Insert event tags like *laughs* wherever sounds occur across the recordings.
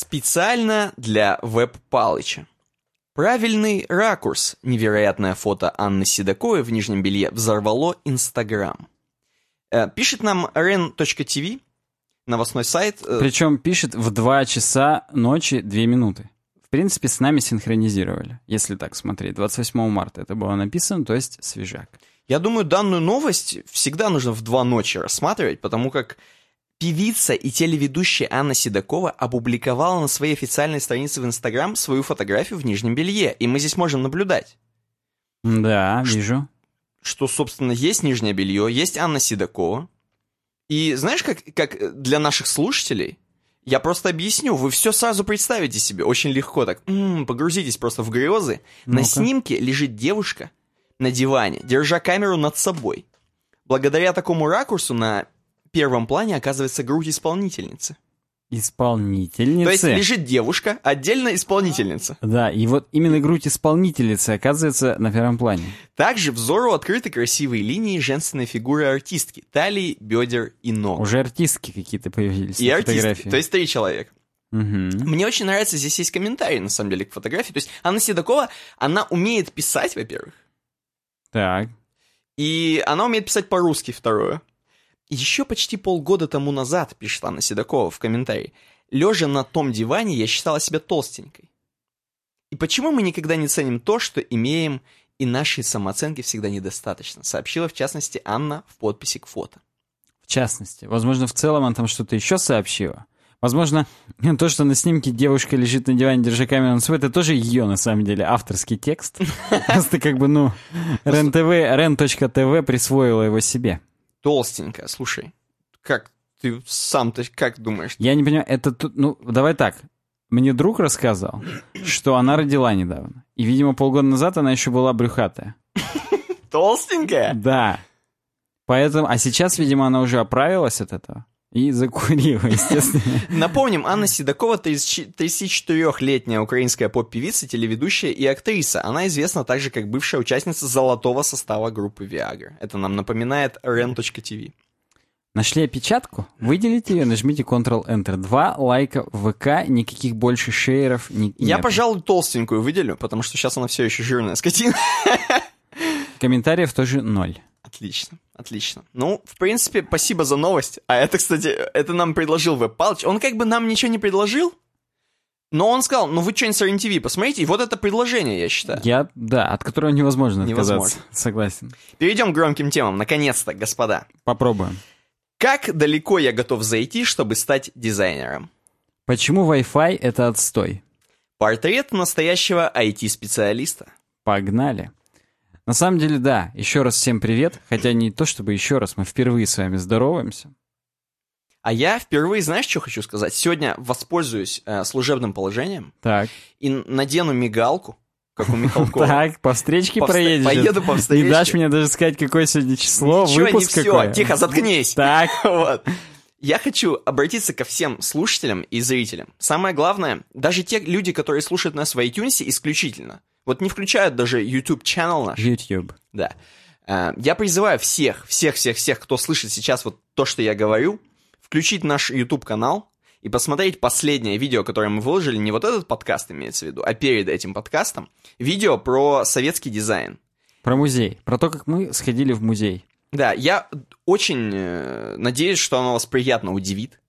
Специально для веб-палыча. Правильный ракурс. Невероятное фото Анны Седоковой в нижнем белье взорвало Инстаграм. Э, пишет нам ren.tv, новостной сайт. Э, Причем пишет в 2 часа ночи 2 минуты. В принципе, с нами синхронизировали, если так смотреть. 28 марта это было написано, то есть свежак. Я думаю, данную новость всегда нужно в 2 ночи рассматривать, потому как Певица и телеведущая Анна Седокова опубликовала на своей официальной странице в Инстаграм свою фотографию в нижнем белье, и мы здесь можем наблюдать. Да, вижу. Что, собственно, есть нижнее белье, есть Анна Седокова. И знаешь, как, как для наших слушателей, я просто объясню, вы все сразу представите себе, очень легко так, м-м, погрузитесь просто в грезы. ну На снимке лежит девушка на диване, держа камеру над собой. Благодаря такому ракурсу на первом плане оказывается грудь исполнительницы. Исполнительницы. То есть лежит девушка, отдельно исполнительница. Да, и вот именно грудь исполнительницы оказывается на первом плане. Также взору открыты красивые линии женственной фигуры артистки, талии, бедер и ног. Уже артистки какие-то появились и на артистки, фотографии. то есть три человека. Угу. Мне очень нравится, здесь есть комментарий, на самом деле, к фотографии. То есть Анна Седокова, она умеет писать, во-первых. Так. И она умеет писать по-русски, второе. Еще почти полгода тому назад, пишет Анна Седокова в комментарии, лежа на том диване, я считала себя толстенькой. И почему мы никогда не ценим то, что имеем, и нашей самооценки всегда недостаточно, сообщила в частности Анна в подписи к фото. В частности. Возможно, в целом она там что-то еще сообщила. Возможно, то, что на снимке девушка лежит на диване, держа камеру на свой, это тоже ее, на самом деле, авторский текст. *laughs* Просто как бы, ну, РЕН-ТВ, РЕН.ТВ присвоила его себе толстенькая. Слушай, как ты сам-то как думаешь? Я не понимаю, это тут, ну, давай так. Мне друг рассказал, что она родила недавно. И, видимо, полгода назад она еще была брюхатая. Толстенькая? Да. Поэтому, а сейчас, видимо, она уже оправилась от этого. И закурила, *laughs* естественно. Напомним, Анна Седокова 34-летняя украинская поп-певица, телеведущая и актриса. Она известна также как бывшая участница золотого состава группы Viagra. Это нам напоминает ren.tv. Нашли опечатку? Выделите ее, нажмите Ctrl-Enter. Два лайка в ВК, никаких больше шейеров не, Я, нет. пожалуй, толстенькую выделю, потому что сейчас она все еще жирная скотина. Комментариев тоже ноль. Отлично, отлично. Ну, в принципе, спасибо за новость. А это, кстати, это нам предложил Веб Палыч. Он как бы нам ничего не предложил, но он сказал, ну вы что-нибудь с РНТВ посмотрите, и вот это предложение, я считаю. Я, да, от которого невозможно, невозможно. отказаться. Согласен. Перейдем к громким темам, наконец-то, господа. Попробуем. Как далеко я готов зайти, чтобы стать дизайнером? Почему Wi-Fi — это отстой? Портрет настоящего IT-специалиста. Погнали. На самом деле, да. Еще раз всем привет. Хотя не то чтобы еще раз, мы впервые с вами здороваемся. А я впервые, знаешь, что хочу сказать? Сегодня воспользуюсь э, служебным положением. Так. И надену мигалку, как у Михалкова. *laughs* Так, по встречке проедешь. Поеду по встречке. Не дашь мне даже сказать, какое сегодня число, выпуск все. Тихо, заткнись. Так. *laughs* вот. Я хочу обратиться ко всем слушателям и зрителям. Самое главное, даже те люди, которые слушают нас в iTunes исключительно, вот не включают даже YouTube channel наш. YouTube. Да. А, я призываю всех, всех, всех, всех, кто слышит сейчас вот то, что я говорю, включить наш YouTube канал и посмотреть последнее видео, которое мы выложили, не вот этот подкаст имеется в виду, а перед этим подкастом, видео про советский дизайн. Про музей, про то, как мы сходили в музей. Да, я очень э, надеюсь, что оно вас приятно удивит.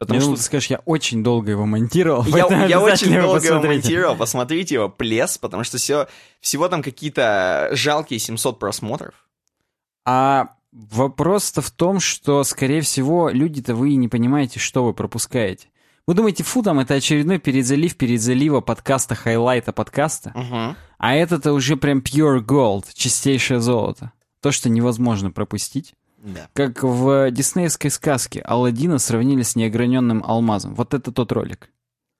Потому я что... ты скажешь, я очень долго его монтировал. Я, я очень долго посмотрите. его монтировал, посмотрите его, плес, потому что все, всего там какие-то жалкие 700 просмотров. А вопрос-то в том, что, скорее всего, люди-то вы не понимаете, что вы пропускаете. Вы думаете, фу, там это очередной перезалив перезалива подкаста, хайлайта подкаста, угу. а это-то уже прям pure gold, чистейшее золото. То, что невозможно пропустить. Да. Как в диснеевской сказке Алладина сравнили с неограненным алмазом. Вот это тот ролик.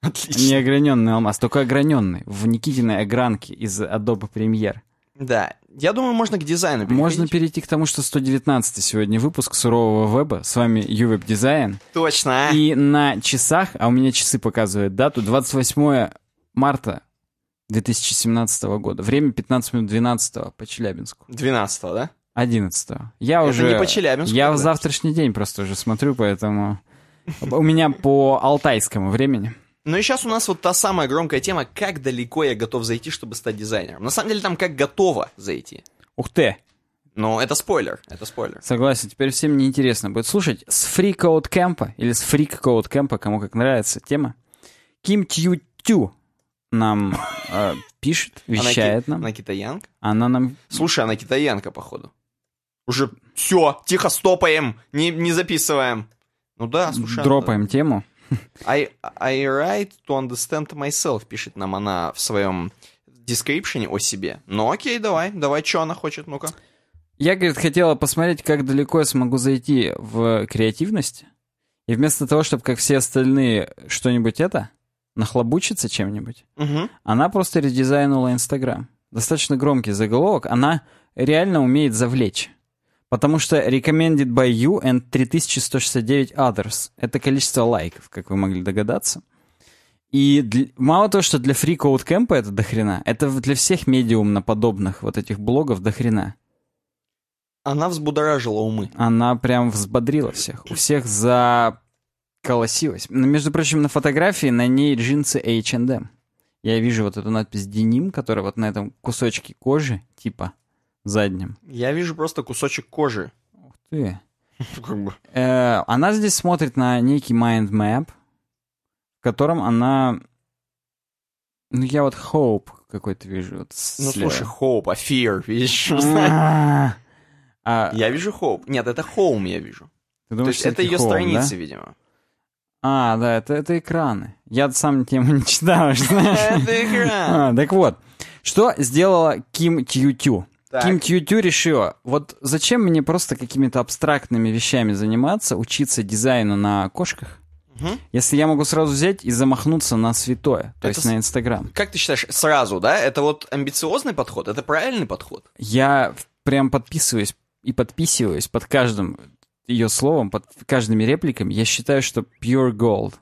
Отлично. Неограненный алмаз, только ограненный, в Никитиной огранке из Adobe Premiere. Да, я думаю, можно к дизайну перейти. Можно перейти к тому, что 119 сегодня выпуск сурового веба. С вами Ювеб Дизайн. Точно. А? И на часах, а у меня часы показывают дату, 28 марта 2017 года. Время 15 минут 12 по Челябинску. 12 да? 11 Я Это уже... не по Челябинску. Я в завтрашний день просто уже смотрю, поэтому... *laughs* У меня по алтайскому времени. Ну и сейчас у нас вот та самая громкая тема, как далеко я готов зайти, чтобы стать дизайнером. На самом деле там как готово зайти. Ух ты! Но это спойлер, это спойлер. Согласен, теперь всем неинтересно будет слушать. С Free Code Camp, или с Freak Code Camp, кому как нравится тема, Ким Тью Тю нам э, *laughs* пишет, вещает она, нам. Она китаянка? Она нам... Слушай, она китаянка, походу. Уже все, тихо стопаем, не, не записываем. Ну да, слушай. Дропаем тему. *laughs* I, I write to understand myself, пишет нам она в своем description о себе. Ну окей, давай, давай, что она хочет, ну-ка. Я, говорит, хотела посмотреть, как далеко я смогу зайти в креативности. И вместо того, чтобы, как все остальные, что-нибудь это, нахлобучиться чем-нибудь, Угу. она просто редизайнула Инстаграм. Достаточно громкий заголовок. Она реально умеет завлечь. Потому что recommended by you and 3169 others. Это количество лайков, как вы могли догадаться. И для- мало того, что для Free Code Camp это дохрена, это для всех медиумно-подобных вот этих блогов дохрена. Она взбудоражила умы. Она прям взбодрила всех. У всех заколосилась. Между прочим, на фотографии на ней джинсы H&M. Я вижу вот эту надпись «Деним», которая вот на этом кусочке кожи, типа, заднем. Я вижу просто кусочек кожи. Ух ты. *laughs* Э, она здесь смотрит на некий mind map, в котором она... Ну, я вот hope какой-то вижу. Вот Ну слушай, hope, а fear, видишь? *laughs* А, Я вижу hope. Нет, это home я вижу. ты То думаешь, есть это ее страницы, видимо. А, да, это, это экраны. Я сам тему *laughs* не читал. Это экран. А, так вот, что сделала Ким Тью-Тю? Так. Ким Тью-Тю решила, вот зачем мне просто какими-то абстрактными вещами заниматься, учиться дизайну на кошках, Мгм. если я могу сразу взять и замахнуться на святое, то Это есть на Инстаграм. Как ты считаешь, сразу, да? Это вот амбициозный подход? Это правильный подход? Я прям подписываюсь и подписываюсь под каждым ее словом, под каждыми репликами. Я считаю, что pure gold.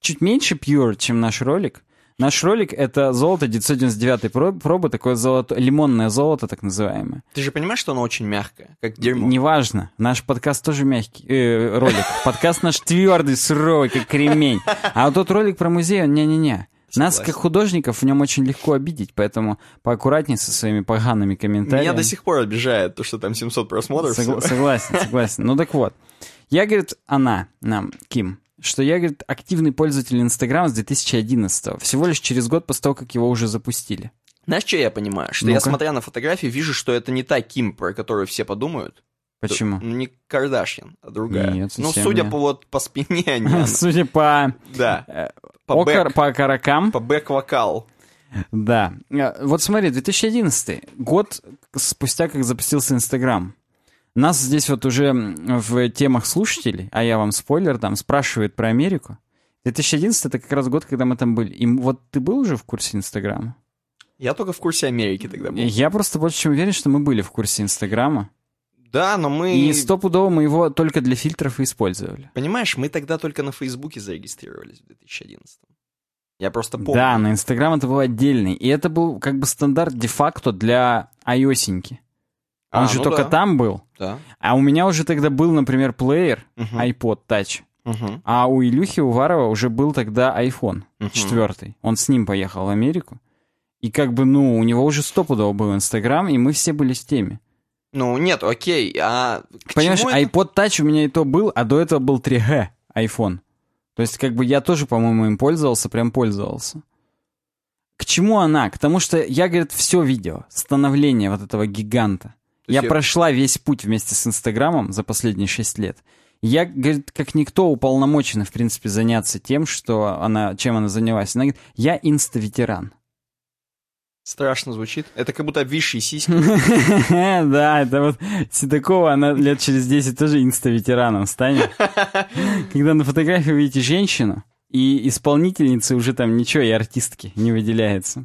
Чуть меньше pure, чем наш ролик. Наш ролик — это золото 999 про- пробы, такое золото, лимонное золото, так называемое. Ты же понимаешь, что оно очень мягкое, как дерьмо? Неважно, наш подкаст тоже мягкий, э, ролик. Подкаст наш твердый, суровый, как кремень. А вот тот ролик про музей, он не-не-не. Нас, Согласен. как художников, в нем очень легко обидеть, поэтому поаккуратней со своими погаными комментариями. Меня до сих пор обижает то, что там 700 просмотров. Согла- согласен, согласен. Ну так вот. Я, говорит, она нам, Ким, что я, говорит, активный пользователь Инстаграма с 2011 Всего лишь через год после того, как его уже запустили. Знаешь, что я понимаю? Что я, Ну-ка. смотря на фотографии, вижу, что это не та Ким, про которую все подумают. Почему? Ну, не Кардашьян, а другая. Нет, ну, судя нет. по вот по спине, не *laughs* она. Судя по, Да. э, По бэк, по каракам, по бэк-вокал. да. Э, Вот смотри, 2011 год спустя, как запустился Инстаграм. Нас здесь вот уже в темах слушателей, а я вам спойлер дам, спрашивают про Америку. 2011 это как раз год, когда мы там были. И вот ты был уже в курсе Инстаграма? Я только в курсе Америки тогда был. Я просто больше чем уверен, что мы были в курсе Инстаграма. Да, но мы... И стопудово мы его только для фильтров и использовали. Понимаешь, мы тогда только на Фейсбуке зарегистрировались в 2011. Я просто помню. Да, на Инстаграм это был отдельный. И это был как бы стандарт де-факто для iOS-иньки. Он А, же ну только да. там был. Да. А у меня уже тогда был, например, плеер Мгм. iPod Touch. Мгм. А у Илюхи Уварова уже был тогда iPhone Мгм. четвертый. Он с ним поехал в Америку. И как бы, ну, у него уже стопудово был Инстаграм, и мы все были в теме. Ну, нет, окей, а... Понимаешь, это? iPod Touch у меня и то был, а до этого был 3G iPhone. То есть, как бы я тоже, по-моему, им пользовался, прям пользовался. К чему она? К тому, что я, говорит, все видел. Становление вот этого гиганта. Я я- прошла весь путь вместе с Инстаграмом за последние 6 лет. Я, говорит, как никто уполномочена, в принципе, заняться тем, что она, чем она занялась. Она говорит, я инста-ветеран. Страшно звучит. Это как будто обвисшие сиськи. *laughs* Да, это вот Седокова, она лет через 10 тоже инста-ветераном станет. *laughs* Когда на фотографии видите женщину, и исполнительницы уже там ничего, и артистки не выделяется.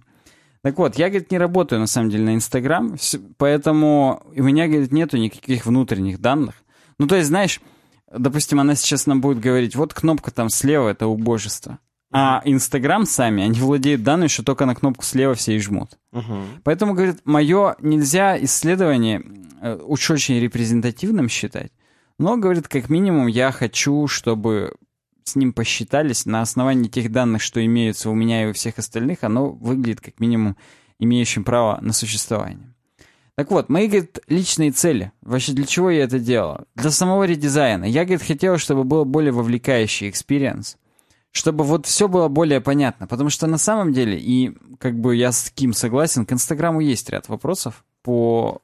Так вот, я, говорит, не работаю, на самом деле, на Инстаграм, поэтому у меня, говорит, нету никаких внутренних данных. Ну, то есть, знаешь, допустим, она сейчас нам будет говорить, вот кнопка там слева, это убожество. А Инстаграм сами, они владеют данными, что только на кнопку слева все и жмут. Мгм. Поэтому, говорит, мое нельзя исследование э, уж очень репрезентативным считать, но, говорит, как минимум я хочу, чтобы с ним посчитались, на основании тех данных, что имеются у меня и у всех остальных, оно выглядит как минимум имеющим право на существование. Так вот, мои, говорит, личные цели. Вообще, для чего я это делал? Для самого редизайна. Я, говорит, хотел, чтобы был более вовлекающий experience. Чтобы вот все было более понятно. Потому что на самом деле, и как бы я с Ким согласен, к Инстаграму есть ряд вопросов по...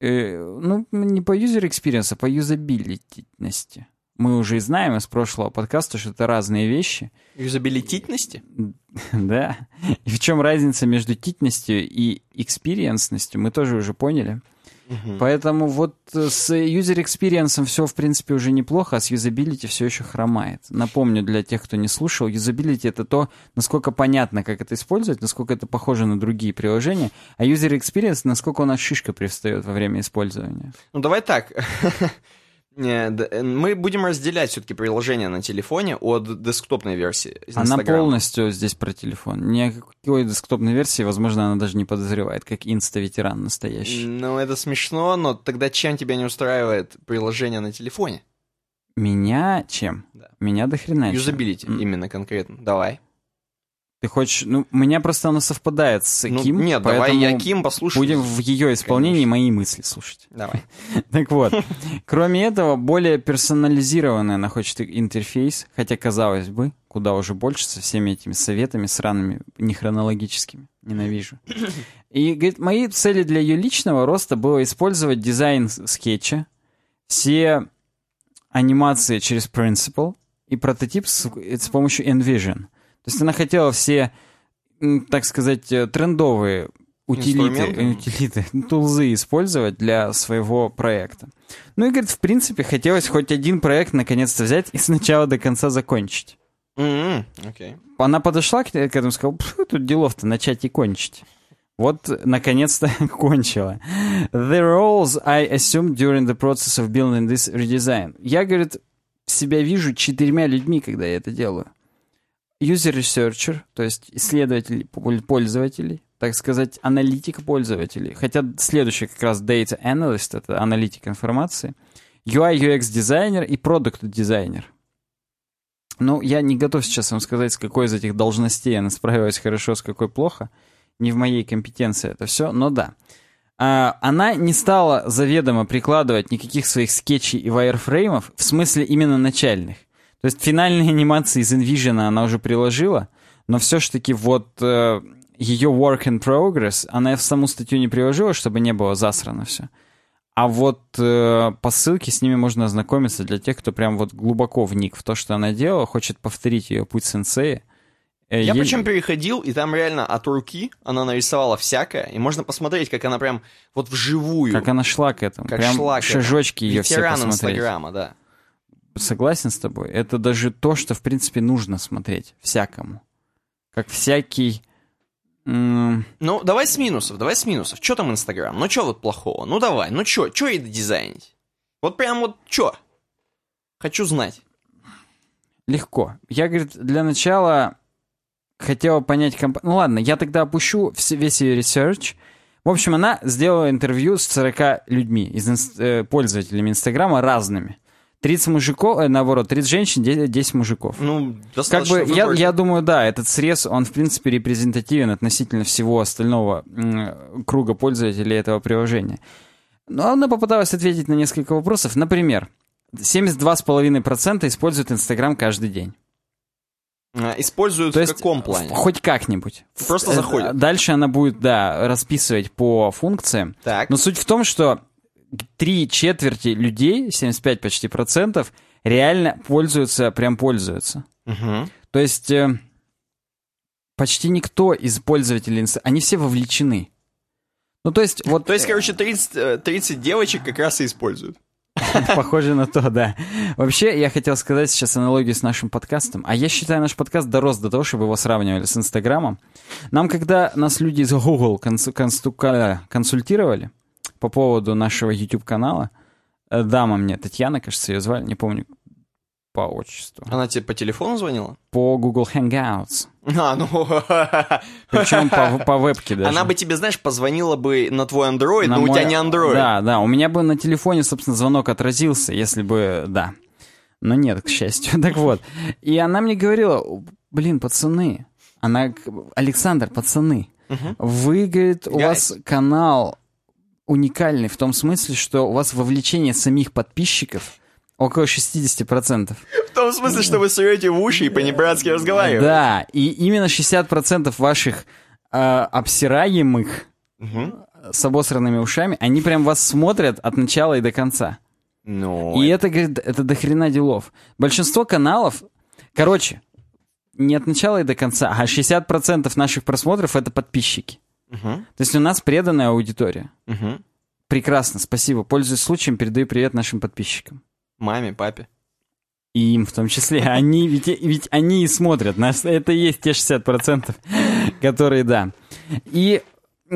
Э, ну, не по user experience, а по юзабилитности мы уже знаем из прошлого подкаста, что это разные вещи. Юзабилититности? *laughs* Да. И в чем разница между титностью и экспириенсностью, мы тоже уже поняли. Угу. Поэтому вот с user experience все, в принципе, уже неплохо, а с юзабилити все еще хромает. Напомню для тех, кто не слушал, юзабилити — это то, насколько понятно, как это использовать, насколько это похоже на другие приложения, а user experience — насколько у нас шишка привстает во время использования. Ну, давай так. *laughs* Э, мы будем разделять все-таки приложение на телефоне от десктопной версии. Она полностью здесь про телефон. Никакой десктопной версии, возможно, она даже не подозревает, как инста-ветеран настоящий. Ну, это смешно, но тогда чем тебя не устраивает приложение на телефоне? Меня чем? Да. Меня до хрена Юзабилити, именно конкретно. Давай. Ты хочешь... Ну, у меня просто оно совпадает с ну, Ким. Нет, давай я Ким послушаю. Будем в ее исполнении Конечно. мои мысли слушать. Давай. *laughs* так вот. Кроме этого, более персонализированный она хочет интерфейс, хотя, казалось бы, куда уже больше со всеми этими советами сраными, нехронологическими. Ненавижу. И, говорит, мои цели для ее личного роста было использовать дизайн скетча, все анимации через Principle и прототип с, с помощью Envision. То есть она хотела все, так сказать, э, трендовые утилиты, утилиты, *laughs* тулзы использовать для своего проекта. Ну и, говорит, в принципе, хотелось хоть один проект наконец-то взять и сначала до конца закончить. Mm-hmm. Okay. Она подошла к, к этому и сказала, тут делов-то начать и кончить. Вот, наконец-то, *laughs* кончила. The roles I assumed during the process of building this redesign. Я, говорит, себя вижу четырьмя людьми, когда я это делаю user researcher, то есть исследователь пользователей, так сказать, аналитик пользователей. Хотя следующий как раз data analyst, это аналитик информации, UI, UX дизайнер и продукт дизайнер. Ну, я не готов сейчас вам сказать, с какой из этих должностей она справилась хорошо, с какой плохо. Не в моей компетенции это все, но да. А, она не стала заведомо прикладывать никаких своих скетчей и вайерфреймов, в смысле именно начальных. То есть финальные анимации из InVision она уже приложила, но все-таки вот э, ее work in progress она в саму статью не приложила, чтобы не было засрано все. А вот э, по ссылке с ними можно ознакомиться для тех, кто прям вот глубоко вник в то, что она делала, хочет повторить ее путь сенсея. Э, Я ей... причем переходил, и там реально от руки она нарисовала всякое, и можно посмотреть, как она прям вот вживую. Как она шла к этому. Как прям шла к шажочки ее все посмотреть. Инстаграма, да согласен с тобой. Это даже то, что, в принципе, нужно смотреть всякому. Как всякий... Ну, давай с минусов, давай с минусов. Что там Инстаграм? Ну, что вот плохого? Ну, давай, ну, что, что это дизайнить? Вот прям вот что? Хочу знать. Легко. Я, говорит, для начала хотела понять комп... Ну, ладно, я тогда опущу весь ее research. В общем, она сделала интервью с 40 людьми, из инст... э, пользователями Инстаграма разными. 30 мужиков, э, наоборот, 30 женщин, 10 мужиков. Ну, Как бы, я, я думаю, да, этот срез, он, в принципе, репрезентативен относительно всего остального круга пользователей этого приложения. Но она попыталась ответить на несколько вопросов. Например, 72,5% используют Инстаграм каждый день. А, используют То в есть, каком плане? Хоть как-нибудь. Просто э, заходят. Дальше она будет, да, расписывать по функциям. Так. Но суть в том, что три четверти людей, 75 почти процентов, реально пользуются, прям пользуются. Угу. То есть э, почти никто из пользователей, они все вовлечены. Ну, то есть, вот... То есть, короче, 30, 30 э, девочек как раз и используют. Похоже на то, да. Вообще, я хотел сказать сейчас аналогию с нашим подкастом. А я считаю, наш подкаст дорос до того, чтобы его сравнивали с Инстаграмом. Нам, когда нас люди из Google консультировали, по поводу нашего YouTube-канала. Э, дама мне, Татьяна, кажется, ее звали, не помню по отчеству. Она тебе по телефону звонила? По Google Hangouts. *laughs* А, ну... Причем по, по вебке даже. Она бы тебе, знаешь, позвонила бы на твой Android, на но мой... у тебя не Android. Да, да, у меня бы на телефоне, собственно, звонок отразился, если бы, да. Но нет, к счастью. *laughs* Так вот. И она мне говорила, блин, пацаны, она, Александр, пацаны, вы, говорит, у Guys. вас канал уникальный в том смысле, что у вас вовлечение самих подписчиков около 60%. В том смысле, что вы суете в уши и по-небратски разговариваете. Да, и именно 60% ваших э, обсираемых Мгм. с обосранными ушами, они прям вас смотрят от начала и до конца. Ну, И это, говорит, это до хрена делов. Большинство каналов, короче, не от начала и до конца, а 60% наших просмотров это подписчики. Мгм. То есть у нас преданная аудитория. Мгм. Прекрасно, спасибо. Пользуясь случаем, передаю привет нашим подписчикам. Маме, папе. И им в том числе. *laughs* Они, ведь, ведь они и смотрят нас. Это и есть те 60%, которые, да. И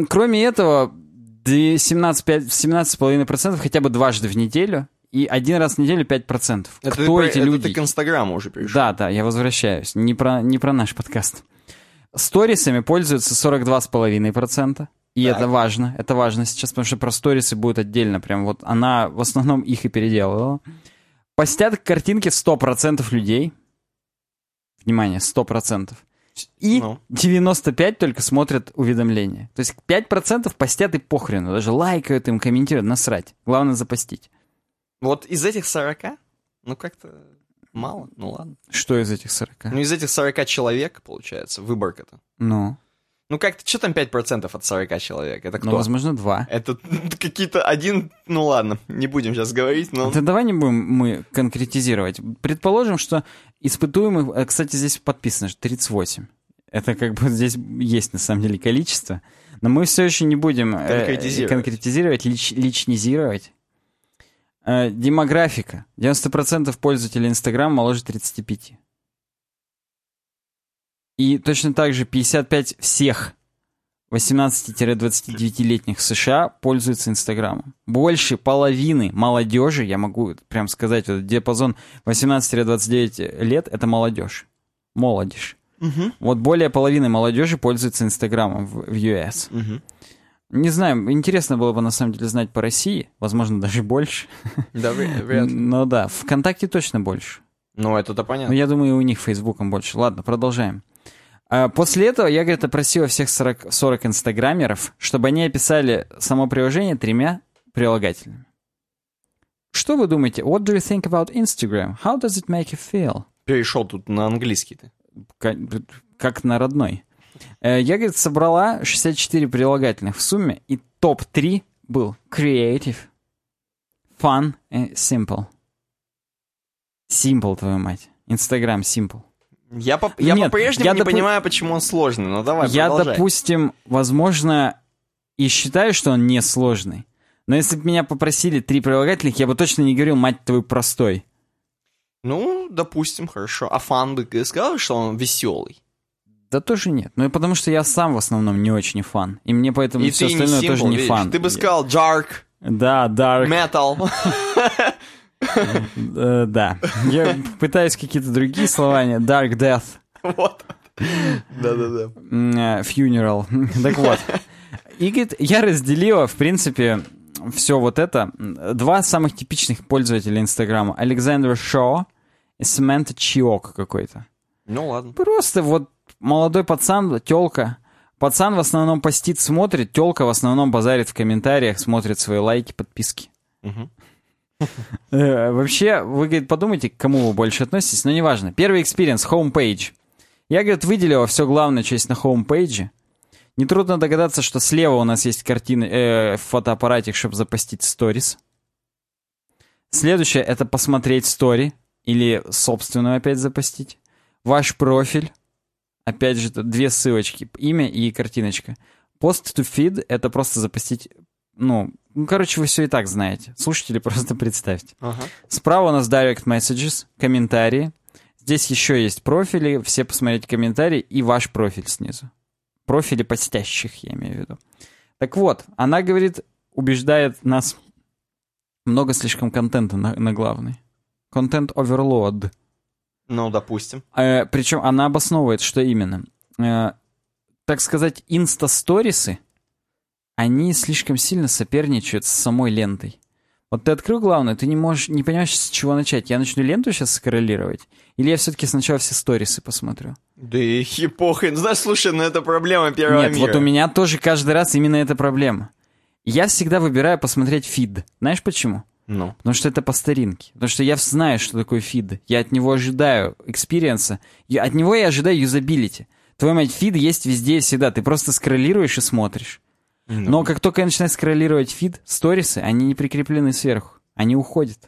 кроме этого, д- 17,5 17,5% хотя бы дважды в неделю и один раз в неделю 5%. Это Кто ты эти это люди? ты к Инстаграму уже перешел. Да, да, я возвращаюсь. Не про, не про наш подкаст. Сторисами пользуются 42,5%. И Так. это важно. Это важно сейчас, потому что про сторисы будет отдельно. Прям вот она в основном их и переделывала. Постят картинки 100% людей. Внимание, 100%. И Ну. 95 только смотрят уведомления. То есть 5% постят и похрену. Даже лайкают им, комментируют, насрать. Главное запостить. Вот из этих 40, ну как-то мало, ну ладно. Что из этих 40? Ну из этих 40 человек, получается, выборка-то. Ну, Ну как-то, что там 5% от 40 человек? Это кто? ну возможно, два. Это *laughs* какие-то один, ну ладно, не будем сейчас говорить, но... Да давай не будем мы конкретизировать. Предположим, что испытуемых, э, кстати, здесь подписано, что 38. Это как бы здесь есть на самом деле количество. Но мы все еще не будем э, Конкретизировать. конкретизировать, лич- личнизировать. Э, демографика. 90% пользователей Инстаграма моложе 35. И точно так же 55 всех 18-29-летних США пользуются Инстаграмом. Больше половины молодежи, я могу прям сказать, вот диапазон 18-29 лет — это молодежь. Молодежь. Мгм. Вот более половины молодежи пользуется Инстаграмом в, в US. Мгм. Не знаю, интересно было бы на самом деле знать по России, возможно, *laughs* даже больше. Да, вряд ли. Но да, ВКонтакте точно больше. Ну это-то Но понятно. я думаю, и у них Фейсбуком больше. Ладно, продолжаем. А, После этого я, говорит, опросила всех 40, 40 инстаграмеров, чтобы они описали само приложение тремя прилагательными. Что вы думаете? What do you think about Instagram? How does it make you feel? Перешел тут на английский ты. Ка- Как на родной. Э, Я, говорит, собрала 64 прилагательных в сумме, и топ-3 был creative, fun и simple. Simple, твою мать. Instagram simple. Я, по- я по-прежнему не допу- понимаю, почему он сложный, но давай, Я, продолжай. допустим, возможно, и считаю, что он несложный. Но если бы меня попросили три прилагательных, я бы точно не говорил, мать твою, простой. Ну, допустим, хорошо. А фан бы сказал, что он веселый? Да тоже нет. Ну и потому что я сам в основном не очень фан. И мне поэтому И все не остальное simple, тоже не видишь? фан. Ты бы сказал dark, Да, dark. *laughs* metal. Э, да. Я пытаюсь какие-то другие слова. не- Dark Death. Вот. Да-да-да. м, э, Funeral. Так вот. И, говорит, я разделила, в принципе, все вот это. Два самых типичных пользователя Инстаграма. Александр Шоу и Саманта Чиок какой-то. Ну ладно. Просто вот молодой пацан, телка. Пацан в основном постит, смотрит, телка в основном базарит в комментариях, смотрит свои лайки, подписки. Э, Вообще, вы, говорит, подумайте, к кому вы больше относитесь, но неважно. Первый experience, homepage. Я, говорит, выделила все главное часть на homepage. Нетрудно догадаться, что слева у нас есть картины, э, фотоаппаратик, чтобы запостить сторис. Следующее — это посмотреть стори или собственную опять запостить. Ваш профиль. Опять же, две ссылочки. Имя и картиночка. Post to feed — это просто запостить... Ну, ну, короче, вы все и так знаете. Слушатели *laughs* просто представьте. Ага. Справа у нас Direct Messages, комментарии. Здесь еще есть профили, все посмотреть комментарии и ваш профиль снизу. Профили постящих, я имею в виду. Так вот, она говорит, убеждает нас много слишком контента на, на главный. Контент overload. Ну, допустим. Э, причем она обосновывает, что именно. Э, так сказать, инста-сторисы, они слишком сильно соперничают с самой лентой. Вот ты открыл главное, ты не можешь, не понимаешь, с чего начать. Я начну ленту сейчас скроллировать? Или я все-таки сначала все сторисы посмотрю? Да и похрен. Знаешь, слушай, ну это проблема первого Нет, мира. вот у меня тоже каждый раз именно эта проблема. Я всегда выбираю посмотреть feed. Знаешь почему? Ну. Потому что это по старинке. Потому что я знаю, что такое feed. Я от него ожидаю experience а. От него я ожидаю юзабилити. Твою мать, feed есть везде и всегда. Ты просто скроллируешь и смотришь. Ну. Но как только я начинаю скроллировать фид, сторисы, они не прикреплены сверху. Они уходят.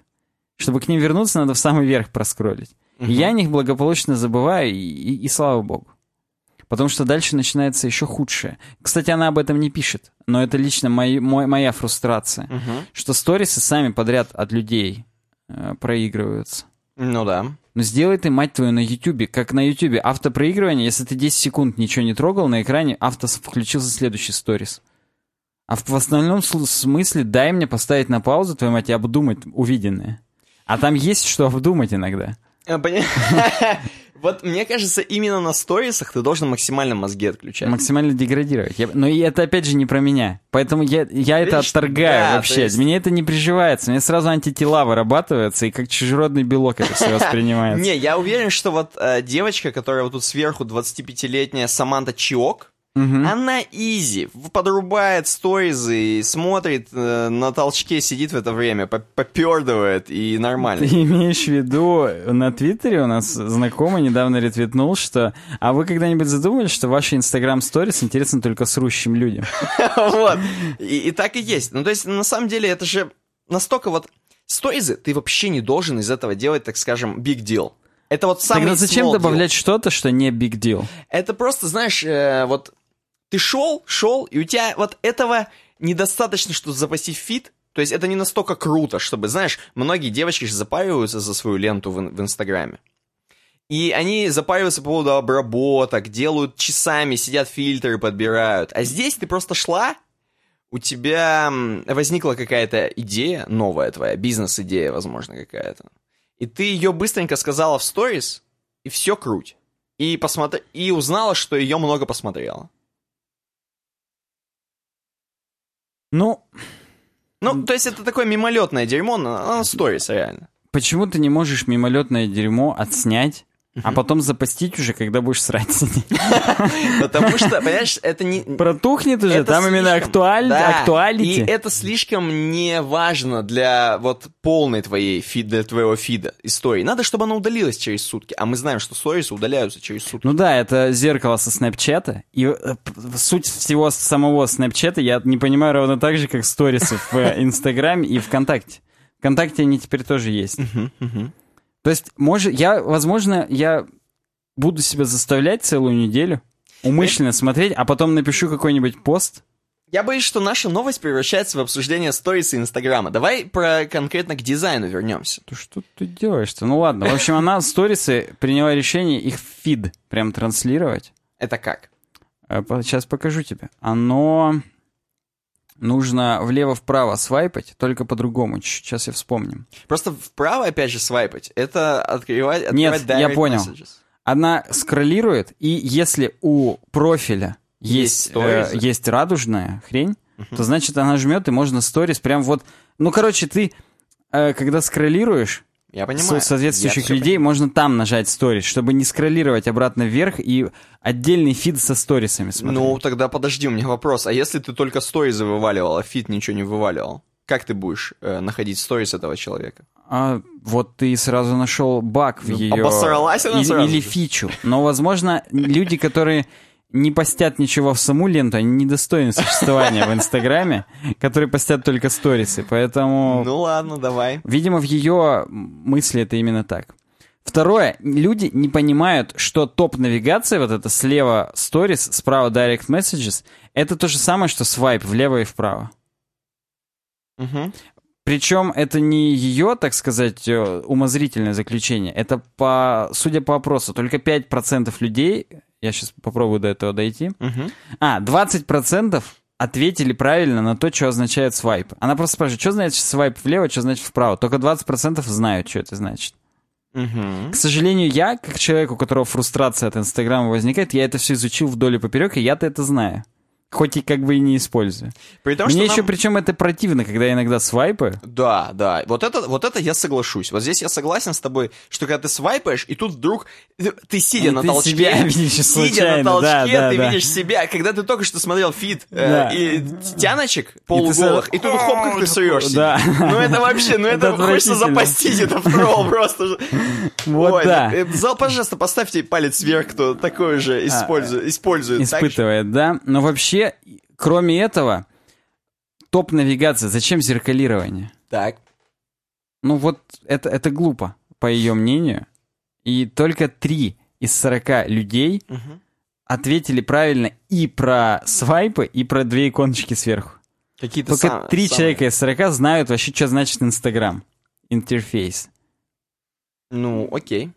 Чтобы к ним вернуться, надо в самый верх проскролить. И я о них благополучно забываю, и, и- и слава богу. Потому что дальше начинается еще худшее. Кстати, она об этом не пишет, но это лично мои- мой- моя фрустрация. Мгм. Что сторисы сами подряд от людей э, проигрываются. Ну да. Ну сделай ты, мать твою, на Ютубе, как на Ютубе, автопроигрывание, если ты 10 секунд ничего не трогал, на экране авто включился следующий сторис. А в, в основном сл- смысле дай мне поставить на паузу, твою мать, и обдумать увиденное. А там есть что обдумать иногда. *laughs* Вот мне кажется, именно на сторисах ты должен максимально мозги отключать. Максимально деградировать. Я- но и это опять же не про меня. Поэтому я, я это Видишь, отторгаю да, вообще. есть- Мне это не приживается. Мне сразу антитела вырабатываются, и как чужеродный белок это все *laughs* воспринимается. Не, я уверен, что вот э, девочка, которая вот тут сверху, 25-летняя Саманта Чиок, Мгм. она изи, подрубает сторизы и смотрит э, на толчке, сидит в это время, по- попердывает и нормально. Ты имеешь в виду, на Твиттере у нас знакомый недавно ретвитнул, что «А вы когда-нибудь задумывались, что ваши Инстаграм-сторис интересны только срущим людям?» *laughs* Вот. И, так и есть. Ну, то есть, на самом деле, это же настолько вот... Сторизы ты вообще не должен из этого делать, так скажем, big deal. Это вот самый Тогда зачем добавлять что-то, что не big deal? Это просто, знаешь, э, вот ты шел, шел, и у тебя вот этого недостаточно, чтобы запастить фит. То есть это не настолько круто, чтобы, знаешь, многие девочки же запариваются за свою ленту в, в Инстаграме. И они запариваются по поводу обработок, делают часами, сидят фильтры, подбирают. А здесь ты просто шла, у тебя возникла какая-то идея, новая твоя, бизнес-идея, возможно, какая-то. И ты ее быстренько сказала в сторис, и все круть. И, посмотр... и узнала, что ее много посмотрела. Ну, Ну, то есть это такое мимолетное дерьмо на сторис, реально. почему ты не можешь мимолетное дерьмо отснять, а потом запастить уже, когда будешь срать? *laughs* Потому что, понимаешь, это не... Протухнет уже, там именно актуалити. И это слишком не важно для вот полной твоей фид, для твоего фида истории. Надо, чтобы она удалилась через сутки. А мы знаем, что сторисы удаляются через сутки. Ну да, это зеркало со Снэпчата. И э, суть всего самого Снэпчата я не понимаю ровно так же, как сторисы в э, Инстаграме и ВКонтакте. ВКонтакте они теперь тоже есть. То есть, может, я, возможно, я буду себя заставлять целую неделю умышленно смотреть, а потом напишу какой-нибудь пост. Я боюсь, что наша новость превращается в обсуждение сториса Инстаграма. Давай про конкретно к дизайну вернемся. То что ты делаешь-то? Ну ладно. В общем, она сторисы приняла решение их в фид прям транслировать. Это как? Сейчас покажу тебе. Оно нужно влево-вправо свайпать, только по-другому. Сейчас я вспомним. Просто вправо, опять же, свайпать. Это открывать, Нет, открывать я direct понял. messages. Она скроллирует, и если у профиля Есть есть, э, есть радужная хрень, то значит она жмет, и можно сторис прям вот... Ну, короче, ты, э, когда скроллируешь, Я понимаю. соответствующих Я людей, можно там нажать сторис, чтобы не скроллировать обратно вверх и отдельный feed со сторисами смотреть. Ну, тогда подожди, у меня вопрос. А если ты только сторизы вываливал, а feed ничего не вываливал? Как ты будешь э, находить сторис этого человека? А вот ты сразу нашел баг в Ну, ее... обосралась она или, сразу или фичу. Но, возможно, люди, которые не постят ничего в саму ленту, они недостойны существования в Инстаграме, которые постят только сторисы. Поэтому, Ну ладно, давай. видимо, в ее мысли это именно так. Второе, люди не понимают, что топ-навигация, вот это слева сторис, справа direct messages, это то же самое, что свайп влево и вправо. Мгм. Причем это не ее, так сказать, э, умозрительное заключение. Это, по, судя по опросу, только 5% людей, я сейчас попробую до этого дойти, Мгм. а, 20% ответили правильно на то, что означает свайп. Она просто спрашивает, что значит свайп влево, что значит вправо. Только 20% знают, что это значит. Мгм. К сожалению, я, как человек, у которого фрустрация от Инстаграма возникает, я это все изучил вдоль и поперек, и я-то это знаю. Хоть и как бы и не использую. При том, Мне еще нам- причем это противно, когда я иногда свайпаю. Да, да. Вот это, вот это я соглашусь. Вот здесь я согласен с тобой, что когда ты свайпаешь, и тут вдруг ты, ты сидя И на ты толчке, себя *laughs* видишь сидя случайно, на толчке, да, да, ты да. видишь себя. Когда ты только что смотрел feed э, Да. и тяночек полуголых, сразу- и, тут хоп, как ты *laughs* суешься. Да. Ну это вообще, ну *laughs* это, Это хочется запастить, это в тролл просто. Вот Ой, да. э, Зал, пожалуйста, поставьте палец вверх, кто такое же использует. использует так же. Испытывает, да. Но вообще, кроме этого, топ-навигация. Зачем зеркалирование? Так. Ну вот это, это глупо, по ее мнению. И только три из 40 людей Мгм. ответили правильно и про свайпы, и про две иконочки сверху. Какие-то Только сам- три самые- человека из 40 знают вообще, что значит Инстаграм. Интерфейс. Ну, окей.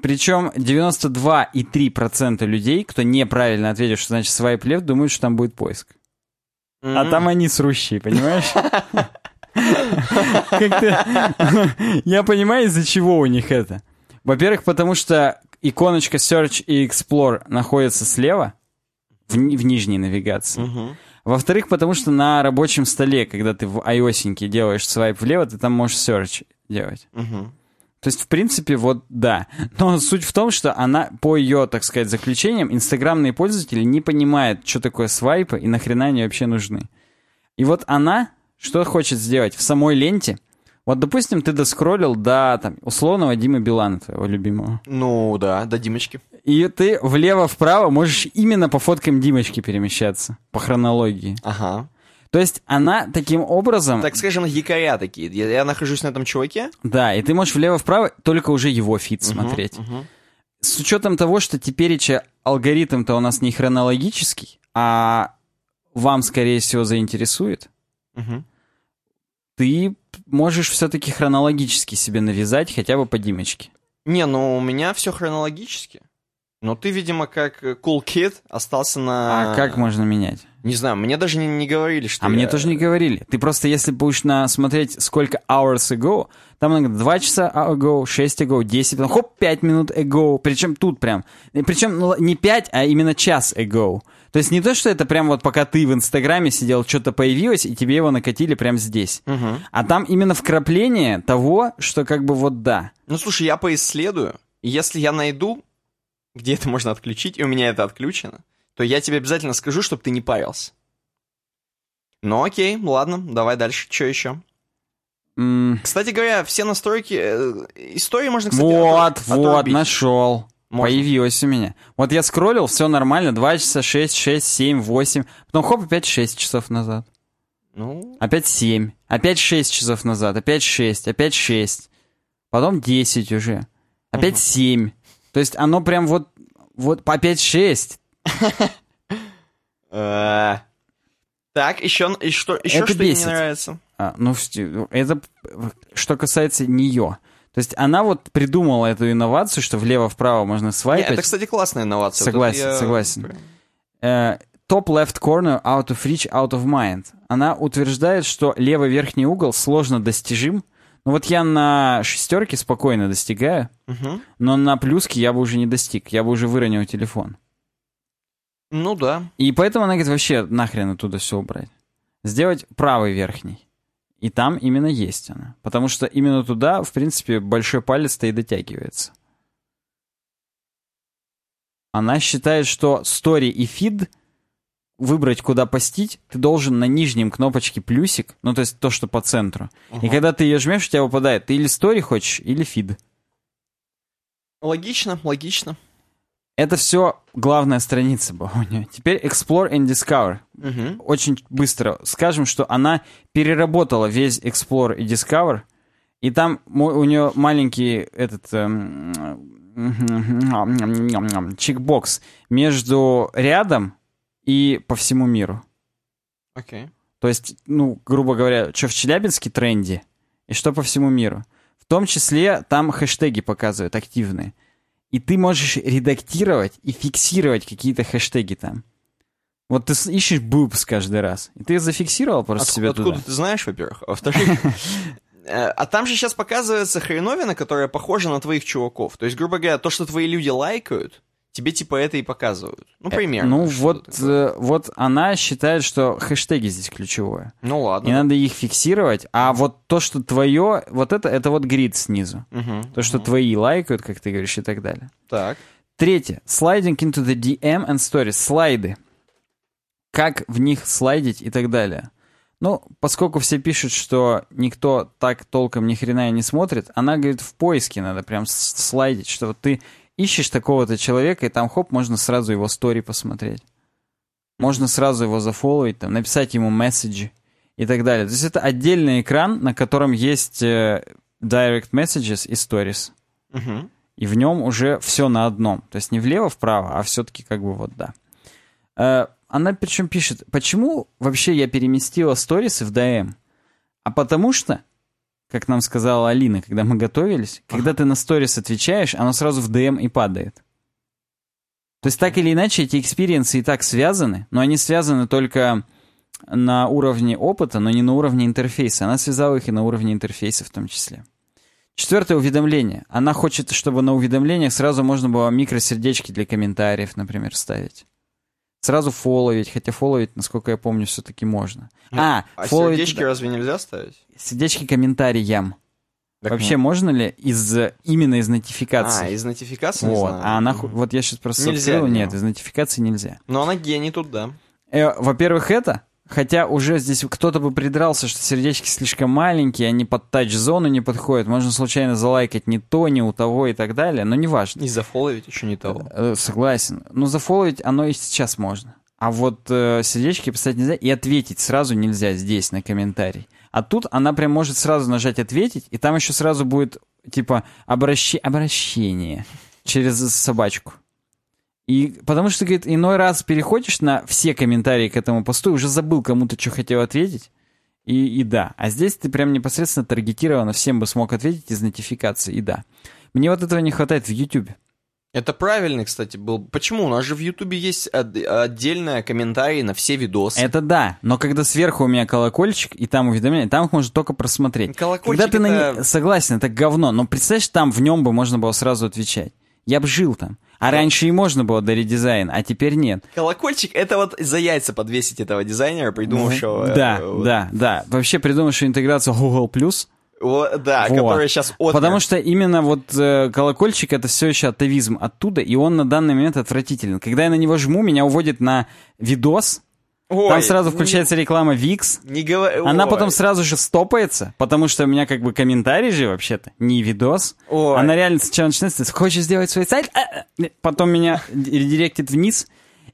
Причем 92,3% людей, кто неправильно ответил, что значит свайп лев, думают, что там будет поиск. А М. там они срущие, понимаешь? Я понимаю, из-за чего у них это. Во-первых, потому что иконочка Search и Explore находятся слева, в, в нижней навигации. Мгм. Во-вторых, потому что на рабочем столе, когда ты в iOS делаешь свайп влево, ты там можешь Search делать. Мгм. То есть, в принципе, вот да. Но суть в том, что она, по ее, так сказать, заключениям, инстаграмные пользователи не понимают, что такое свайпы и нахрена они вообще нужны. И вот она что хочет сделать в самой ленте. Вот, допустим, ты доскроллил до, там, условного Димы Билана, твоего любимого. Ну да, до Димочки. И ты влево-вправо можешь именно по фоткам Димочки перемещаться, по хронологии. Ага. То есть она таким образом... Так скажем, якоря такие. Я, я нахожусь на этом чуваке. Да, и ты можешь влево-вправо только уже его feed смотреть. Мгм. С учетом того, что теперь алгоритм-то у нас не хронологический, а вам, скорее всего, заинтересует, Мгм. ты можешь все-таки хронологически себе навязать хотя бы по Димочке. Не, ну у меня все хронологически. Но ты, видимо, как э, Cool Kid остался на... А как можно менять? Не знаю, мне даже не, не говорили, что А я- мне тоже не говорили. Ты просто, если будешь на смотреть, сколько hours ago, там иногда 2 часа ago, 6 ago, 10, потом хоп, 5 минут ago. Причем тут прям. Причем ну, не 5, а именно час ago. То есть не то, что это прям вот пока ты в Инстаграме сидел, что-то появилось, и тебе его накатили прям здесь. Мгм. А там именно вкрапление того, что как бы вот да. Ну, слушай, я поисследую. Если я найду, где это можно отключить, и у меня это отключено, то я тебе обязательно скажу, чтобы ты не парился. Ну окей, ладно, давай дальше. Что еще? М, Кстати говоря, все настройки... э, истории можно, кстати, Вот, отру- вот, отрубить. нашел. Можно. Появилось у меня. Вот я скроллил, все нормально, 2 часа, 6, 6, 7, 8. Потом хоп, опять 6 часов назад. Ну, Опять 7. Опять 6 часов назад. Опять 6. Опять 6. Потом 10 уже. Опять 7. То есть оно прям вот... Вот по опять 6. э, так, еще, и что, еще что тебе не бесит. нравится? А, ну, это что касается нее. То есть она вот придумала эту инновацию, что влево-вправо можно свайпать. это, кстати, классная инновация. Согласен, я- согласен. Э, top left corner out of reach, out of mind. Она утверждает, что левый верхний угол сложно достижим. Ну вот я на шестерке спокойно достигаю, Мгм. но на плюске я бы уже не достиг, я бы уже выронил телефон. Ну да. И поэтому она говорит, вообще нахрен оттуда все убрать. Сделать правый верхний. И там именно есть она. Потому что именно туда, в принципе, большой палец-то и дотягивается. Она считает, что story и feed выбрать, куда постить, ты должен на нижнем кнопочке плюсик, ну, то есть то, что по центру. И когда ты ее жмешь, у тебя выпадает, ты или story хочешь, или feed. Логично, логично. Это все главная страница была у нее. Теперь Explore and Discover. Мгм. очень быстро скажем, что она переработала весь Explore и Discover, и там мо- у нее маленький этот эм, чекбокс между рядом и по всему миру. Окей. То есть, ну, грубо говоря, что в Челябинске тренде и что по всему миру. В том числе там хэштеги показывают активные. И ты можешь редактировать и фиксировать какие-то хэштеги там. Вот ты ищешь boobs каждый раз. И ты зафиксировал просто Отк- себе откуда туда. ты знаешь, во-первых? А во-вторых, *laughs* э, а там же сейчас показывается хреновина, которая похожа на твоих чуваков. То есть, грубо говоря, то, что твои люди лайкают, тебе типа это и показывают. Ну, Э, примерно. Ну, что вот, такое. э, вот она считает, что хэштеги здесь ключевое. Ну, ладно. И надо их фиксировать, а вот то, что твое, вот это, это вот грид снизу. Мгм, То, что мгм. твои лайкают, как ты говоришь, и так далее. Так. Третье. Sliding into the DM and stories. Слайды. Как в них слайдить и так далее. Ну, поскольку все пишут, что никто так толком ни хрена и не смотрит, она говорит, в поиске надо прям слайдить, что вот ты ищешь такого-то человека, и там, хоп, можно сразу его стори посмотреть. Можно сразу его зафолловить, там, написать ему месседжи и так далее. То есть это отдельный экран, на котором есть э, direct messages и stories. Мгм. И в нем уже все на одном. То есть не влево-вправо, а все-таки как бы вот да. Э, она причем пишет, почему вообще я переместила сторисы в DM? А потому что, как нам сказала Алина, когда мы готовились, когда ты на сторис отвечаешь, оно сразу в DM и падает. То есть так или иначе эти experience ы и так связаны, но они связаны только на уровне опыта, но не на уровне интерфейса. Она связала их и на уровне интерфейса в том числе. Четвертое уведомление. Она хочет, чтобы на уведомлениях сразу можно было микросердечки для комментариев, например, ставить. Сразу фолловить, хотя фолловить, насколько я помню, все-таки можно. А, А фолловить... сердечки разве нельзя ставить? Сердечки комментариям. Так Вообще можно ли из именно из нотификации? А, из нотификации вот. А она, ху- вот я сейчас просто Нельзя, открыл, нет, из нотификации нельзя. Но она гений тут, да. Э, во-первых, это, хотя уже здесь кто-то бы придрался, что сердечки слишком маленькие, они под тач-зону не подходят, можно случайно залайкать не то, не у того и так далее, но неважно. И зафолловить еще не того. Э, Согласен. Но зафолловить оно и сейчас можно. А вот э, сердечки писать нельзя, и ответить сразу нельзя здесь, на комментарий. А тут она прям может сразу нажать «ответить», и там еще сразу будет, типа, обращи... обращение через собачку. И потому что, говорит, иной раз переходишь на все комментарии к этому посту, уже забыл кому-то, что хотел ответить, и, и да. А здесь ты прям непосредственно таргетированно всем бы смог ответить из нотификации, и да. Мне вот этого не хватает в YouTube. Это правильный, кстати, был. Почему? У нас же в Ютубе есть от- отдельные комментарии на все видосы. Это да, но когда сверху у меня колокольчик, и там уведомления, там их можно только просмотреть. Колокольчик когда ты на это- не- Согласен, это говно, но представляешь, там в нем бы можно было сразу отвечать. Я бы жил там. А раньше и можно было до редизайн, а теперь нет. Колокольчик — это вот за яйца подвесить этого дизайнера, придумавшего... э, Да, вот. да, да. Вообще придумавшую интеграцию Google+, Вот, да, Вот. который сейчас отмер. Потому что именно вот э, колокольчик это все еще атовизм оттуда, и он на данный момент отвратителен. Когда я на него жму, меня уводит на видос, Ой, там сразу не- включается реклама VIX, Не говори... Она ой. потом сразу же стопается, потому что у меня как бы комментарий же вообще-то, не видос. Ой. Она реально сначала начинается, хочешь сделать свой сайт, А, а. потом меня редиректит вниз.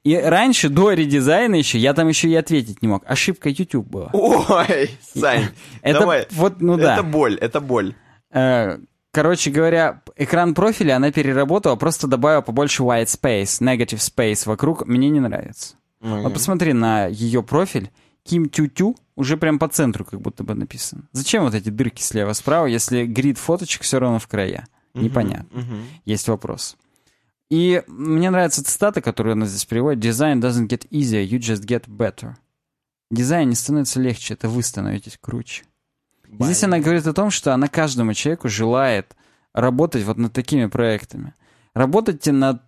И раньше, до редизайна еще, я там еще и ответить не мог. Ошибка YouTube была. Ой, Сань, Это давай. вот, ну да. Это боль, это боль. Э, Короче говоря, экран профиля она переработала, просто добавила побольше white space, negative space вокруг. Мне не нравится. Вот посмотри на ее профиль. Ким Тю-Тю уже прям по центру как будто бы написано. Зачем вот эти дырки слева-справа, если грид фоточек все равно в края? Непонятно. Мгм. Есть вопрос. И мне нравится цитата, которую она здесь приводит. Design doesn't get easier, you just get better. Дизайн не становится легче, это вы становитесь круче. Здесь она говорит о том, что она каждому человеку желает работать вот над такими проектами. Работайте над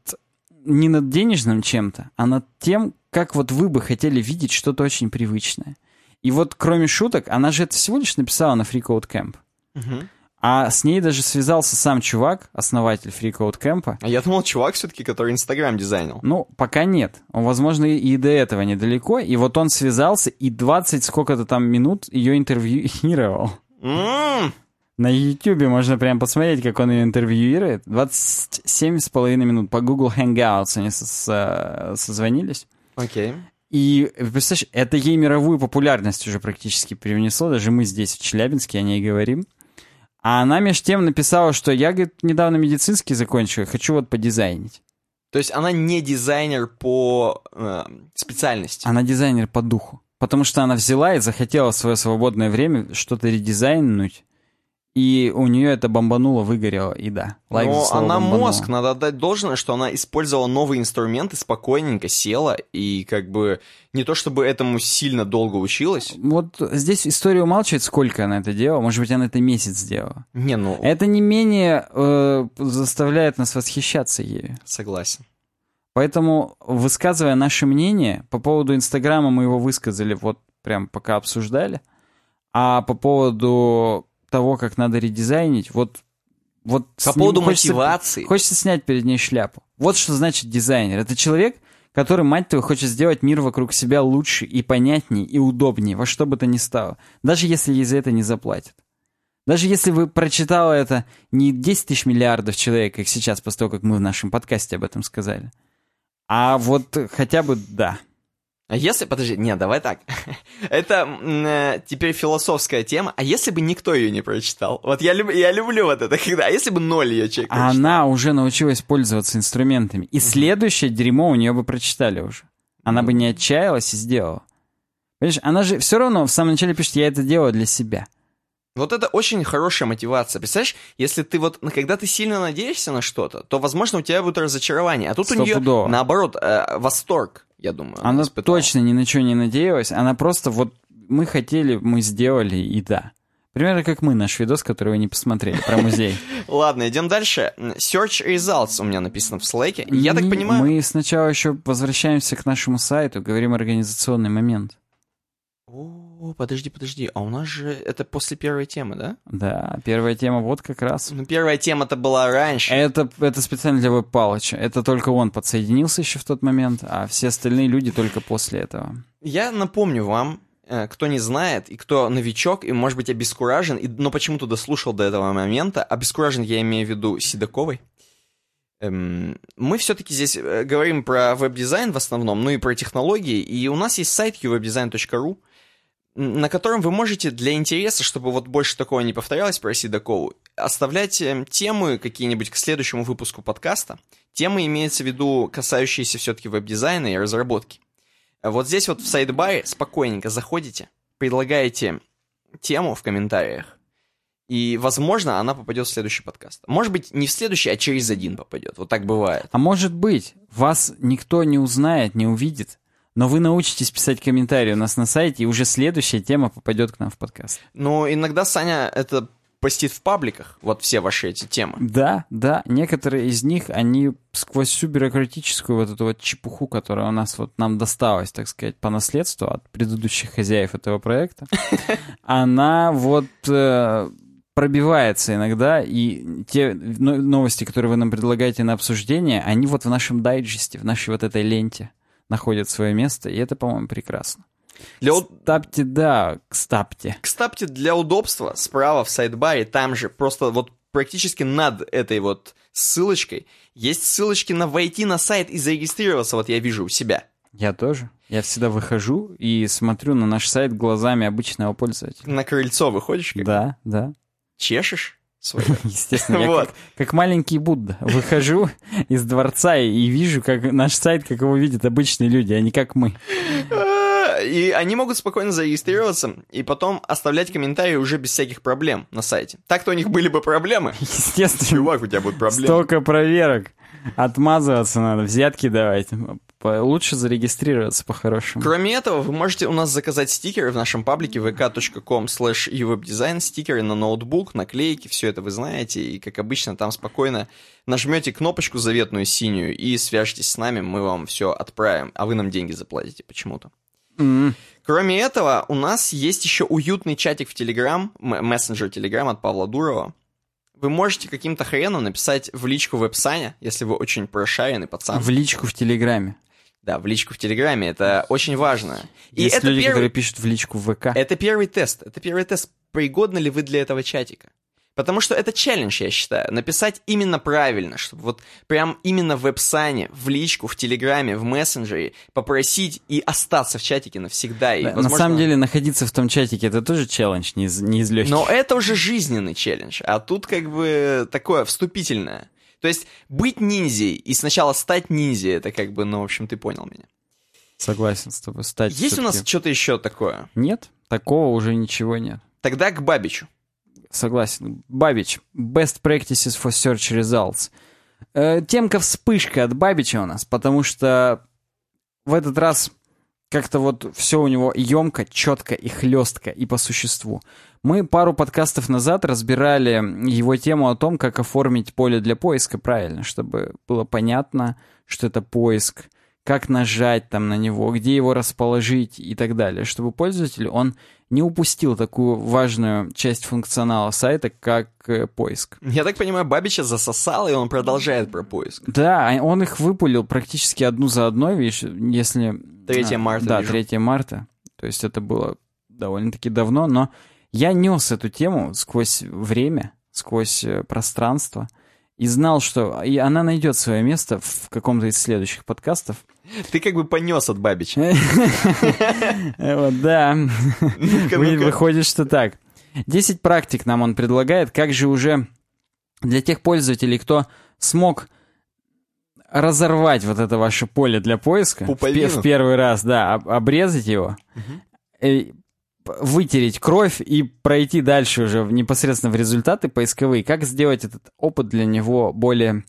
не над денежным чем-то, а над тем, как вот вы бы хотели видеть что-то очень привычное. И вот кроме шуток, она же это всего лишь написала на Free Code Camp. Мгм. А с ней даже связался сам чувак, основатель Free Code Camp. А я думал, чувак все-таки, который Инстаграм дизайнил. Ну, пока нет. Он, возможно, и- до этого недалеко. И вот он связался и 20 сколько-то там минут ее интервьюировал. М, На Ютубе можно прям посмотреть, как он ее интервьюирует. 27 с половиной минут. По Google Hangouts они со- со- созвонились. Окей. И, представляешь, это ей мировую популярность уже практически привнесло. Даже мы здесь, в Челябинске, о ней говорим. А она между тем написала, что я, говорит, недавно медицинский закончила, хочу вот подизайнить. То есть она не дизайнер по э, специальности. Она дизайнер по духу. Потому что она взяла и захотела в свое свободное время что-то редизайнуть. И у нее это бомбануло, выгорело, и да. лайк Но она бомбануло. мозг, надо отдать должное, что она использовала новые инструменты, спокойненько села и как бы не то чтобы этому сильно долго училась. Вот здесь история умалчивает, сколько она это делала. Может быть, она это месяц сделала. Не, ну, Это не менее э, заставляет нас восхищаться ею. согласен. Поэтому, высказывая наше мнение, по поводу Инстаграма мы его высказали, вот прям пока обсуждали, а по поводу того, как надо редизайнить, вот... вот по поводу хочется, мотивации. Хочется снять перед ней шляпу. Вот что значит дизайнер. Это человек, который, мать твою, хочет сделать мир вокруг себя лучше и понятнее, и удобнее, во что бы то ни стало. Даже если ей за это не заплатят. Даже если вы прочитала это не 10 тысяч миллиардов человек, как сейчас, после того, как мы в нашем подкасте об этом сказали, а вот хотя бы да. А если, подожди, нет, давай так. *laughs* Это э, теперь философская тема. А если бы никто ее не прочитал? Вот я, люб, я люблю вот это, *laughs* когда... А если бы ноль ее человек прочитал? Она уже научилась пользоваться инструментами. И следующее дерьмо у нее бы прочитали уже. Она бы не отчаялась и сделала. Понимаешь, она же все равно в самом начале пишет, я это делаю для себя. Вот это очень хорошая мотивация. Представляешь, если ты вот, когда ты сильно надеешься на что-то, то, возможно, у тебя будет разочарование. А тут у нее, наоборот, э, восторг, я думаю. Она, она точно ни на что не надеялась. Она просто вот, мы хотели, мы сделали, и да. Примерно как мы, наш видос, который вы не посмотрели, про музей. *laughs* Ладно, идем дальше. Search Results у меня написано в слайке. Я так понимаю... Мы сначала еще возвращаемся к нашему сайту, говорим организационный момент. О, подожди, подожди, а у нас же это после первой темы, да? Да, первая тема вот как раз. Ну, первая тема-то была раньше. Это, это специально для Веб Палыча. Это только он подсоединился еще в тот момент, а все остальные люди только после этого. Я напомню вам, э, кто не знает, и кто новичок, и, может быть, обескуражен, и, но почему-то дослушал до этого момента, обескуражен я имею в виду Седоковой, эм, мы все-таки здесь э, говорим про веб-дизайн в основном, ну и про технологии, и у нас есть сайт uwebdesign.ru, на котором вы можете для интереса, чтобы вот больше такого не повторялось про Седокову, оставлять эм, темы какие-нибудь к следующему выпуску подкаста. Темы имеются в виду, касающиеся все-таки веб-дизайна и разработки. Вот здесь вот в сайдбаре спокойненько заходите, предлагаете тему в комментариях, и, возможно, она попадет в следующий подкаст. Может быть, не в следующий, а через один попадет. Вот так бывает. А может быть, вас никто не узнает, не увидит, но вы научитесь писать комментарии у нас на сайте, и уже следующая тема попадет к нам в подкаст. Ну, иногда Саня это постит в пабликах, вот все ваши эти темы. Да, да, некоторые из них, они сквозь всю бюрократическую вот эту вот чепуху, которая у нас вот нам досталась, так сказать, по наследству от предыдущих хозяев этого проекта, *laughs* она вот э, пробивается иногда, и те новости, которые вы нам предлагаете на обсуждение, они вот в нашем дайджесте, в нашей вот этой ленте находят свое место, и это, по-моему, прекрасно. Для... Стапте, да, к стапте. К стапте для удобства справа в сайдбаре, там же просто вот практически над этой вот ссылочкой есть ссылочки на войти на сайт и зарегистрироваться, вот я вижу у себя. Я тоже. Я всегда выхожу и смотрю на наш сайт глазами обычного пользователя. На крыльцо выходишь? Как? Да, да. Чешешь? Свое. *laughs* *laughs* Естественно, я вот. как, как маленький Будда выхожу *laughs* из дворца и вижу, как наш сайт, как его видят обычные люди, а не как мы. И они могут спокойно зарегистрироваться и потом оставлять комментарии уже без всяких проблем на сайте. Так-то у них были бы проблемы. Естественно. Чувак, у тебя будут проблемы. Столько проверок. Отмазываться надо, взятки давать. Лучше зарегистрироваться по-хорошему. Кроме этого, вы можете у нас заказать стикеры в нашем паблике vk.com slash uwebdesign, стикеры на ноутбук, наклейки, все это вы знаете, и как обычно там спокойно нажмете кнопочку заветную синюю и свяжитесь с нами, мы вам все отправим, а вы нам деньги заплатите почему-то. Mm. Кроме этого, у нас есть еще уютный чатик в Telegram, мессенджер Telegram от Павла Дурова. Вы можете каким-то хреном написать в личку веб-саня, если вы очень прошаренный пацан. В личку в Телеграме. Да, в личку в Телеграме, это очень важно. И Есть это люди, первый... которые пишут в личку в ВК. Это первый тест. Это первый тест, пригодны ли вы для этого чатика. Потому что это челлендж, я считаю. Написать именно правильно, чтобы вот прям именно в веб-сане, в личку, в Телеграме, в мессенджере попросить и остаться в чатике навсегда. И, да, возможно... На самом деле находиться в том чатике это тоже челлендж, не из, не из легких. Но это уже жизненный челлендж, а тут как бы такое вступительное. То есть быть ниндзей и сначала стать ниндзей, это как бы, ну, в общем, ты понял меня. Согласен с тобой. Стать Есть у нас что-то еще такое? Нет, такого уже ничего нет. Тогда к Бабичу. Согласен. Бабич. Best practices for search results. Э, темка вспышка от Бабича у нас, потому что в этот раз как-то вот все у него емко, четко и хлестко и по существу. Мы пару подкастов назад разбирали его тему о том, как оформить поле для поиска правильно, чтобы было понятно, что это поиск, как нажать там на него, где его расположить и так далее, чтобы пользователь, он не упустил такую важную часть функционала сайта, как э, поиск. Я так понимаю, Бабича засосал, и он продолжает про поиск. Да, а он их выпулил практически одну за одной, видишь, если... 3 а, марта, Да, вижу. 3 марта. То есть это было довольно-таки давно, но я нес эту тему сквозь время, сквозь э, пространство, и знал, что и она найдет свое место в каком-то из следующих подкастов. Ты как бы понес от Бабича. *laughs* Да. Выходит, что так. 10 практик нам он предлагает, как же уже для тех пользователей, кто смог разорвать вот это ваше поле для поиска в, в первый раз, да, об- обрезать его, п- вытереть кровь и пройти дальше уже непосредственно в результаты поисковые. Как сделать этот опыт для него более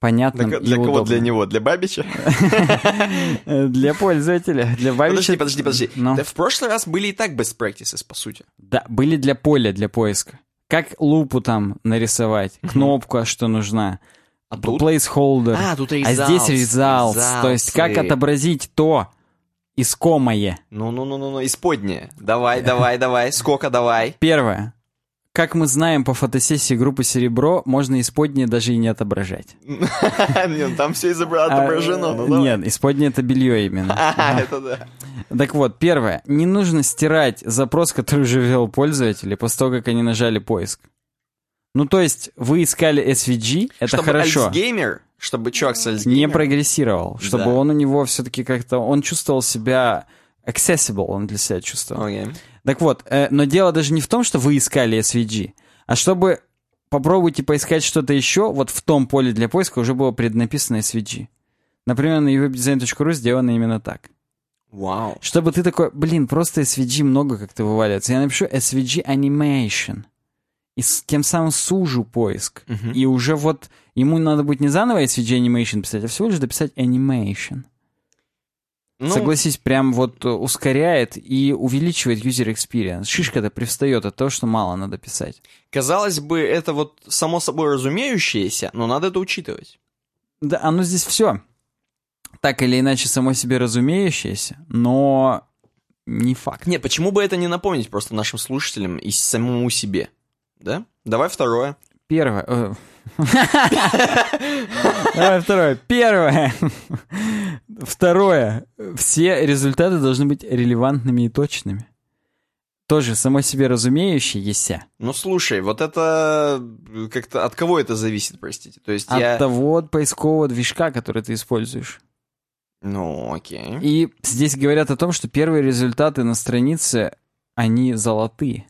понятным Для, и для кого? удобным? Для него? Для Бабича? *laughs* Для пользователя, для Подожди, Бабича- подожди, подожди. Ну. Да в прошлый раз были и так best practices, по сути. Да, были для поля, для поиска. Как лупу там нарисовать, кнопка, что нужна, А тут? placeholder. А, тут А results, здесь results, то есть как results. отобразить то искомое. Ну-ну-ну-ну, исподнее. Давай, давай, давай. Сколько давай? Первое. Как мы знаем по фотосессии группы «Серебро», можно исподнее даже и не отображать. *laughs* Нет, там все отображено. А, ну давай. Нет, исподнее это белье именно. *laughs* А, это да. Так вот, первое. Не нужно стирать запрос, который уже ввел пользователь, после того, как они нажали поиск. Ну, то есть, вы искали SVG, это Чтобы хорошо. Альцгеймер, чтобы чувак с Альцгеймером... не прогрессировал, чтобы Да. он у него все-таки как-то, он чувствовал себя accessible, он для себя чувствовал. Окей. Так вот, э, но дело даже не в том, что вы искали SVG, а чтобы попробуйте поискать что-то еще, вот в том поле для поиска уже было преднаписано SVG. Например, на webdesign.ru сделано именно так. Вау. Чтобы ты такой, блин, просто SVG много как-то вываливается. Я напишу SVG Animation. И с- тем самым сужу поиск. Мгм. И уже вот ему надо будет не заново SVG Animation писать, а всего лишь дописать Animation. Ну, Согласись, прям вот э, ускоряет и увеличивает user experience. Шишка-то привстает от того, что мало надо писать. казалось бы, это вот само собой разумеющееся, но надо это учитывать. Да, оно здесь все. Так или иначе, само себе разумеющееся, но не факт. Нет, почему бы это не напомнить просто нашим слушателям и самому себе? Да? Давай второе. Первое. э, *laughs* Давай второе. Первое. Второе. Все результаты должны быть релевантными и точными. Тоже само себе разумеющееся. Ну слушай, вот это э, как-то от кого это зависит, простите? То есть От я... того поискового движка, который ты используешь. Ну, окей. И здесь говорят о том, что первые результаты на странице, они золотые.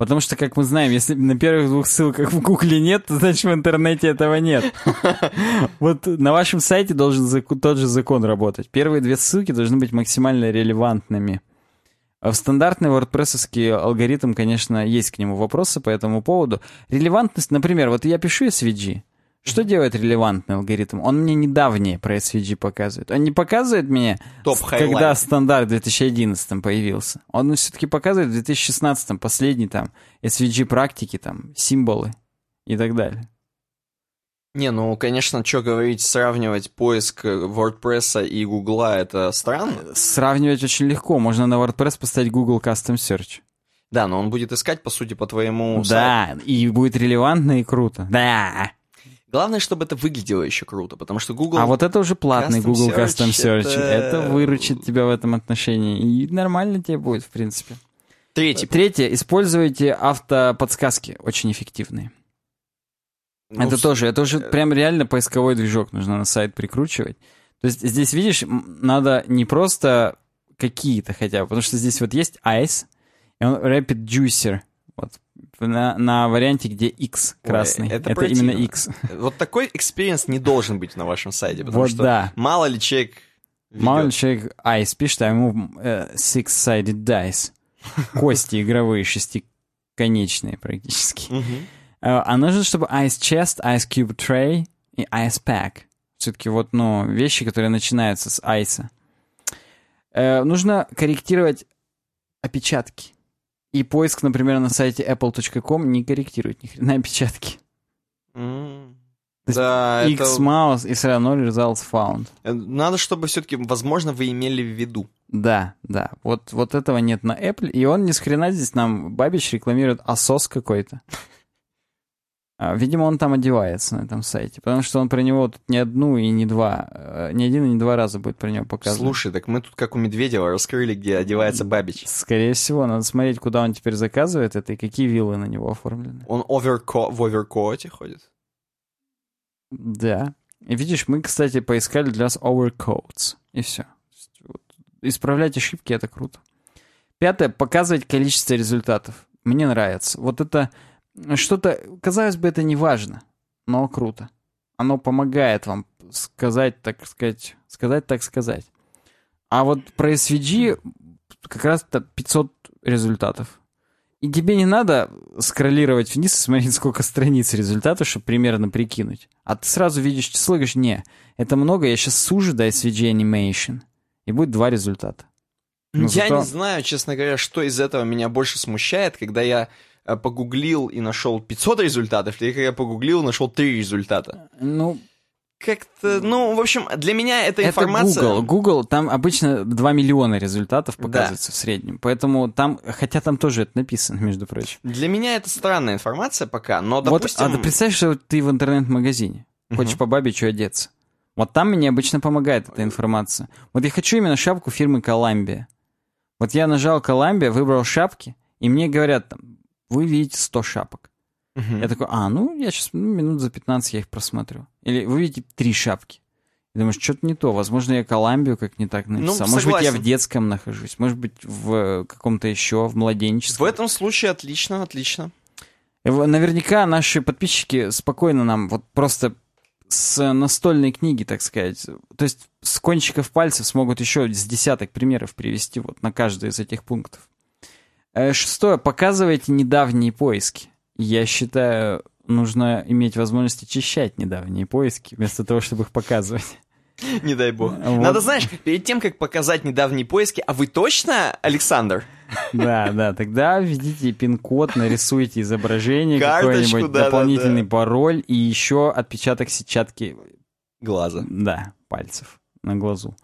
Потому что, как мы знаем, если на первых двух ссылках в Гугле нет, то *laughs* значит в интернете этого нет. *laughs* Вот на вашем сайте должен тот же закон работать. Первые две ссылки должны быть максимально релевантными. А В стандартный WordPress алгоритм, конечно, есть к нему вопросы по этому поводу. Релевантность, например, вот я пишу SVG. Что делает релевантный алгоритм? Он мне недавнее про SVG показывает. Он не показывает мне, Топ когда стандарт в 2011 появился. Он все-таки показывает в 2016 последний там SVG практики, там, символы и так далее. Не, ну, конечно, что говорить, сравнивать поиск э, WordPress и Гугла, это странно. Сравнивать очень легко. Можно на WordPress поставить Google Custom Search. Да, но он будет искать, по сути, по твоему сайту. Да, и будет релевантно и круто. Да. Главное, чтобы это выглядело еще круто, потому что Google... А вот это уже платный Custom Google Search Custom Search. это- Это... выручит тебя в этом отношении. И нормально тебе будет, в принципе. Третий. Третье. Используйте автоподсказки. Очень эффективные. Ну, это с- тоже, это уже прям реально поисковой движок нужно на сайт прикручивать. То есть здесь, видишь, надо не просто какие-то хотя бы, потому что здесь вот есть ICE, и он Rapid Juicer. На, на варианте, где X красный. Ой, это это именно. X. Вот такой experience не должен быть на вашем сайте, потому Вот что да. мало ли человек Мало ли ведет. человек ICE пишет, а ему э, Six-Sided Dice. *laughs* Кости игровые, шестиконечные практически. Мгм. Э, А нужно, чтобы Ice Chest, Ice Cube Tray и Ice Pack. Все-таки вот, ну, вещи, которые начинаются с айса. Э, нужно корректировать опечатки. И поиск, например, на сайте apple.com не корректирует ни хрена опечатки. Есть Да, это... X mouse и все равно results found. э, Надо, чтобы все-таки, возможно, вы имели в виду. Да, да. Вот, вот этого нет на Apple. И он ни с хрена здесь нам, Бабич, рекламирует Asos какой-то. А, Видимо, он там одевается на этом сайте, потому что он про него тут не одну и не два, э, не один и не два раза будет про него показывать. Слушай, так мы тут как у Медведева раскрыли, где одевается Бабич. Скорее всего, надо смотреть, куда он теперь заказывает это и какие виллы на него оформлены. Он оверко... в оверкоте ходит. Да. И видишь, мы, кстати, поискали для нас overcoats. И все. Исправлять ошибки — это круто. Пятое. Показывать количество результатов. Мне нравится. Вот это что-то, казалось бы, это не важно, но круто. Оно помогает вам сказать, так сказать, сказать, так сказать. А вот про SVG как раз-то 500 результатов. И тебе не надо скроллировать вниз и смотреть, сколько страниц результатов, чтобы примерно прикинуть. А ты сразу видишь число и говоришь, не, это много, я сейчас сужу до SVG Animation. И будет два результата. Но я зато- не знаю, честно говоря, что из этого меня больше смущает, когда я погуглил и нашел 500 результатов, или когда я погуглил и нашел 3 результата. Ну, Как-то, ну, в общем, для меня эта это информация... Google. Google, там обычно 2 миллиона результатов показывается в среднем. Поэтому там, хотя там тоже это написано, между прочим. Для меня это странная информация пока, но, Вот, допустим... а ты представь, что вот ты в интернет-магазине, хочешь Мгм. по бабе что одеться. Вот там мне обычно помогает эта информация. Вот я хочу именно шапку фирмы Columbia. Вот я нажал Columbia, выбрал шапки, и мне говорят, там, вы видите 100 шапок. Мгм. Я такой, а, ну, я сейчас минут за 15 я их просмотрю. Или вы видите три шапки. И думаешь, что-то не то. Возможно, я Колумбию как не так написал. Может быть, я в детском нахожусь. Может быть, в э, каком-то еще, в В младенческом. этом случае отлично, отлично. В- Наверняка наши подписчики спокойно нам вот просто с настольной книги, так сказать, то есть с кончиков пальцев смогут еще с десяток примеров привести вот на каждый из этих пунктов. Э, Шестое. Показывайте недавние поиски. Я считаю, нужно иметь возможность очищать недавние поиски, вместо того, чтобы их показывать. *laughs* Не дай бог. Вот. Надо, знаешь, перед тем, как показать недавние поиски, а вы точно, Александр? *laughs* Да, да, тогда введите пин-код, нарисуйте изображение, какой-нибудь да-да-да. дополнительный пароль и еще отпечаток сетчатки Глаза. Да, пальцев на глазу.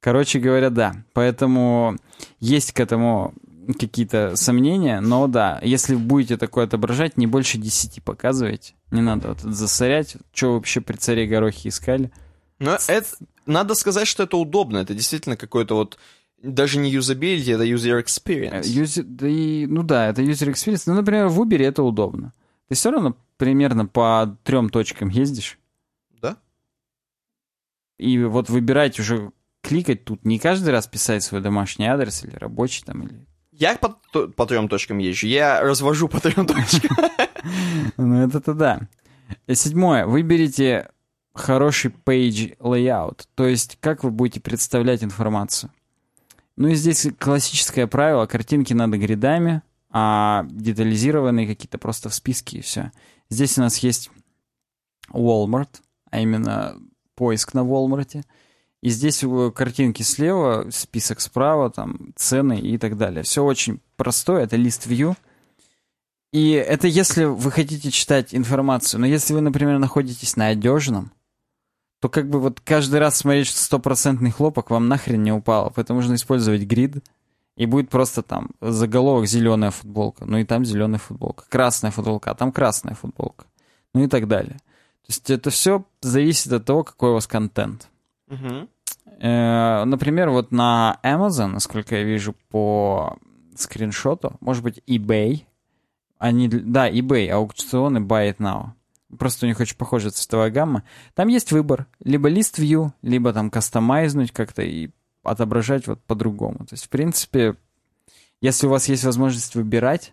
Короче говоря, да. Поэтому есть к этому какие-то сомнения, но да, если будете такое отображать, не больше 10 показывайте. Не надо вот засорять. Что вообще при царе Горохе искали? Но это, надо сказать, что это удобно. Это действительно какой-то вот даже не юзабилити, это user Э, experience. юзе- да и- ну да, это user experience. Ну, например, в Uber это удобно. Ты все равно примерно по трем точкам ездишь. Да? И вот выбирать уже, кликать тут, не каждый раз писать свой домашний адрес или рабочий там, или Я по, по трем точкам езжу, я развожу по трем точкам. *laughs* Ну, это-то да. Седьмое. Выберите хороший page layout. То есть, как вы будете представлять информацию. Ну и здесь классическое правило. Картинки надо гридами, а детализированные какие-то просто в списке и все. Здесь у нас есть Walmart, а именно поиск на Walmart. И здесь э, картинки слева, список справа, там цены и так далее. Все очень простое. Это лист view. И это если вы хотите читать информацию. Но если вы, например, находитесь на одежном, то как бы вот каждый раз смотреть, что стопроцентный хлопок вам нахрен не упало. Поэтому нужно использовать грид. И будет просто там заголовок зеленая футболка. Ну и там зеленая футболка. Красная футболка, а там красная футболка. Ну и так далее. То есть это все зависит от того, какой у вас контент. Э, Например, вот на Amazon, насколько я вижу по скриншоту, может быть, eBay. Они, да, eBay, аукционы Buy It Now. Просто у них очень похожая цветовая гамма. Там есть выбор. Либо лист view, либо там кастомайзнуть как-то и отображать вот по-другому. То есть, в принципе, если у вас есть возможность выбирать,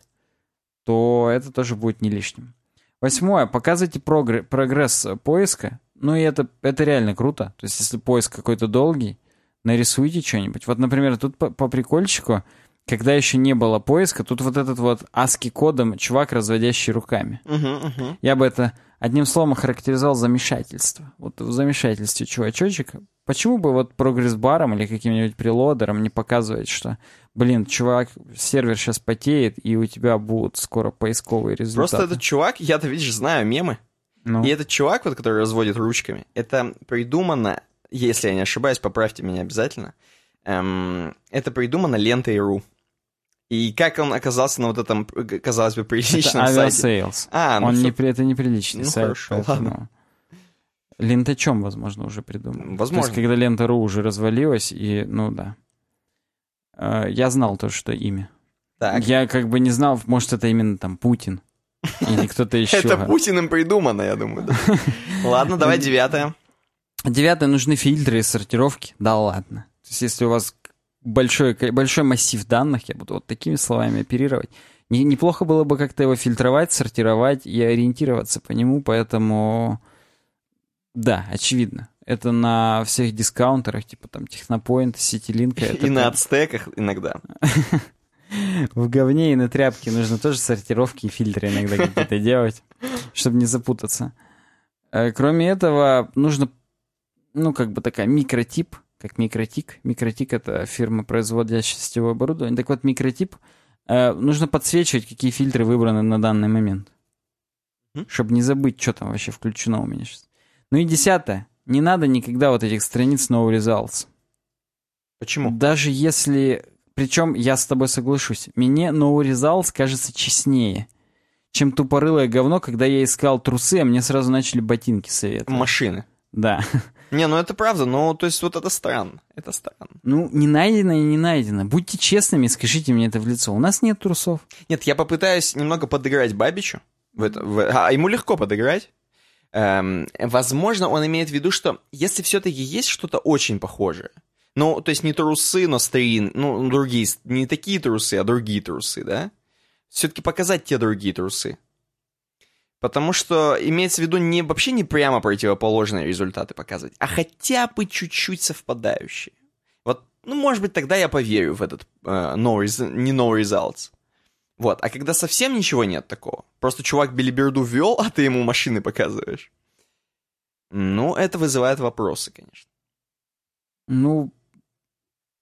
то это тоже будет не лишним. Восьмое. Показывайте прогре- прогресс поиска. Ну и это, это реально круто. То есть, если поиск какой-то долгий, нарисуйте что-нибудь. Вот, например, тут по, по прикольчику, когда еще не было поиска, тут вот этот вот ASCII кодом чувак, разводящий руками. Мгм, мгм. Я бы это одним словом охарактеризовал замешательство. Вот в замешательстве чувачочек Почему бы вот прогресс-баром или каким-нибудь preloader ом не показывать, что, блин, чувак, сервер сейчас потеет, и у тебя будут скоро поисковые результаты? Просто этот чувак, я-то, видишь, знаю мемы. Ну, И этот чувак, вот, который разводит ручками, это придумано, если я не ошибаюсь, поправьте меня обязательно, эм, это придумано лентой.ру. И как он оказался на вот этом, казалось бы, это приличном сайте? Aviasales. А, ну Он всё, не, при- это неприличный Ну, сайт. хорошо, поэтому... Ленточем, возможно, уже придумал. Возможно. То есть, когда лента.ру уже развалилась, и, ну да. Э, Я знал то, что имя. так. Я как бы не знал, может, это именно там Путин. Или кто-то *laughs* еще. Это Путиным придумано, я думаю. *laughs* Ладно, давай девятое. Девятое, нужны фильтры и сортировки. Да ладно. То есть, если у вас большой, большой массив данных, я буду вот такими словами оперировать, не- неплохо было бы как-то его фильтровать, сортировать и ориентироваться по нему, поэтому... Да, очевидно. Это на всех дискаунтерах, типа там Технопоинт, Ситилинка. *laughs* И на прям ацтеках иногда. *laughs* В говне и на тряпке нужно тоже сортировки и фильтры иногда какие-то делать, чтобы не запутаться. Э, Кроме этого, нужно, ну, как бы такая микротип, как микротик. Микротик — это фирма, производящая сетевое оборудование. Так вот, микротип э, нужно подсвечивать, какие фильтры выбраны на данный момент. Чтобы не забыть, что там вообще включено у меня сейчас. Ну и десятое. Не надо никогда вот этих страниц No Results. Почему? Даже если... Причем я с тобой соглашусь. Мне Results кажется честнее, чем тупорылое говно, когда я искал трусы, а мне сразу начали ботинки советовать. Машины. Да. Не, ну это правда, но то есть вот это странно. Это странно. Ну, не найдено и не найдено. Будьте честными, скажите мне это в лицо. У нас нет трусов. Нет, я попытаюсь немного подыграть Бабичу. В это, в- а ему легко подыграть. Эм, возможно, он имеет в виду, что если все-таки есть что-то очень похожее, ну, то есть не трусы, но стрин, ну, другие, не такие трусы, а другие трусы, да? Все-таки показать те другие трусы. Потому что имеется в виду не вообще не прямо противоположные результаты показывать, а хотя бы чуть-чуть совпадающие. Вот, ну, может быть, тогда я поверю в этот э, no res- не no results. Вот, а когда совсем ничего нет такого, просто чувак билиберду ввел, а ты ему машины показываешь. Ну, это вызывает вопросы, конечно. Ну,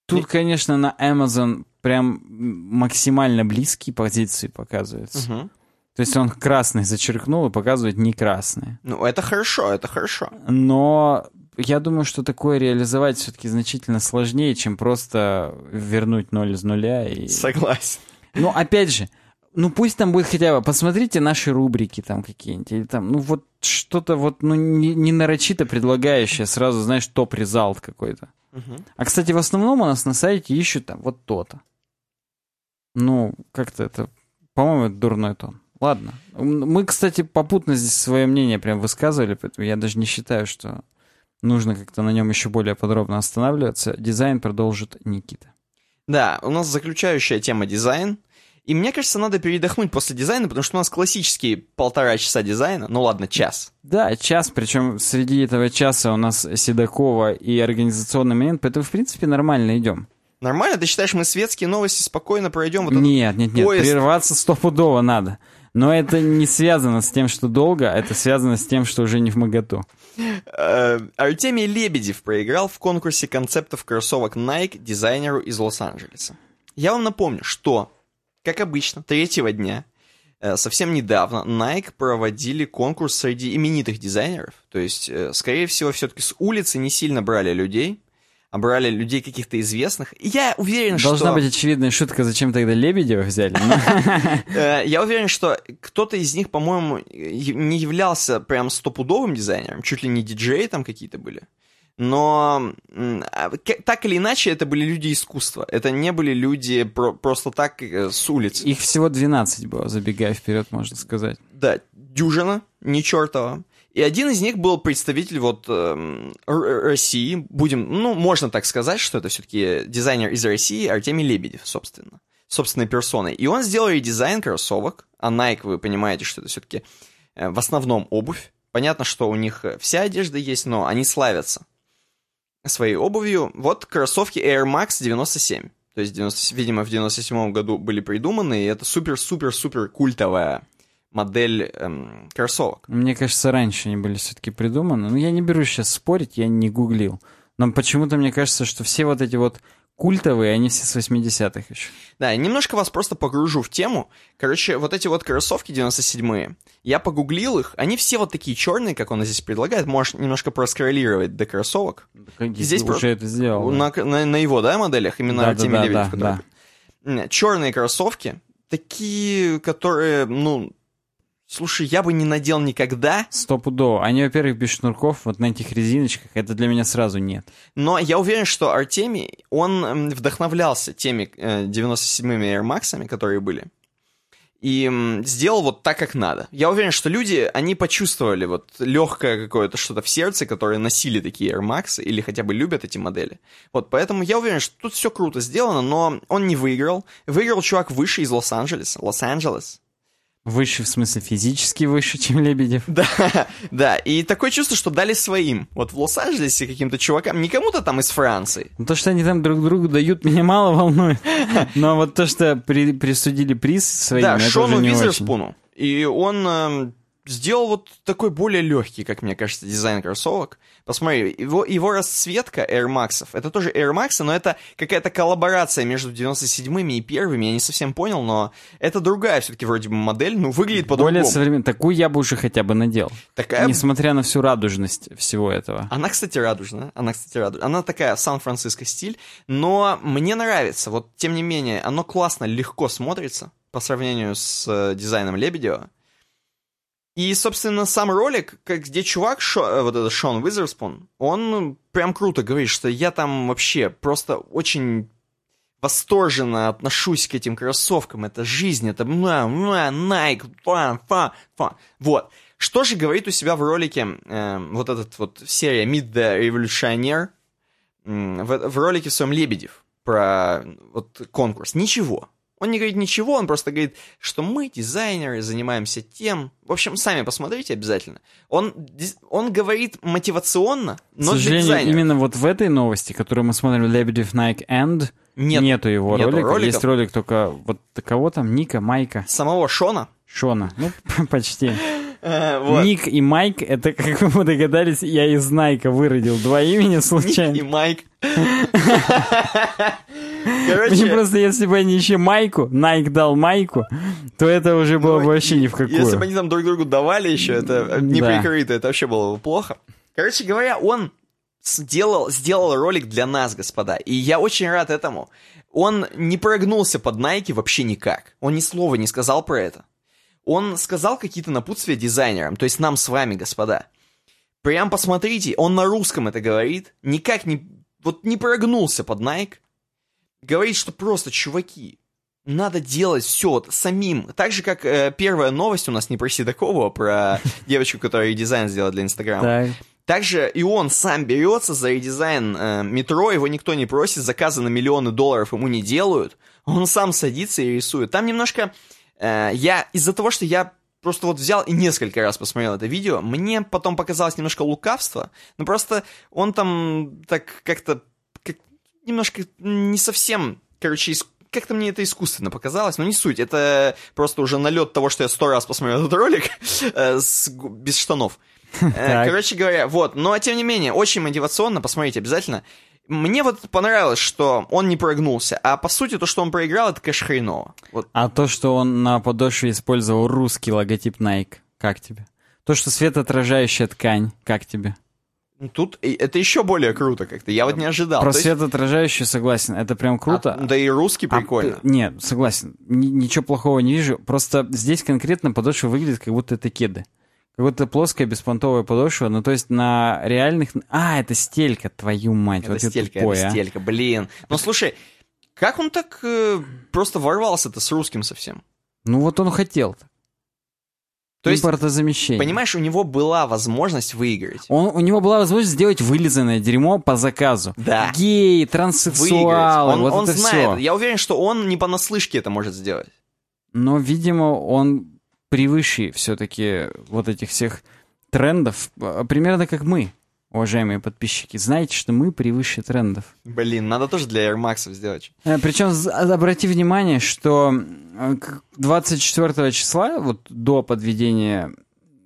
тут, конечно, на Amazon прям максимально близкие позиции показываются. Мгм. То есть он красный зачеркнул и показывает не красные. Ну, это хорошо, это хорошо. Но я думаю, что такое реализовать все-таки значительно сложнее, чем просто вернуть ноль из нуля. И... Согласен. Ну, опять же, ну пусть там будет хотя бы, посмотрите наши рубрики там какие-нибудь, или там, ну вот что-то вот, ну не, не нарочито предлагающее, сразу, знаешь, топ-резалт какой-то. Мгм. А, кстати, в основном у нас на сайте ищут там вот то-то. Ну, как-то это, по-моему, это дурной тон. Ладно. Мы, кстати, попутно здесь свое мнение прям высказывали, поэтому я даже не считаю, что нужно как-то на нем еще более подробно останавливаться. Дизайн продолжит Никита. Да, у нас заключающая тема дизайн. И мне кажется, надо передохнуть после дизайна, потому что у нас классические полтора часа дизайна. Ну ладно, час. Да, час, причем среди этого часа у нас Седокова и организационный момент, поэтому, в принципе, нормально идем. Нормально? Ты считаешь, мы светские новости спокойно пройдем? Вот Нет, нет, нет, поезд. прерваться стопудово надо. Но это не связано с тем, что долго, а это связано с тем, что уже не в моготу. Э, Артемий Лебедев проиграл в конкурсе концептов кроссовок Nike дизайнеру из Лос-Анджелеса. Я вам напомню, что, как обычно, третьего дня, э, совсем недавно, Nike проводили конкурс среди именитых дизайнеров. То есть, э, скорее всего, все-таки с улицы не сильно брали людей, а брали людей каких-то известных. И я уверен, Должна что... быть очевидная шутка, зачем тогда Лебедева взяли. *laughs* Э, Я уверен, что кто-то из них, по-моему, не являлся прям стопудовым дизайнером, чуть ли не диджеи там какие-то были. Но а, так или иначе, это были люди искусства. Это не были люди про- просто так э, с улицы. Их всего 12 было, забегая вперед, можно сказать. Да, дюжина, не чертова. И один из них был представитель вот Р- России, будем, ну, можно так сказать, что это все-таки дизайнер из России, Артемий Лебедев, собственно, собственной персоной. И он сделал редизайн кроссовок, а Nike, вы понимаете, что это все-таки в основном обувь. Понятно, что у них э, вся одежда есть, но они славятся своей обувью. Вот кроссовки Air Max 97. То есть, 90, видимо, в 97 году были придуманы, и это супер-супер-супер культовая модель эм, кроссовок. Мне кажется, раньше они были все-таки придуманы. Но я не берусь сейчас спорить, я не гуглил. Но почему-то мне кажется, что все вот эти вот культовые, они все с 80-х еще. Да, я немножко вас просто погружу в тему. Короче, вот эти вот кроссовки 97-е, я погуглил их, они все вот такие черные, как он здесь предлагает. Можешь немножко проскроллировать до кроссовок. Здесь уже про... это сделал. На, да. на, на его, да, моделях? Именно да, Артемий да, Лебедев. Да, да. Черные кроссовки, такие, которые, ну, Слушай, я бы не надел никогда. Стопудово. Они, во-первых, без шнурков, вот на этих резиночках, это для меня сразу нет. Но я уверен, что Артемий, он вдохновлялся теми 97-ми э, Air Max'ами, которые были. И сделал вот так, как надо. Я уверен, что люди, они почувствовали вот легкое какое-то что-то в сердце, которые носили такие Air Max или хотя бы любят эти модели. Вот, поэтому я уверен, что тут все круто сделано, но он не выиграл. Выиграл чувак выше из Лос-Анджелеса. Лос-Анджелес. Выше, в смысле, физически выше, *laughs* чем Лебедев? Да, да, и такое чувство, что дали своим. Вот в Лос-Анджелесе каким-то чувакам, не кому-то там из Франции. Ну, то, что они там друг другу дают, меня мало волнует. *laughs* Но вот то, что при, присудили приз своим, да, это Шону Визерспуну. И он э, сделал вот такой более легкий, как мне кажется, дизайн кроссовок. Посмотри, его, его расцветка Air Max, это тоже Air Max, но это какая-то коллаборация между 97-ми и первыми, я не совсем понял, но это другая все-таки вроде бы модель, ну, выглядит по-другому. Более современная. Такую я бы уже хотя бы надел. Такая... Несмотря на всю радужность всего этого. Она, кстати, радужная. Она, кстати, радужная. Она такая Сан-Франциско стиль, но мне нравится. Вот, тем не менее, оно классно, легко смотрится по сравнению с э, дизайном Лебедева. И, собственно, сам ролик, как, где чувак, Шо, э, вот этот Шон Уизерспун, он прям круто говорит, что я там вообще просто очень восторженно отношусь к этим кроссовкам. Это жизнь, это муа, Nike, фа, фа. Вот. Что же говорит у себя в ролике э, вот этот вот серия Meet the Revolutionary, э, в, в ролике в своем Лебедев про вот конкурс? Ничего. Он не говорит ничего, он просто говорит, что мы, дизайнеры, занимаемся тем. В общем, сами посмотрите обязательно. Он, он говорит мотивационно, но К сожалению, для дизайнеров. именно вот в этой новости, которую мы смотрим, Лебедев, Nike and, Нет, нету его нету ролика. роликов. Есть ролик только вот кого там, Ника, Майка, Самого Шона. Шона. Ну, *laughs* почти. *laughs* Э, вот. Ник и Майк, это, как вы догадались, я из Найка выродил два имени Ник случайно. и Майк. Мне Короче, просто, если бы они еще Майку, Найк дал Майку, то это уже было бы вообще ни в какую. Ну, если бы они там друг другу давали еще, это не Да. прикрыто, это вообще было бы плохо. Короче говоря, он сделал, сделал ролик для нас, господа, и я очень рад этому. Он не прогнулся под Nike вообще никак. Он ни слова не сказал про это. Он сказал какие-то напутствия дизайнерам, то есть нам с вами, господа. Прям посмотрите, он на русском это говорит, никак не, вот не прогнулся под Nike. Говорит, что просто, чуваки, надо делать все вот самим. Так же, как э, первая новость у нас не про Седокова, а про девочку, которая дизайн сделала для Инстаграма. Так. Также и он сам берется за редизайн э, метро, его никто не просит, заказы на миллионы долларов ему не делают. Он сам садится и рисует. Там немножко... э, я из-за того, что я просто вот взял и несколько раз посмотрел это видео, мне потом показалось немножко лукавство. Ну просто он там так как-то как, немножко не совсем, короче, иск- как-то мне это искусственно показалось, но не суть. Это просто уже налет того, что я сто раз посмотрел этот ролик *laughs* э, с без штанов. *laughs* Э. Короче говоря, вот. Но, тем не менее, очень мотивационно, посмотрите обязательно. Мне вот понравилось, что он не прогнулся, а по сути то, что он проиграл, это, конечно, хреново. Вот. А то, что он на подошве использовал русский логотип Nike, как тебе? То, что светоотражающая ткань, как тебе? Тут и- это еще более круто как-то. Я вот не ожидал. Про светоотражающую согласен, это прям круто. а, да и русский А, прикольно. э, нет, согласен. Ни- ничего плохого не вижу. Просто здесь конкретно подошва выглядит, как будто это кеды. Как будто плоская беспонтовая подошва. Ну, то есть на реальных... А, это стелька, твою мать. Это вот стелька, тупой, это а. стелька, блин. Ну слушай, как он так э, просто ворвался-то с русским совсем? Ну, вот он хотел. То есть, Импортозамещение. понимаешь, у него была возможность выиграть. Он, у него была возможность сделать вылизанное дерьмо по заказу. Да. Выиграть. транссексуалы, Он, вот он это знает. все. Я уверен, что он не понаслышке это может сделать. Но, видимо, он превыше все-таки вот этих всех трендов. А, Примерно как мы, уважаемые подписчики. Знаете, что мы превыше трендов. Блин, надо тоже для Air Max сделать. Причем обрати внимание, что э, к 24 числа, вот до подведения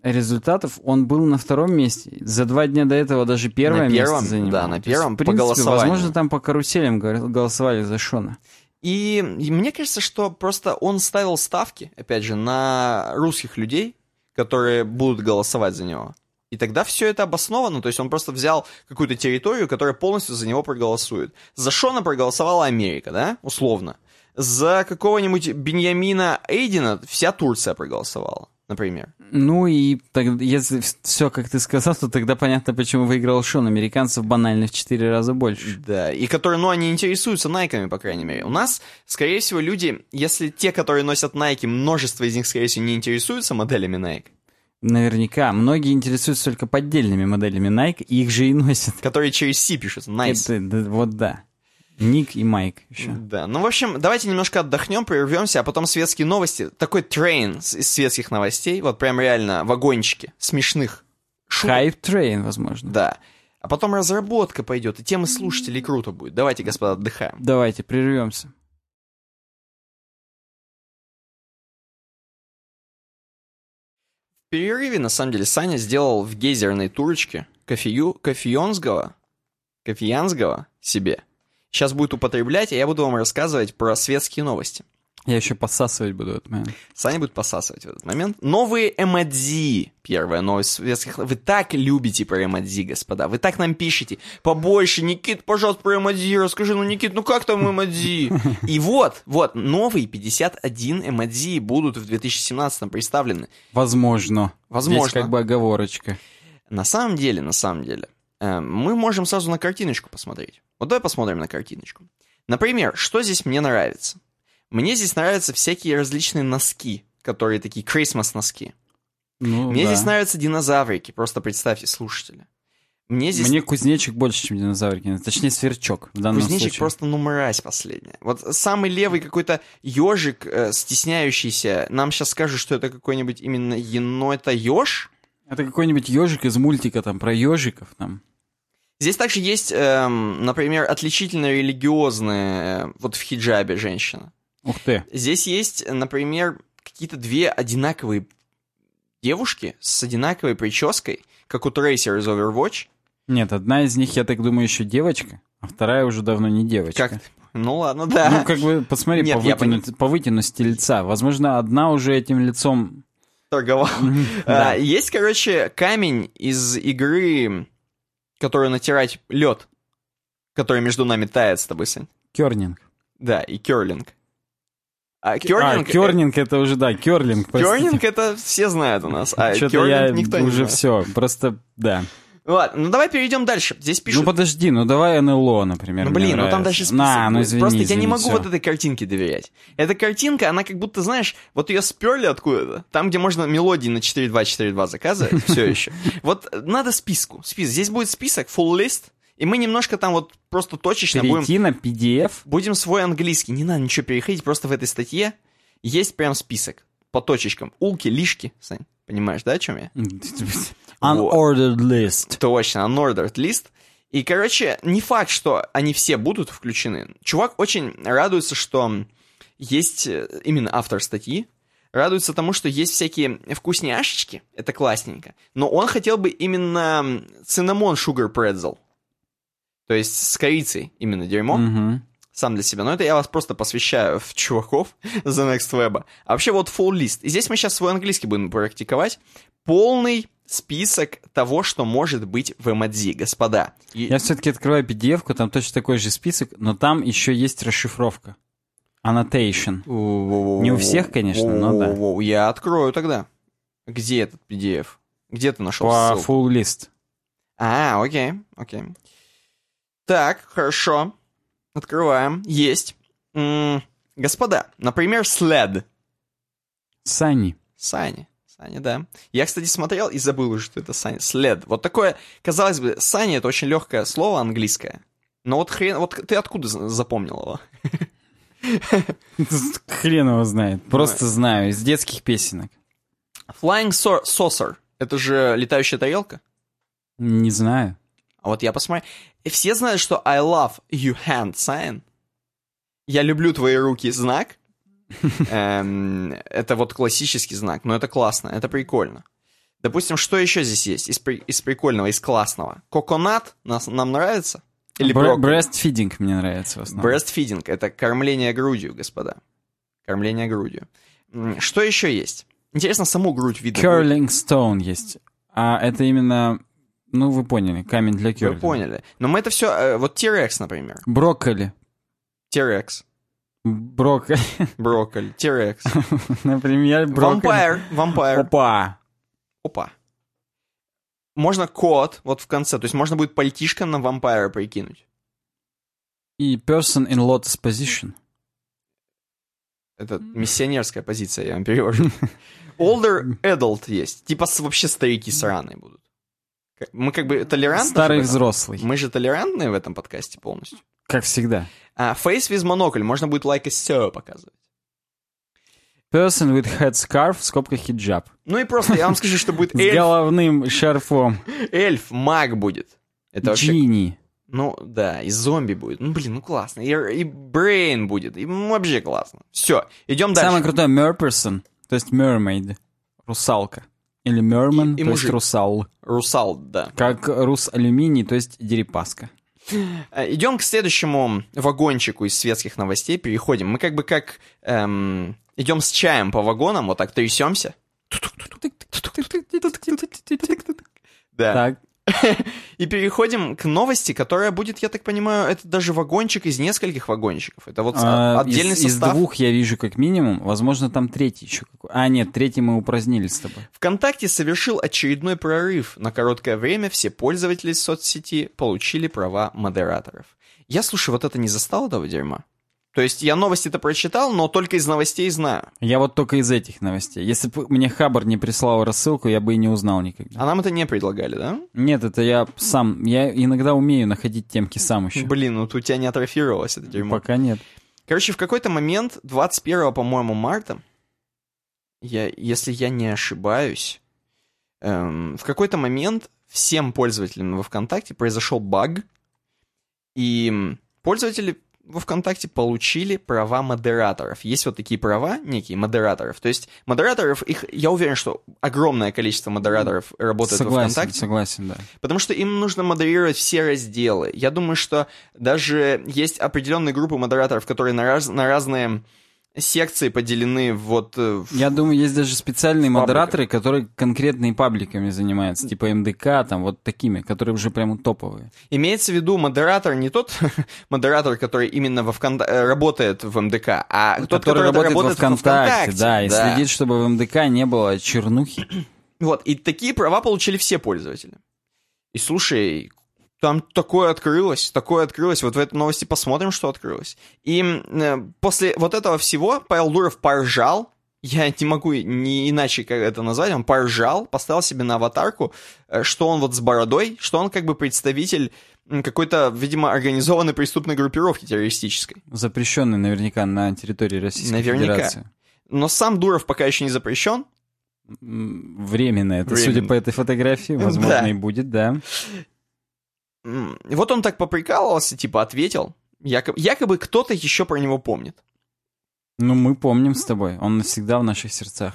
результатов он был на втором месте. За два дня до этого даже первое На первом, место занимал. да, на есть, первом в по принципе, голосованию. Возможно, там по каруселям гол- голосовали за Шона. И, мне кажется, что просто он ставил ставки, опять же, на русских людей, которые будут голосовать за него. И тогда все это обосновано, то есть он просто взял какую-то территорию, которая полностью за него проголосует. За Шона проголосовала Америка, да, условно. За какого-нибудь Беньямина Эйдина вся Турция проголосовала, например. Ну и тогда, если все, как ты сказал, то тогда понятно, почему выиграл Шон. Американцев банально в четыре раза больше. Да, и которые, ну, они интересуются найками, по крайней мере. У нас, скорее всего, люди, если те, которые носят найки, множество из них, скорее всего, не интересуются моделями Nike, Наверняка. Многие интересуются только поддельными моделями Nike, и их же и носят. которые через C пишутся, nice. Это- да, вот да. Ник и Майк еще. Да, ну, в общем, давайте немножко отдохнем, прервемся, а потом светские новости. Такой train из светских новостей, вот прям реально вагончики смешных. шуток. Hype Train, возможно. Да. А потом разработка пойдет, и темы слушателей круто будет. Давайте, господа, отдыхаем. Давайте, прервемся. В перерыве, на самом деле, Саня сделал в гейзерной турочке кофею, кофеенского, кофеянского себе. Сейчас будет употреблять, а я буду вам рассказывать про светские новости. Я еще посасывать буду в этот момент. Саня будет посасывать в этот момент. Новые эмодзи. Первая новость светских... Вы так любите про эмодзи, господа. Вы так нам пишете. Побольше, Никит, пожалуйста, про эмодзи расскажи. Ну, Никит, ну как там эмодзи? *laughs* И вот, вот, новые 51 эмодзи будут в 2017 представлены. Возможно. Возможно. Здесь как бы оговорочка. На самом деле, на самом деле, мы можем сразу на картиночку посмотреть. Вот давай посмотрим на картиночку. Например, что здесь мне нравится? Мне здесь нравятся всякие различные носки, которые такие Christmas носки. Ну, Мне да. здесь нравятся динозаврики, просто представьте, слушатели. Мне здесь Мне кузнечик больше, чем динозаврики. Точнее, сверчок в данном кузнечик случае. просто ну мразь последняя. Вот самый левый какой-то ежик, э, стесняющийся, нам сейчас скажут, что это какой-нибудь именно ено, это еж. Это какой-нибудь ежик из мультика там про ежиков там. Здесь также есть, эм, например, отличительно религиозная, э, вот в хиджабе женщина. Ух ты. Здесь есть, например, какие-то две одинаковые девушки с одинаковой прической, как у Трейсер из Overwatch. Нет, одна из них, я так думаю, еще девочка, а вторая уже давно не девочка. Как? Ну ладно, да. Ну, как бы, посмотри, Нет, по, я вытянуть- по вытянутости лица. Возможно, одна уже этим лицом... торговал. Да. А, Есть, короче, камень из игры, которую натирать лед, который между нами тает с тобой, Сань. Кёрнинг. Да, и керлинг. А А, керлинг... это уже, да, кёрлинг. Керлинг это все знают у нас, а керлинг никто не уже знает. все, просто, да. Ладно, ну давай перейдем дальше. Здесь пишут... Ну подожди, ну давай НЛО, например. Ну блин, ну там дальше список. На, ну извини, Просто я извини, не могу всё. вот этой картинке доверять. Эта картинка, она как будто, знаешь, вот ее сперли откуда-то. Там, где можно мелодии на 4.2.4.2 заказывать, *laughs* все еще. Вот надо списку. Список. Здесь будет список, full list, и мы немножко там вот просто точечно будем, Перейти на PDF? будем свой английский. Не надо ничего переходить, просто в этой статье есть прям список по точечкам. Улки, лишки, Сань. Понимаешь, да, о чем я? *laughs* Unordered list. Точно, unordered list. И, короче, не факт, что они все будут включены. Чувак очень радуется, что есть э, именно автор статьи, радуется тому, что есть всякие вкусняшечки, это классненько, но он хотел бы именно цинамон sugar pretzel, то есть с корицей именно дерьмо, Мгм. сам для себя. Но это я вас просто посвящаю в чуваков The Next Web. А вообще вот full list. И здесь мы сейчас свой английский будем практиковать. Полный список того, что может быть в эмодзи, господа. И- Я все-таки открываю PDF-ку, там точно такой же список, но там еще есть расшифровка. Annotation. Не у всех, конечно, но да. Я открою тогда. Где этот PDF? Где ты нашел По ссылку? full list. А, окей, окей. Так, хорошо. Открываем. Есть. М, Господа, например, sled. Сани. Сани. Сани, да. Я, кстати, смотрел и забыл уже, что это Сани. След. Вот такое, казалось бы, Сани это очень легкое слово английское. Но вот хрен, вот ты откуда за- запомнил его? Хрен его знает. Просто знаю, из детских песенок. Flying sau- saucer. Это же летающая тарелка? Не знаю. А вот я посмотрю. Все знают, что I love you hand sign. Я люблю твои руки знак. Эм, Это вот классический знак, но это классно, это прикольно. Допустим, что еще здесь есть из, при- из прикольного, из классного? Коконат нас, нам нравится? Или Бре- брокколи? breastfeeding мне нравится в основном. Breastfeeding — это кормление грудью, господа. Кормление грудью. Что еще есть? Интересно, саму грудь видно. Curling stone есть. А это именно, ну вы поняли, камень для Вы керлинга. поняли. Но мы это все... Вот T-Rex, например. Брокколи. T-Rex. Брокколи. Брокколи. T-Rex. *laughs* Например, брокколи. Вампир. Вампир. Опа. Опа. Можно код вот в конце. То есть можно будет пальтишко на вампира прикинуть. И person in lotus position. Это миссионерская позиция, я вам перевожу. *laughs* Older adult есть. Типа вообще старики сраные будут. Мы как бы толерантны. Старый взрослый. Мы же толерантные в этом подкасте полностью. Как всегда. А face with monocle можно будет like a so показывать. Person with head scarf, в скобках хиджаб. Ну и просто я вам *laughs* скажу, что будет С эльф, головным шарфом. эльф, маг будет. Это вообще... Джини. Ну, да, и зомби будет. Ну, блин, ну классно. И, и Брейн будет. И ну, вообще классно. Все, идем дальше. Самое крутое merperson, то есть mermaid, русалка. Или И- и то есть русал. Русал, да. Как рус алюминий, то есть дерипаска. Э, Идем к следующему вагончику из светских новостей. Переходим. Мы как бы как эм, идем с чаем по вагонам, вот так трясемся. Да. Так, *laughs* И переходим к новости, которая будет, я так понимаю, это даже вагончик из нескольких вагончиков. Это вот а, отдельный из, из состав. двух я вижу как минимум, возможно, там третий еще какой. А, нет, третий мы упразднили с тобой. ВКонтакте совершил очередной прорыв. На короткое время все пользователи соцсети получили права модераторов. Я, слушай, вот это не застал этого дерьма. То есть я новости-то прочитал, но только из новостей знаю. Я вот только из этих новостей. Если бы мне Хабар не прислал рассылку, я бы и не узнал никогда. А нам это не предлагали, да? Нет, это я сам. Я иногда умею находить темки сам еще. Блин, ну тут у тебя не атрофировалось это дерьмо. Пока нет. Короче, в какой-то момент, 21, по-моему, марта, я, если я не ошибаюсь, эм, в какой-то момент всем пользователям во ВКонтакте произошел баг, и пользователи во ВКонтакте получили права модераторов. Есть вот такие права, некие модераторов. То есть модераторов, их, я уверен, что огромное количество модераторов работает во Согласен, ВКонтакте. согласен, да. Потому что им нужно модерировать все разделы. Я думаю, что даже есть определенные группы модераторов, которые на, раз- на разные секции поделены вот... э, в- Я думаю, есть даже специальные Пабликах. модераторы, которые конкретными пабликами занимаются, типа МДК, там вот такими, которые уже прямо топовые. Имеется в виду модератор не тот *laughs* модератор, который именно во Вконта- э, работает в МДК, а тот, который, работает, во работает ВКонтакте, во да, и следит, чтобы в МДК не было чернухи. Вот, и такие права получили все пользователи. И слушай, там такое открылось, такое открылось. Вот в этой новости посмотрим, что открылось. И э, после вот этого всего Павел Дуров поржал. Я не могу не иначе как это назвать. Он поржал, поставил себе на аватарку, э, что он вот с бородой, что он как бы представитель какой-то, видимо, организованной преступной группировки террористической. Запрещенный наверняка на территории Российской Наверняка. Федерации. Но сам Дуров пока еще не запрещен. Временно это, Временно. судя по этой фотографии, возможно, Да. и будет, да. Вот он так поприкалывался, типа ответил. Якобы, якобы кто-то еще про него помнит. Ну, мы помним с тобой, он навсегда в наших сердцах.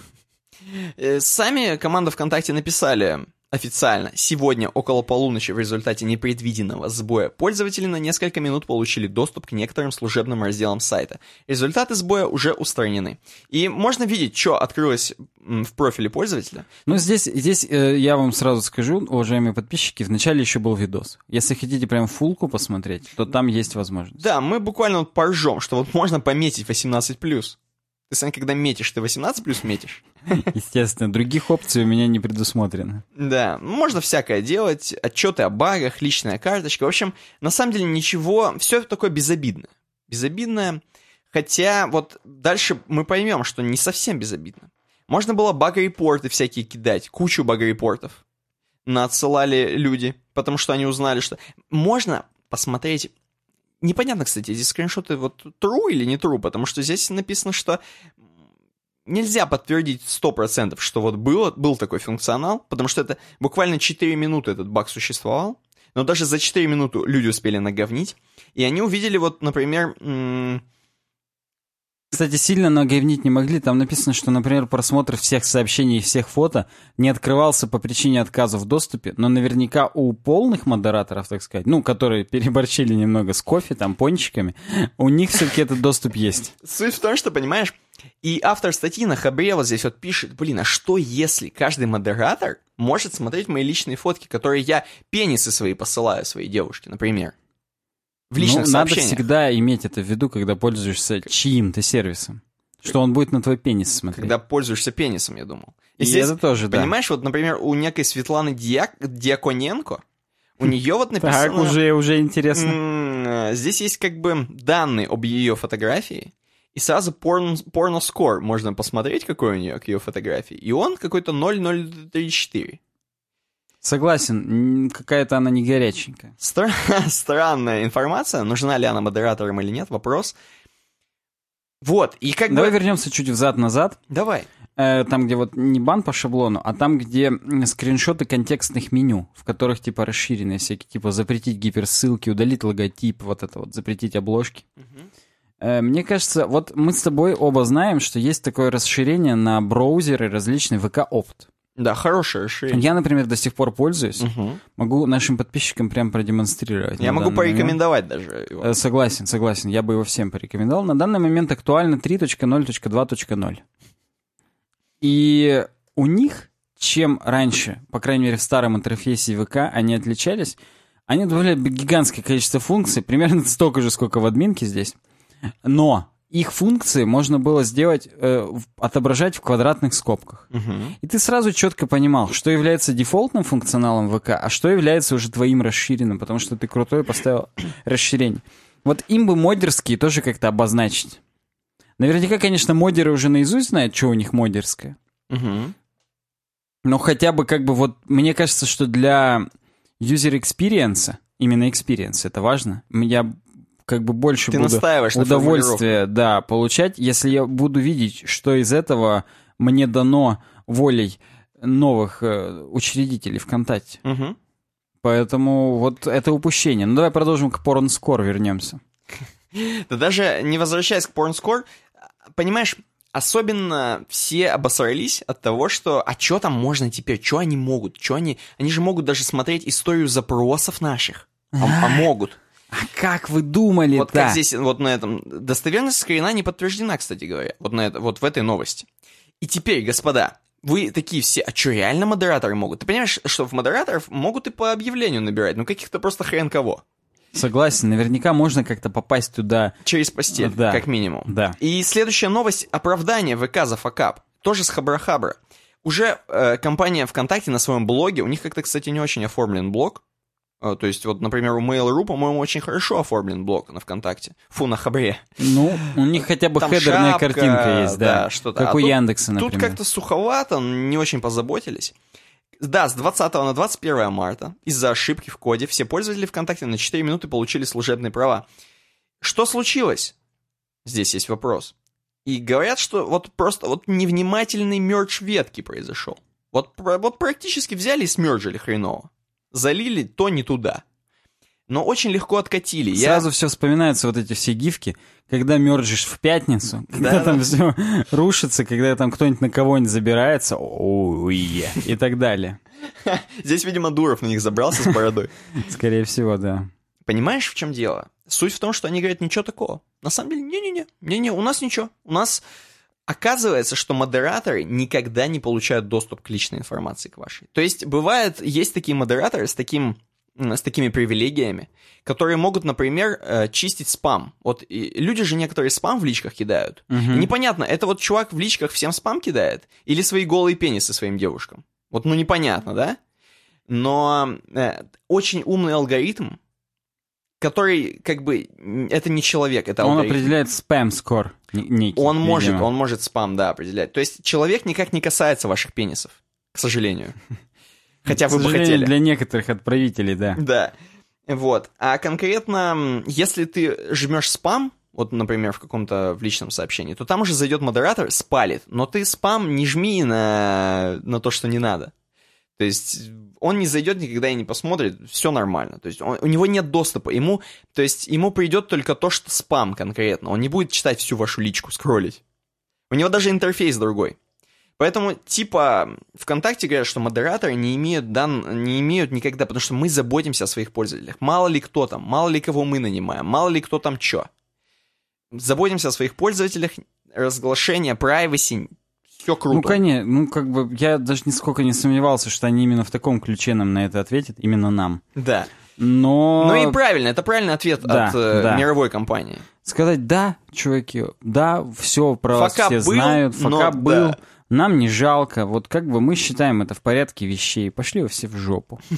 Э, Сами команда ВКонтакте написали официально. Сегодня около полуночи в результате непредвиденного сбоя пользователи на несколько минут получили доступ к некоторым служебным разделам сайта. Результаты сбоя уже устранены. И можно видеть, что открылось в профиле пользователя. Ну, здесь, здесь э, я вам сразу скажу, уважаемые подписчики, вначале еще был видос. Если хотите прям фулку посмотреть, то там есть возможность. Да, мы буквально вот поржем, что вот можно пометить 18+. Ты, Сань, когда метишь, ты 18+, метишь? *laughs* Естественно, других опций у меня не предусмотрено. Да, можно всякое делать, отчеты о багах, личная карточка. В общем, на самом деле ничего, все такое безобидное. Безобидное, хотя вот дальше мы поймем, что не совсем безобидно. Можно было баг-репорты всякие кидать, кучу баг-репортов надсылали люди, потому что они узнали, что... Можно посмотреть... Непонятно, кстати, эти скриншоты вот true или не true, потому что здесь написано, что нельзя подтвердить 100%, что вот было, был такой функционал, потому что это буквально 4 минуты этот баг существовал, но даже за 4 минуты люди успели наговнить, и они увидели вот, например, кстати, сильно наговнить не могли. Там написано, что, например, просмотр всех сообщений и всех фото не открывался по причине отказа в доступе, но наверняка у полных модераторов, так сказать, ну, которые переборчили немного с кофе, там, пончиками, у них все-таки этот доступ есть. Суть в том, что, понимаешь, и автор статьи на Хабре вот здесь вот пишет, блин, а что если каждый модератор может смотреть мои личные фотки, которые я пенисы свои посылаю своей девушке, например? В личных ну, надо всегда иметь это в виду, когда пользуешься чьим-то сервисом. Что он будет на твой пенис смотреть. Когда пользуешься пенисом, я думал. И здесь, это тоже, да. Понимаешь, вот, например, у некой Светланы Диак... Диаконенко, у нее вот написано... Так, уже, уже интересно. Э, Здесь есть как бы данные об ее фотографии, и сразу порн, порноскор можно посмотреть, какой у нее к ее фотографии. И он какой-то 0034. Согласен, какая-то она не горяченькая. Стра- *laughs* странная информация, нужна ли она модераторам или нет, вопрос. Вот, и как Давай бы... вернемся чуть взад-назад. Давай. Э, Там, где вот не бан по шаблону, а там, где скриншоты контекстных меню, в которых типа расширенные всякие, типа запретить гиперссылки, удалить логотип, вот это вот, запретить обложки. Э, Мне кажется, вот мы с тобой оба знаем, что есть такое расширение на браузеры различные VK-Opt. Да, хорошее расширение. Я, например, до сих пор пользуюсь. Мгм. Могу нашим подписчикам прям продемонстрировать. Я могу данный момент. порекомендовать даже его. Э, Согласен, согласен. Я бы его всем порекомендовал. На данный момент актуально 3.0.2.0. И у них, чем раньше, по крайней мере в старом интерфейсе ВК, они отличались, они добавляли гигантское количество функций, примерно столько же, сколько в админке здесь. Но их функции можно было сделать, э, отображать в квадратных скобках. Мгм. И ты сразу четко понимал, что является дефолтным функционалом ВК, а что является уже твоим расширенным, потому что ты крутой поставил *coughs* расширение. Вот им бы модерские тоже как-то обозначить. Наверняка, конечно, модеры уже наизусть знают, что у них модерское. Мгм. Но хотя бы как бы вот, мне кажется, что для user experience, именно experience, это важно. Я как бы больше Ты буду удовольствие, да, получать, если я буду видеть, что из этого мне дано волей новых э, учредителей ВКонтакте. Мгм. Поэтому вот это упущение. Ну давай продолжим к порнскор вернемся. *laughs* Да даже не возвращаясь к порнскор, понимаешь, особенно все обосрались от того, что а что там можно теперь, что они могут, что они... Они же могут даже смотреть историю запросов наших. А, а *laughs* могут. А как вы думали Вот как здесь, вот на этом... Достоверность скрина не подтверждена, кстати говоря, вот, на это, вот в этой новости. И теперь, господа, вы такие все, а что, реально модераторы могут? Ты понимаешь, что в модераторов могут и по объявлению набирать, ну каких-то просто хрен кого. Согласен, наверняка можно как-то попасть туда. Через постель, Да. как минимум. Да. И следующая новость — оправдание ВК за факап. Тоже с Хабра-Хабра. Уже э, компания ВКонтакте на своем блоге, у них как-то, кстати, не очень оформлен блог. Э, то есть, вот, например, у Mail.ru, по-моему, очень хорошо оформлен блог на ВКонтакте. Фу, на Хабре. Ну, у них хотя бы Там хедерная шапка, картинка есть, да. да, что-то. Как А у тут- Яндекса, например. Тут как-то суховато, не очень позаботились. Да, с 20 на 21 марта из-за ошибки в коде все пользователи ВКонтакте на 4 минуты получили служебные права. Что случилось? Здесь есть вопрос. И говорят, что вот просто вот невнимательный мерч ветки произошел. Вот, вот практически взяли и смержили хреново. Залили то не туда. Но очень легко откатили. Я- Сразу все вспоминаются вот эти все гифки, когда мерджишь в пятницу, когда Да, там да. все рушится, когда там кто-нибудь на кого-нибудь забирается, ой, и так далее. Здесь, видимо, Дуров на них забрался с бородой. Скорее всего, да. Понимаешь, в чем дело? Суть в том, что они говорят, ничего такого. На самом деле, не-не-не, не-не, у нас ничего. У нас оказывается, что модераторы никогда не получают доступ к личной информации к вашей. То есть, бывает, есть такие модераторы с таким с такими привилегиями, которые могут, например, э, чистить спам. Вот люди же некоторые спам в личках кидают. И непонятно, это вот чувак в личках всем спам кидает или свои голые пенисы своим девушкам. Вот, ну непонятно, да? Но э, очень умный алгоритм, который, как бы, это не человек, это Он алгоритм. определяет спам-скор некий, Он может, видимо. он может спам, да, определять. То есть человек никак не касается ваших пенисов, к сожалению. *laughs* Хотя вы бы хотели. для некоторых отправителей, да. Да. Вот. А конкретно, если ты жмешь спам, вот, например, в каком-то в личном сообщении, то там уже зайдет модератор, спалит. Но ты спам не жми на, на то, что не надо. То есть он не зайдет никогда и не посмотрит, все нормально. То есть он- у него нет доступа. Ему, то есть ему придет только то, что спам конкретно. Он не будет читать всю вашу личку, скроллить. У него даже интерфейс другой. Поэтому, типа, ВКонтакте говорят, что модераторы не имеют, дан... не имеют никогда, потому что мы заботимся о своих пользователях. Мало ли кто там, мало ли кого мы нанимаем, мало ли кто там чё. Заботимся о своих пользователях, разглашение, privacy, все круто. Ну, конечно, ну, как бы, я даже нисколько не сомневался, что они именно в таком ключе нам на это ответят, именно нам. Да. Но... Ну и правильно, это правильный ответ Да, от э, да. мировой компании. Сказать, да, чуваки, да, все про вас все был, знают, факап был, да. нам не жалко, вот как бы мы считаем это в порядке вещей, пошли вы все в жопу. *laughs*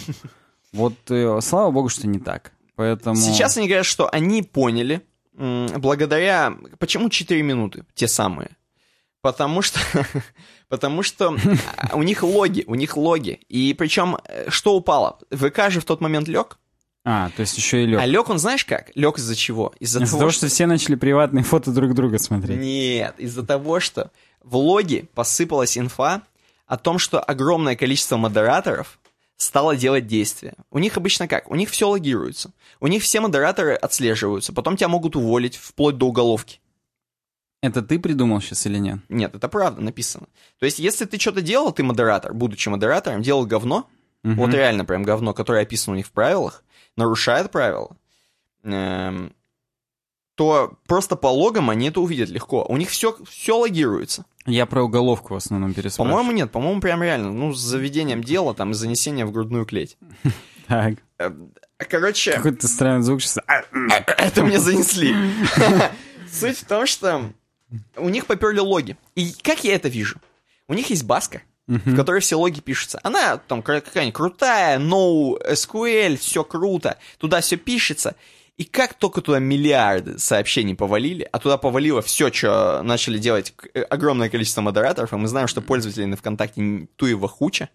Вот, э, слава богу, что не так. Поэтому... Сейчас они говорят, что они поняли, благодаря... Почему 4 минуты, те самые? Потому что... *laughs* Потому что а, у них логи, у них логи. И причем, э, что упало? ВК же в тот момент лег. А, то есть еще и лег. А лег он знаешь как? Лег из-за чего? Из-за Из-за того, что все начали приватные фото друг друга смотреть. Нет, из-за того, что в логе посыпалась инфа о том, что огромное количество модераторов стало делать действия. У них обычно как? У них все логируется. У них все модераторы отслеживаются. Потом тебя могут уволить вплоть до уголовки. Это ты придумал сейчас или нет? Нет, это правда написано. То есть, если ты что-то делал, ты модератор, будучи модератором, делал говно, Мгм. вот реально прям говно, которое описано у них в правилах, нарушает правила, эм, то просто по логам они это увидят легко. У них все, все логируется. Я про уголовку в основном переспрашиваю. По-моему, нет. По-моему, прям реально. Ну, с заведением дела там и занесением в грудную клеть. *laughs* Так, Э, Короче, какой-то странный звук сейчас. *laughs* Это мне занесли. *laughs* Суть в том, что у них поперли логи. И как я это вижу? У них есть баска, в которой все логи пишутся. Она там какая-нибудь крутая, no SQL, все круто, туда все пишется. И как только туда миллиарды сообщений повалили, а туда повалило все, что начали делать э, огромное количество модераторов, и мы знаем, что пользователей на ВКонтакте туева хуча.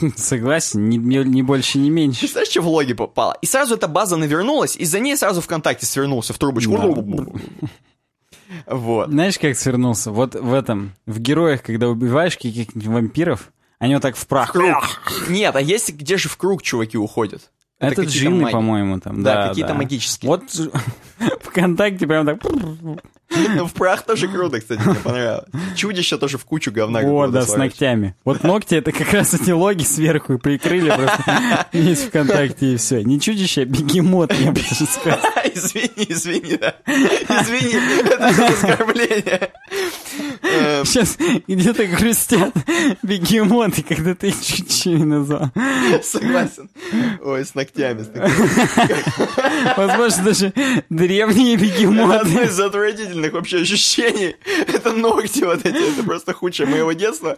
*laughs* Согласен, ни- ни больше, ни меньше. Представляешь, что в логи попало? И сразу эта база навернулась, и за ней сразу ВКонтакте свернулся в трубочку. Вот. Знаешь, как свернулся? Вот в этом, в героях, когда убиваешь каких-нибудь вампиров, они вот так в прах. Круг. Нет, а есть где же в круг чуваки уходят? Это Это джинны, по-моему, там. Да, Да, какие-то да. магические. Вот *laughs* ВКонтакте прям так... *laughs* В прах тоже круто, кстати, мне понравилось. Чудище тоже в кучу говна. Какого-то да, с ногтями. Вот ногти это как раз эти логи сверху и прикрыли просто весь ВКонтакте и все. Не чудище, а бегемот, я бы даже сказал. *laughs* Извини, извини, да. Извини, это оскорбление. Э, Сейчас где-то грустят бегемоты, когда ты чуть-чуть назвал. Согласен. Ой, с ногтями. с ногтями. Возможно, даже древние Это одно бегемоты. из отвратительных вообще ощущений. *laughs* Это ногти вот эти, это просто худшее моего детства.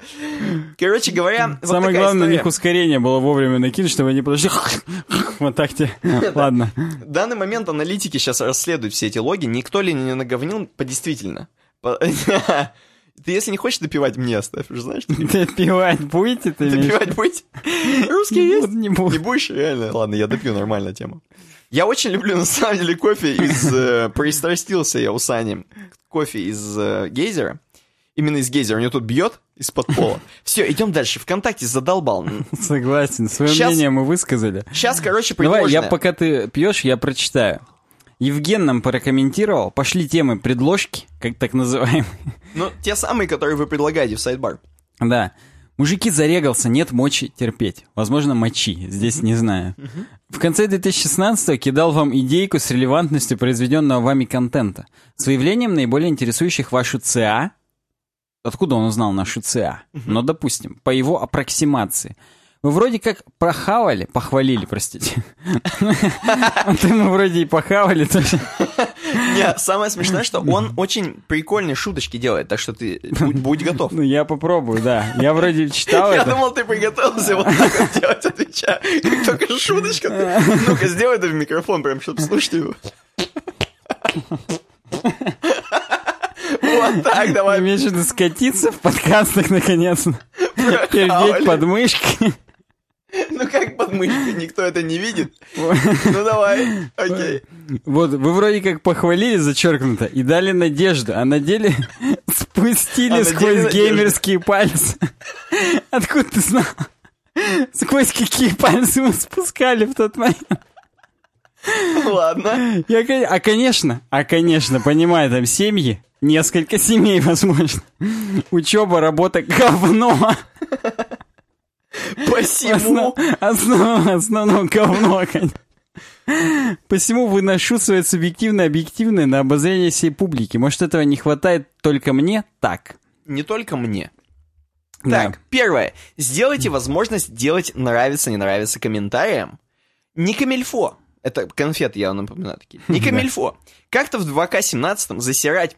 Короче говоря, вот Самое главное, история. них ускорение было вовремя накинуть, чтобы они подошли. *laughs* Вот так тебе. Ладно. В данный момент аналитики сейчас расследуют все эти логи, никто ли не наговнил подействительно. По- *laughs* Ты если не хочешь допивать, мне оставь, уже знаешь? что Допивать будете ты? Допивать будете? Русские Не есть? не буду. Не будешь? Реально? Ладно, я допью, нормальная тема. Я очень люблю, на самом деле, кофе из... э, Пристрастился я у Сани. Кофе из э, гейзера. Именно из гейзера. У него тут бьет из-под пола. Все, идем дальше. Вконтакте задолбал. Согласен. Свое Щас- мнение мы высказали. Сейчас, короче, Давай, я пока ты пьешь, я прочитаю. Евген нам прокомментировал. Пошли темы предложки, как так называемые. Ну, те самые, которые вы предлагаете в сайдбар. Да. Мужики зарегался, нет мочи терпеть. Возможно, мочи, здесь не знаю. В конце 2016-го кидал вам идейку с релевантностью произведенного вами контента. С выявлением наиболее интересующих вашу ЦА. Откуда он узнал нашу ЦА? Но, допустим, по его аппроксимации. Вы вроде как прохавали, похвалили, простите. *laughs* И мы вроде и похавали тоже. Нет, самое смешное, что он очень прикольные шуточки делает, так что ты будь, будь готов. Ну, я попробую, да. Я вроде читал Я это. думал, ты приготовился вот так вот делать, отвечаю. Как только шуточка, ты... Ну-ка, сделай это в микрофон, прям, чтобы слушать его. Вот так, давай. В виду скатиться в подкастах, наконец-то? Пердеть Хавали. *laughs* Ну как под мышкой, никто это не видит. *laughs* Ну давай, окей. Вот, вы вроде как похвалили зачеркнуто и дали надежду, а на деле *laughs* спустили А деле сквозь геймерские пальцы. Откуда ты знал? Сквозь какие пальцы мы спускали в тот момент. Ладно. Я, а, конечно, а, конечно, понимаю, там семьи, несколько семей, возможно. Учеба, работа, говно. Посему... Основ- основ- основное говно, конечно. Посему выношу свое субъективное, объективное на обозрение всей публики. Может, этого не хватает только мне? Так. Не только мне. Да. Так, первое. Сделайте возможность делать нравится, не нравится комментариям. Не камильфо. Это конфеты, я вам напоминаю такие. Не *laughs* камильфо. Как-то в 2К17 засирать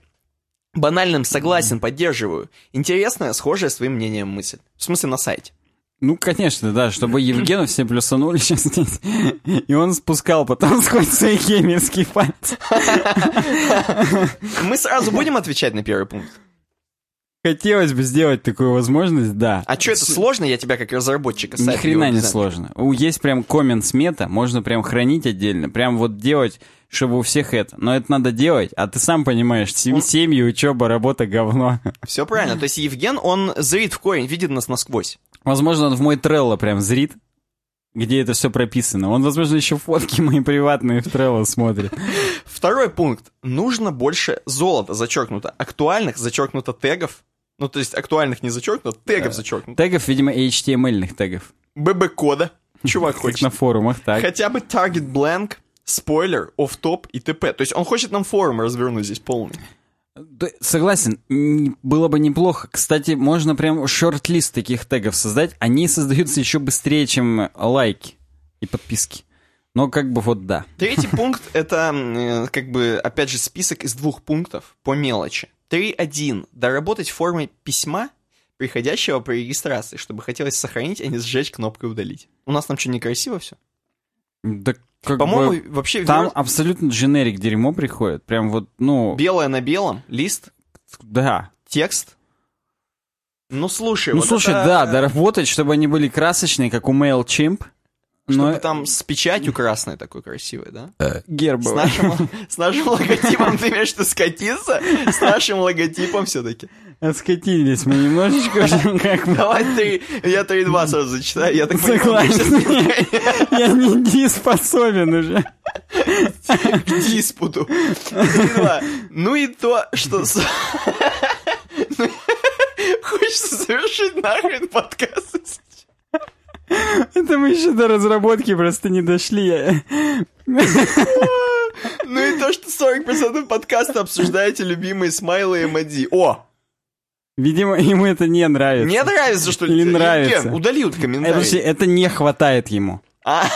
банальным согласен, поддерживаю. Интересная, схожая с твоим мнением мысль. В смысле, на сайте. Ну, конечно, да, чтобы Евгену все плюсанули сейчас. И он спускал потом сквозь свои хемические пальцы. Мы сразу будем отвечать на первый пункт. Хотелось бы сделать такую возможность, да. А что, это сложно? Я тебя как разработчика Ни хрена не сложно. Есть прям коммент смета, можно прям хранить отдельно, прям вот делать, чтобы у всех это. Но это надо делать, а ты сам понимаешь, сем- семьи, учеба, работа, говно. *laughs* Все правильно. То есть Евген, он зрит в корень, видит нас насквозь. Возможно, он в мой Трелло прям зрит, где это все прописано. Он, возможно, еще фотки мои приватные в Трелло смотрит. *laughs* Второй пункт. Нужно больше золота, зачеркнуто. Актуальных, зачеркнуто тегов. Ну, то есть актуальных не зачеркнуто, тегов зачеркнуто. Тегов, видимо, HTML-ных тегов. ББ-кода. *laughs* Чувак хочет. на форумах, так. Хотя бы target blank, спойлер, оф-топ и т.п. То есть он хочет нам форум развернуть здесь полный. Да, Согласен, было бы неплохо. Кстати, можно прям шорт-лист таких тегов создать. Они создаются еще быстрее, чем лайки и подписки. Но как бы вот да. Третий *laughs* пункт — это, э, как бы, опять же, список из двух пунктов по мелочи. 3.1. Доработать в форме письма, приходящего при регистрации, чтобы хотелось сохранить, а не сжечь кнопкой «удалить». У нас там что, некрасиво все? Да как По-моему, бы, вообще там вер- абсолютно дженерик дерьмо приходит. Прям вот, ну, белое на белом, лист, да. текст. Ну, слушай, Ну, вот слушай, это- да, доработать, чтобы они были красочные, как у MailChimp. Чтобы Но там с печатью красной такой красивой, да? С гербовый. нашим, с нашим логотипом, ты имеешь виду скатиться? С нашим логотипом все-таки. Отскатились мы немножечко как. Давай три, я 3-2 сразу зачитаю, я так Согласен. ты Я не дееспособен уже. к диспуту. 3-2. Ну и то, что... с- *laughs* Ну, Хочется завершить нахрен подкаст. *laughs* Это мы еще до разработки просто не дошли. Ну и то, что 40% подкаста обсуждаете любимые смайлы и эмодзи. О, Видимо, ему это не нравится. мне нравится, что... Или Евген, нравится. Удали вот Это, комментарий. вообще- это не хватает ему. А,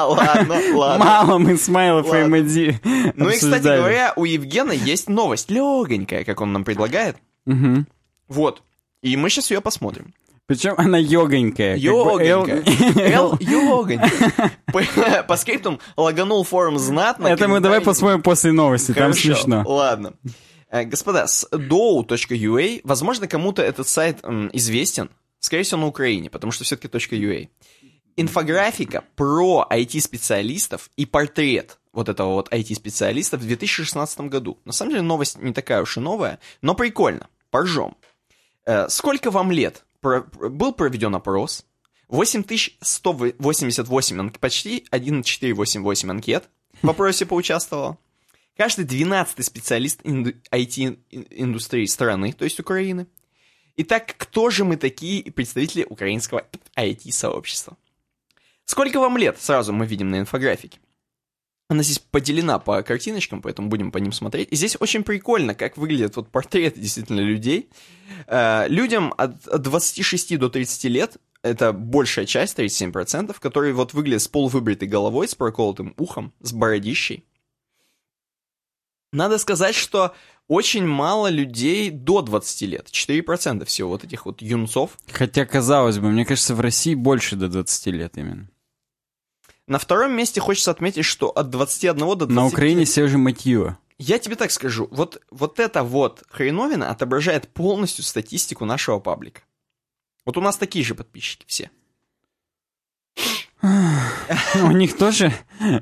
*laughs* Ладно, ладно. Мало мы смайлов и эмодзи Ну и, кстати говоря, у Евгена есть новость, легонькая, как он нам предлагает. Вот. И мы сейчас ее посмотрим. Причем она йогонькая. Йогонькая. Эл- йогонькая. По- скриптум лаганул форум знатно. Это мы давай посмотрим после новости, там смешно. Ладно. Э, Господа, с dow.ua, возможно, кому-то этот сайт известен, скорее всего, на Украине, потому что все-таки .ua. Инфографика про IT-специалистов и портрет вот этого вот IT-специалиста в 2016 году. На самом деле новость не такая уж и новая, но прикольно, поржем. Э, Сколько вам лет? Про- Был проведен опрос. 8188, анк- почти 1488 анкет в вопросе поучаствовало. Каждый 12 специалист инду- IT-индустрии страны, то есть Украины. Итак, кто же мы такие представители украинского IT-сообщества? Сколько вам лет? Сразу мы видим на инфографике. Она здесь поделена по картиночкам, поэтому будем по ним смотреть. И здесь очень прикольно, как выглядят вот портреты действительно людей. Э, людям от, от 26 до 30 лет, это большая часть, 37%, которые вот выглядят с полувыбритой головой, с проколотым ухом, с бородищей. Надо сказать, что очень мало людей до 20 лет. 4% всего вот этих вот юнцов. Хотя, казалось бы, мне кажется, в России больше до 20 лет именно. На втором месте хочется отметить, что от 21 до 20 На Украине все уже матье. Я тебе так скажу, вот, вот эта вот хреновина отображает полностью статистику нашего паблика. Вот у нас такие же подписчики все. У них тоже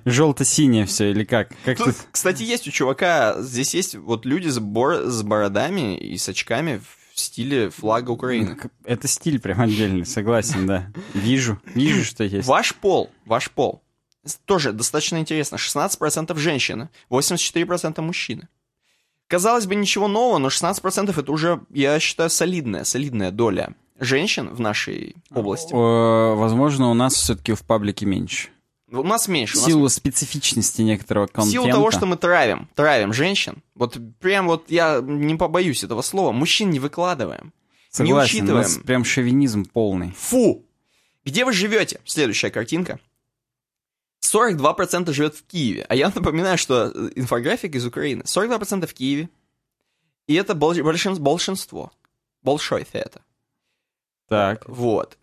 желто-синее все, или как? Как Тут, ты- кстати, есть у чувака, здесь есть вот люди с, бор- с бородами и с очками в стиле флага Украины. Это стиль прям отдельный, согласен, да. Вижу, вижу, что есть. Ваш пол, ваш пол. Тоже достаточно интересно. 16% женщины, 84% мужчины. Казалось бы, ничего нового, но 16% это уже, я считаю, солидная, солидная доля женщин в нашей области. Возможно, у нас все-таки в паблике меньше. У нас меньше. В у нас силу специфичности некоторого В контента. силу того, что мы травим, травим женщин, вот прям вот я не побоюсь этого слова, мужчин не выкладываем. Согласен, не у учитываем. нас прям шовинизм полный. Фу! Где вы живете? Следующая картинка. 42% живет в Киеве. А я *laughs* напоминаю, что э, инфографик из Украины. 42% в Киеве. И это бол- большин- большинство. Большой это. Так. Вот.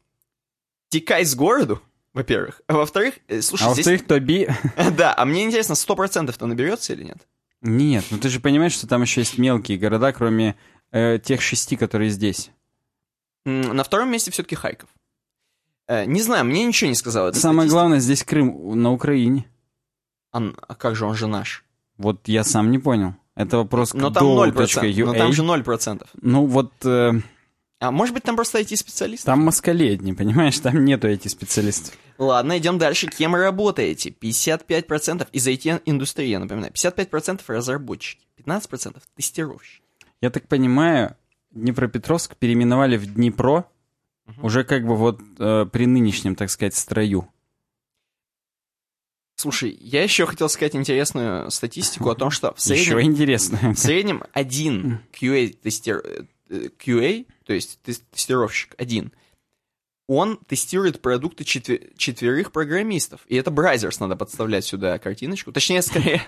Текай с городу, во-первых. А во-вторых, э, слушай, А здесь... во-вторых, Тоби... *laughs* Да, а мне интересно, 100%-то наберется или нет? Нет, ну ты же понимаешь, что там еще есть мелкие города, кроме э, тех шести, которые здесь. На втором месте все-таки Харьков. Э, Не знаю, мне ничего не сказала. эта Самое статистика. главное, здесь Крым на Украине. А, а как же он же наш? Вот я сам не понял. Это вопрос к Но там 0%. dow.ua. Но там же 0%. Ну вот э, А может быть там просто IT-специалист? там москалей одни, понимаешь? Там нету этих специалистов. Ладно, идем дальше. Кем работаете? 55% из IT-индустрии, я напоминаю. 55% разработчики. 15% тестировщики. Я так понимаю, Днепропетровск переименовали в Днепро уже как бы вот э, при нынешнем, так сказать, строю. Слушай, я еще хотел сказать интересную статистику о том, что в *laughs* Еще среднем, интересно. в среднем один QA, тестир- э, QA, то есть тес- тестировщик, один, он тестирует продукты четве- четверых программистов. И это Brazzers надо подставлять сюда картиночку. Точнее, скорее...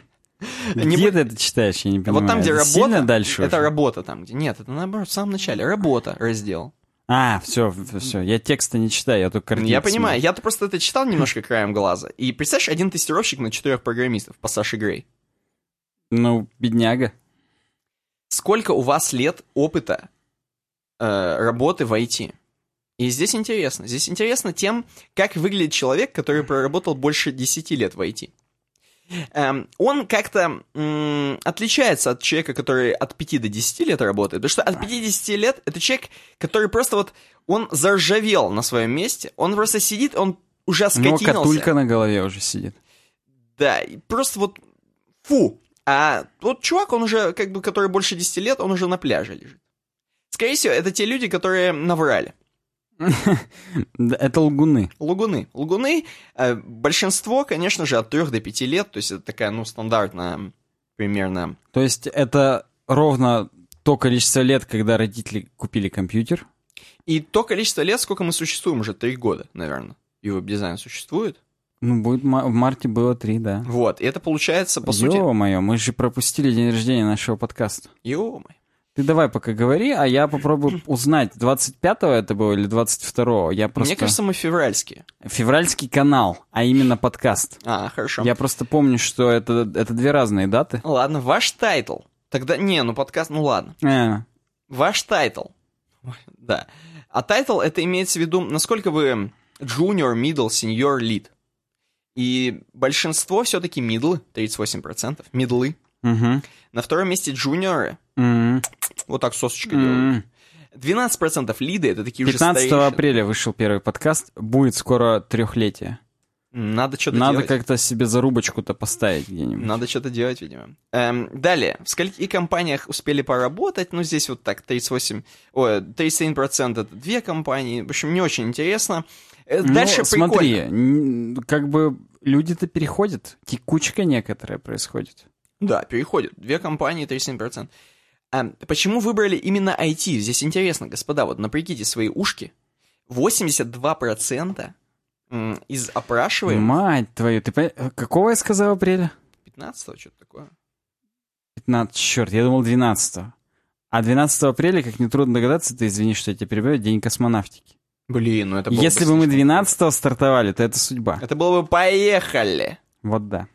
не Где ты это читаешь, я не понимаю. Вот там, где Это работа, дальше это уже? работа там, где... Нет, это наоборот, в самом начале. Работа, раздел. А, все, все. Я текста не читаю, я только картинки Я понимаю, я-то просто это читал немножко краем глаза. И представляешь, один тестировщик на четырех программистов по Саше Грей. Ну, бедняга. Сколько у вас лет опыта э, работы в IT? И здесь интересно. Здесь интересно тем, как выглядит человек, который проработал больше 10 лет в IT. Эм, он как-то м, отличается от человека, который от 5 до 10 лет работает. Потому что от 50 лет это человек, который просто вот, он заржавел на своем месте, он просто сидит, он уже У него скотинился. катулька на голове уже сидит. Да, и просто вот фу. А тот чувак, он уже, как бы, который больше 10 лет, он уже на пляже лежит. Скорее всего, это те люди, которые наврали. *laughs* Это лгуны. Лугуны. Лугуны, э, большинство, конечно же, от 3 до 5 лет, то есть это такая, ну, стандартная примерно... То есть это ровно то количество лет, когда родители купили компьютер. И то количество лет, сколько мы существуем, уже 3 года, наверное. И веб-дизайн существует. Ну, будет в марте было три, да. Вот, и это получается, по сути... Ё-моё, мы же пропустили день рождения нашего подкаста. Ё-моё. Ты давай пока говори, а я попробую *clears throat* узнать, 25-го это было или 22-го. Я просто... Мне кажется, мы февральские. Февральский канал, а именно подкаст. А, хорошо. Я просто помню, что это, это две разные даты. Ладно, ваш title. Тогда, не, ну подкаст, ну ладно. Э, Ваш title. Да. А title это имеется в виду, насколько вы junior, middle, senior, lead. И большинство все-таки middle, 38%, мидлы. мгм, На втором месте джуниоры, м, вот так сосочкой делают. м. 12% лиды, это такие уже 15 старейшины. апреля вышел первый подкаст. Будет скоро трехлетие. Надо что-то Надо делать. как-то себе зарубочку-то поставить где-нибудь. Надо что-то делать, видимо. Эм, далее. В скольких компаниях успели поработать? Ну, здесь вот так, 38... Ой, 37% это две компании. В общем, не очень интересно. Э, Ну, Дальше смотри, прикольно. н- как бы люди-то переходят. Текучка некоторая происходит. Да, переходят. Две компании, 37%. А, почему выбрали именно IT? Здесь интересно, господа, вот напрягите свои ушки. 82% м, из опрашиваемых... Мать твою, ты пон- Какого я сказал апреля? 15 что-то такое. 15, черт, я думал 12 А 12 апреля, как нетрудно догадаться, ты извини, что я тебя перебиваю, день космонавтики. Блин, ну это было Если бы мы слишком 12 стартовали, то это судьба. Это было бы «Поехали!» Вот да.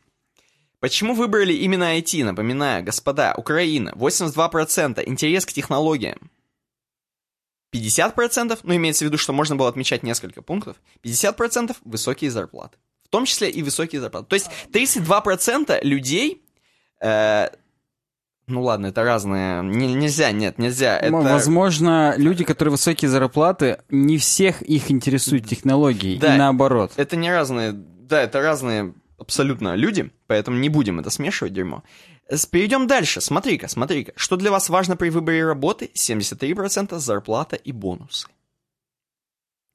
Почему выбрали именно IT? Напоминаю, господа, Украина, 82% интерес к технологиям. 50%, ну имеется в виду, что можно было отмечать несколько пунктов, 50% высокие зарплаты. В том числе и высокие зарплаты. То есть 32% людей, э, Ну ладно, это разные. Не- нельзя, нет, нельзя. Это... Возможно, люди, которые высокие зарплаты, не всех их интересуют технологии, Да. и наоборот. Это не разные, да, это разные абсолютно люди, поэтому не будем это смешивать дерьмо. Перейдем дальше. Смотри-ка, смотри-ка. Что для вас важно при выборе работы? 73% зарплата и бонусы.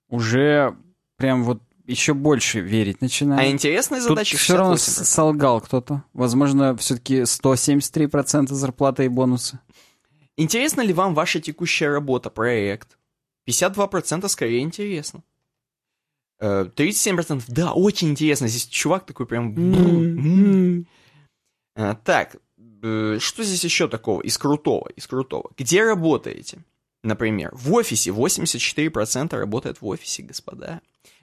Уже прям вот еще больше верить начинаю. А интересные Тут задачи все равно 68%. с- солгал кто-то. Возможно, все-таки 173% зарплата и бонусы. Интересна ли вам ваша текущая работа, проект? 52% скорее интересно. Э, 37% да, очень интересно. Здесь чувак такой прям... А, Так, э, что здесь еще такого из крутого, из крутого? Где работаете? Например, в офисе 84% работает в офисе, господа.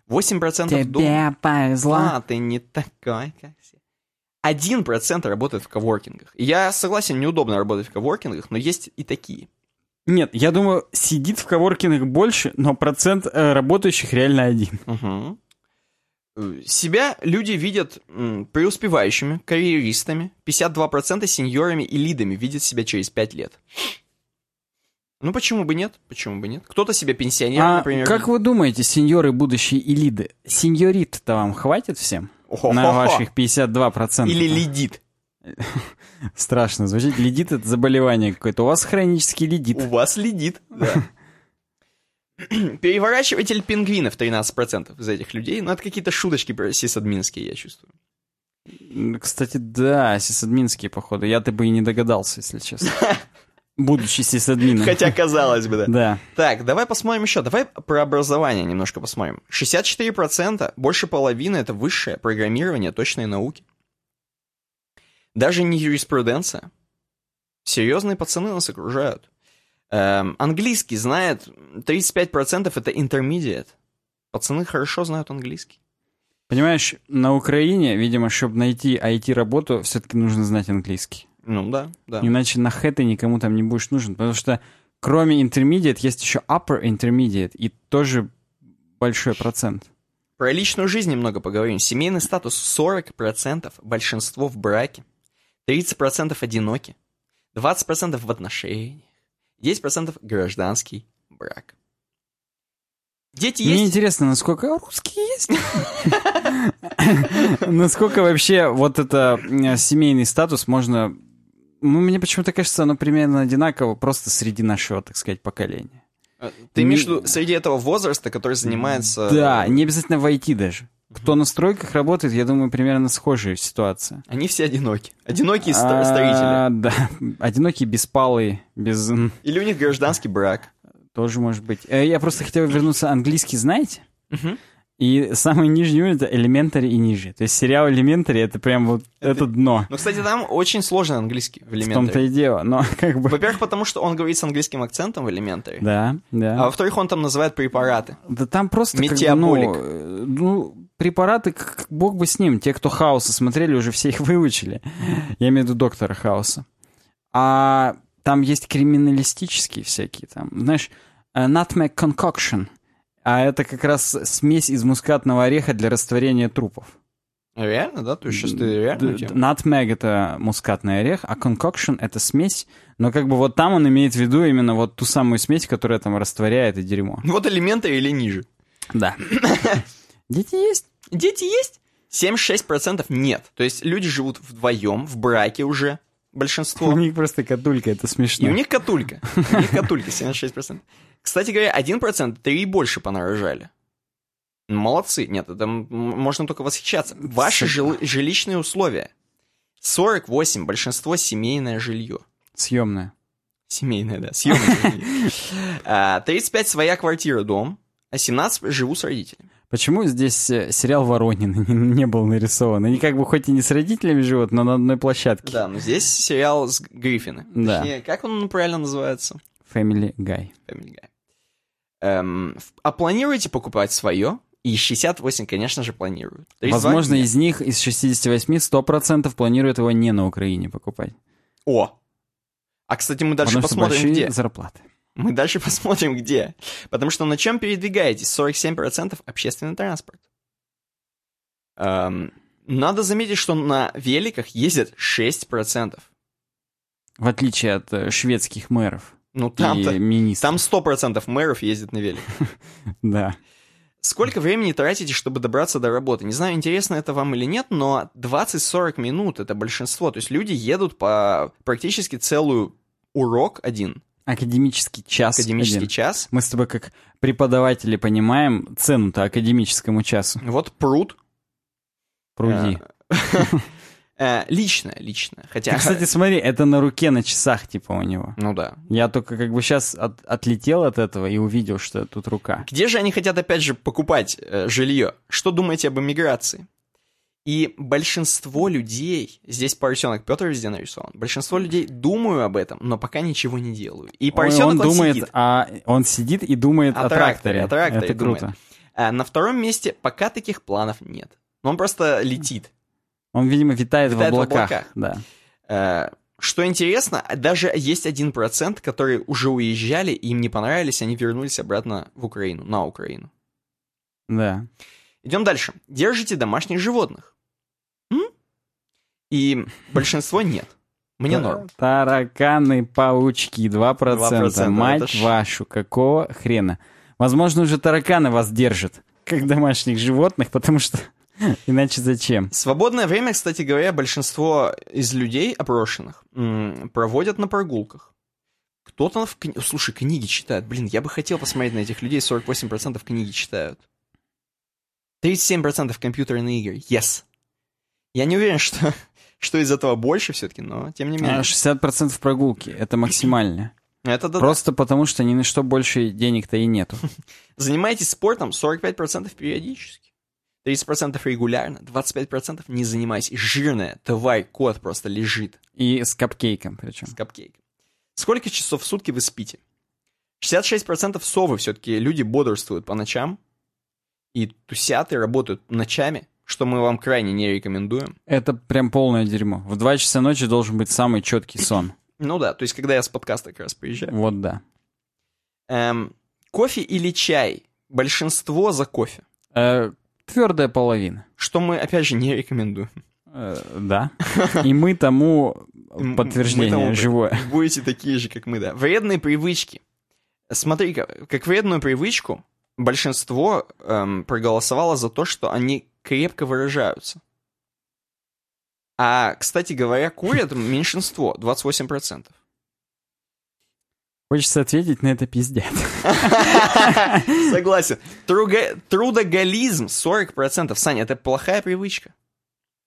8% дома. Тебе повезло. А, ты не такой, как все. 1% работает в коворкингах. Я согласен, неудобно работать в коворкингах, но есть и такие. Нет, я думаю, сидит в коворкингах больше, но процент э, работающих реально один. Э, Себя люди видят преуспевающими, карьеристами. 52% сеньорами и лидами видят себя через 5 лет. Ну почему бы нет? Почему бы нет? Кто-то себя пенсионером, А например. как вы думаете, сеньоры будущие и лиды, сеньорит-то вам хватит всем? О-хо-хо-хо. На ваших 52%. Или лидит. Страшно звучит. Лидит — это заболевание какое-то. У вас хронический лидит. У вас лидит. Да. *laughs* Переворачиватель пингвинов 13% из этих людей. Ну, это какие-то шуточки про сисадминские, я чувствую. Кстати, да, сисадминские, походу. Я-то бы и не догадался, если честно. *laughs* Будучи сисадмином. Хотя, казалось бы, да. Да. Так, давай посмотрим еще. Давай про образование немножко посмотрим. 64%, больше половины это высшее программирование, точные науки. Даже не юриспруденция. Серьезные пацаны нас окружают. Эм, английский знает 35% это intermediate. Пацаны хорошо знают английский. Понимаешь, на Украине, видимо, чтобы найти IT-работу, все-таки нужно знать английский. Ну да, да. Иначе на хэ ты никому там не будешь нужен. Потому что кроме intermediate есть еще upper intermediate. И тоже большой процент. Про личную жизнь немного поговорим. Семейный статус 40%, большинство в браке, 30% одиноки, 20% в отношениях, 10% гражданский брак. Дети Мне есть? интересно, насколько русские есть? *laughs* Насколько вообще вот это э, семейный статус можно... Ну, мне почему-то кажется, оно примерно одинаково просто среди нашего, так сказать, поколения. Э, Ты имеешь в виду среди этого возраста, который занимается... Да, не обязательно в IT даже. Кто на стройках работает, я думаю, примерно схожая ситуация. Они все одиноки. Одинокие А, строители. Да, одинокие, беспалые, без... Или у них гражданский брак. Тоже может быть. Э, Я просто хотел вернуться. Английский знаете? И самый нижний уровень — это Elementary и ниже. То есть сериал Elementary — это прям вот это дно. Ну, кстати, там очень сложный английский в В том-то Elementary. и дело. Но как бы... Во-первых, потому что он говорит с английским акцентом в Elementary. Да, А да. во-вторых, он там называет препараты. Да там просто как ну, э, ну, препараты, как бог бы с ним. Те, кто Хауса смотрели, уже все их *laughs* выучили. Я имею в виду доктора Хауса. А там есть криминалистические всякие там. Знаешь, э, nutmeg concoction. А это как раз смесь из мускатного ореха для растворения трупов. Реально, да? То есть сейчас ты реально... Nutmeg — это мускатный орех, а concoction — это смесь. Но как бы вот там он имеет в виду именно вот ту самую смесь, которая там растворяет и дерьмо. Вот элементы или ниже. Да. *laughs* Дети есть? Дети есть? 76% нет. То есть люди живут вдвоем, в браке уже, большинство. У них просто катулька, это И смешно. у них катулька. У них катулька 76%. Кстати говоря, 1% три и больше понарожали. Молодцы. Нет, это можно только восхищаться. Ваши жил- жилищные условия. 48, большинство семейное жилье. Съемная. Семейное, да, съемное жилье. *laughs* А, 35 своя квартира, дом, а 17 живу с родителями. Почему здесь э, сериал Воронин *laughs* не, не был нарисован? Они как бы хоть и не с родителями живут, но на одной площадке. Да, но здесь сериал с Гриффины. Да. Точнее, как он правильно называется? Family Guy. Family Guy. Эм, а планируете покупать свое? И 68, конечно же, планируют. 32 Возможно, нет. из них, из 68, 100% планируют его не на Украине покупать. О! А, кстати, мы дальше Потому что посмотрим, большие где. зарплаты. Мы дальше *laughs* посмотрим, где. Потому что на чем передвигаетесь? 47% общественный транспорт. Эм, надо заметить, что на великах ездят 6%. В отличие от э, шведских мэров Ну, и там-то... Там 100% мэров ездит на велике. *laughs* Да. Сколько времени тратите, чтобы добраться до работы? Не знаю, интересно это вам или нет, но 20-40 минут — это большинство. То есть люди едут по практически целую урок один, Академический час. академический один. час. Мы с тобой как преподаватели понимаем цену-то академическому часу. Вот пруд. Пруди. Э, *laughs* Личное, личное. Хотя... Ты, кстати, смотри, это на руке, на часах типа у него. Ну да. Я только как бы сейчас отлетел от этого и увидел, что тут рука. Где же они хотят, опять же, покупать э, жилье? Что думаете об эмиграции? И большинство людей, здесь поросенок Петр везде нарисован, большинство людей думаю об этом, но пока ничего не делаю. И поросенок он вот думает, сидит. а он сидит и думает О о, тракторе, о тракторе Это думает. круто. А на втором месте пока таких планов нет. Но он просто летит. Он, видимо, витает, Витает в в облаках. облаках. Да. Э, Что интересно, даже есть один процент, которые уже уезжали, им не понравились, они вернулись обратно в Украину, на Украину. Да. Идем дальше. Держите домашних животных. М? И большинство нет. Мне норм. Тараканы, паучки, 2%. 2%, Мать ж- вашу, какого хрена? Возможно, уже тараканы вас держат, как домашних животных, потому что *laughs* иначе зачем? Свободное время, кстати говоря, большинство из людей опрошенных проводят на прогулках. Кто-то в кни- Слушай, книги читает. Блин, я бы хотел посмотреть на этих людей. 48% книги читают. 37% компьютерные игры. Yes. Я не уверен, *laughs* что, что из этого больше все-таки, но тем не менее. А 60% прогулки, это максимально. Это да. Просто потому, что ни на что больше денег-то и нету. *laughs* Занимайтесь спортом 45% периодически. 30% регулярно, 25% не занимайся. Жирная тварь, кот просто лежит И с капкейком причем. с капкейком. Сколько часов в сутки вы спите? 66% совы все-таки люди бодрствуют по ночам и тусят и работают ночами, что мы вам крайне не рекомендуем. Это прям полное дерьмо. В 2 часа ночи должен быть самый четкий сон. Ну да, то есть когда я с подкаста как раз приезжаю. Вот да. Эм, кофе или чай? Большинство за кофе. твердая половина. Что мы, опять же, не рекомендуем. Э, да. И мы тому подтверждение мы тому живое. *laughs* Будете такие же, как мы, да. Вредные привычки. Смотри, как, как вредную привычку большинство эм, проголосовало за то, что они крепко выражаются. А, кстати говоря, курят *laughs* меньшинство, 28%. Хочется ответить на это пиздец. *laughs* Согласен. Труга- Трудоголизм 40%. Саня, это плохая привычка.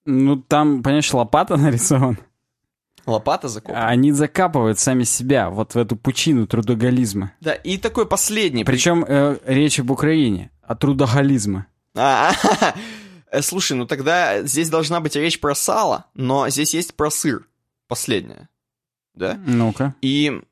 Ну, там, понимаешь, лопата нарисована. Лопата закопана. А Они закапывают сами себя вот в эту пучину трудоголизма. Да, и такой последний. при- Причем э, речь об Украине, о трудоголизме. А, э, *laughs* Слушай, ну тогда здесь должна быть речь про сало, но здесь есть про сыр. Последнее. Да? Ну-ка. И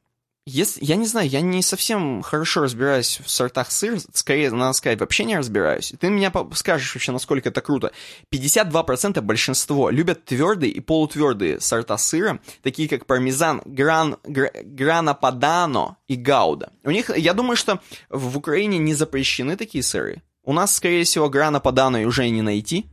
если, я не знаю, я не совсем хорошо разбираюсь в сортах сыра, скорее, надо сказать, вообще не разбираюсь. Ты меня скажешь вообще, насколько это круто. 52% большинство любят твердые и полутвердые сорта сыра, такие как пармезан, гран, гра- грана падано и гауда. У них, я думаю, что в Украине не запрещены такие сыры. У нас, скорее всего, грана падано уже не найти.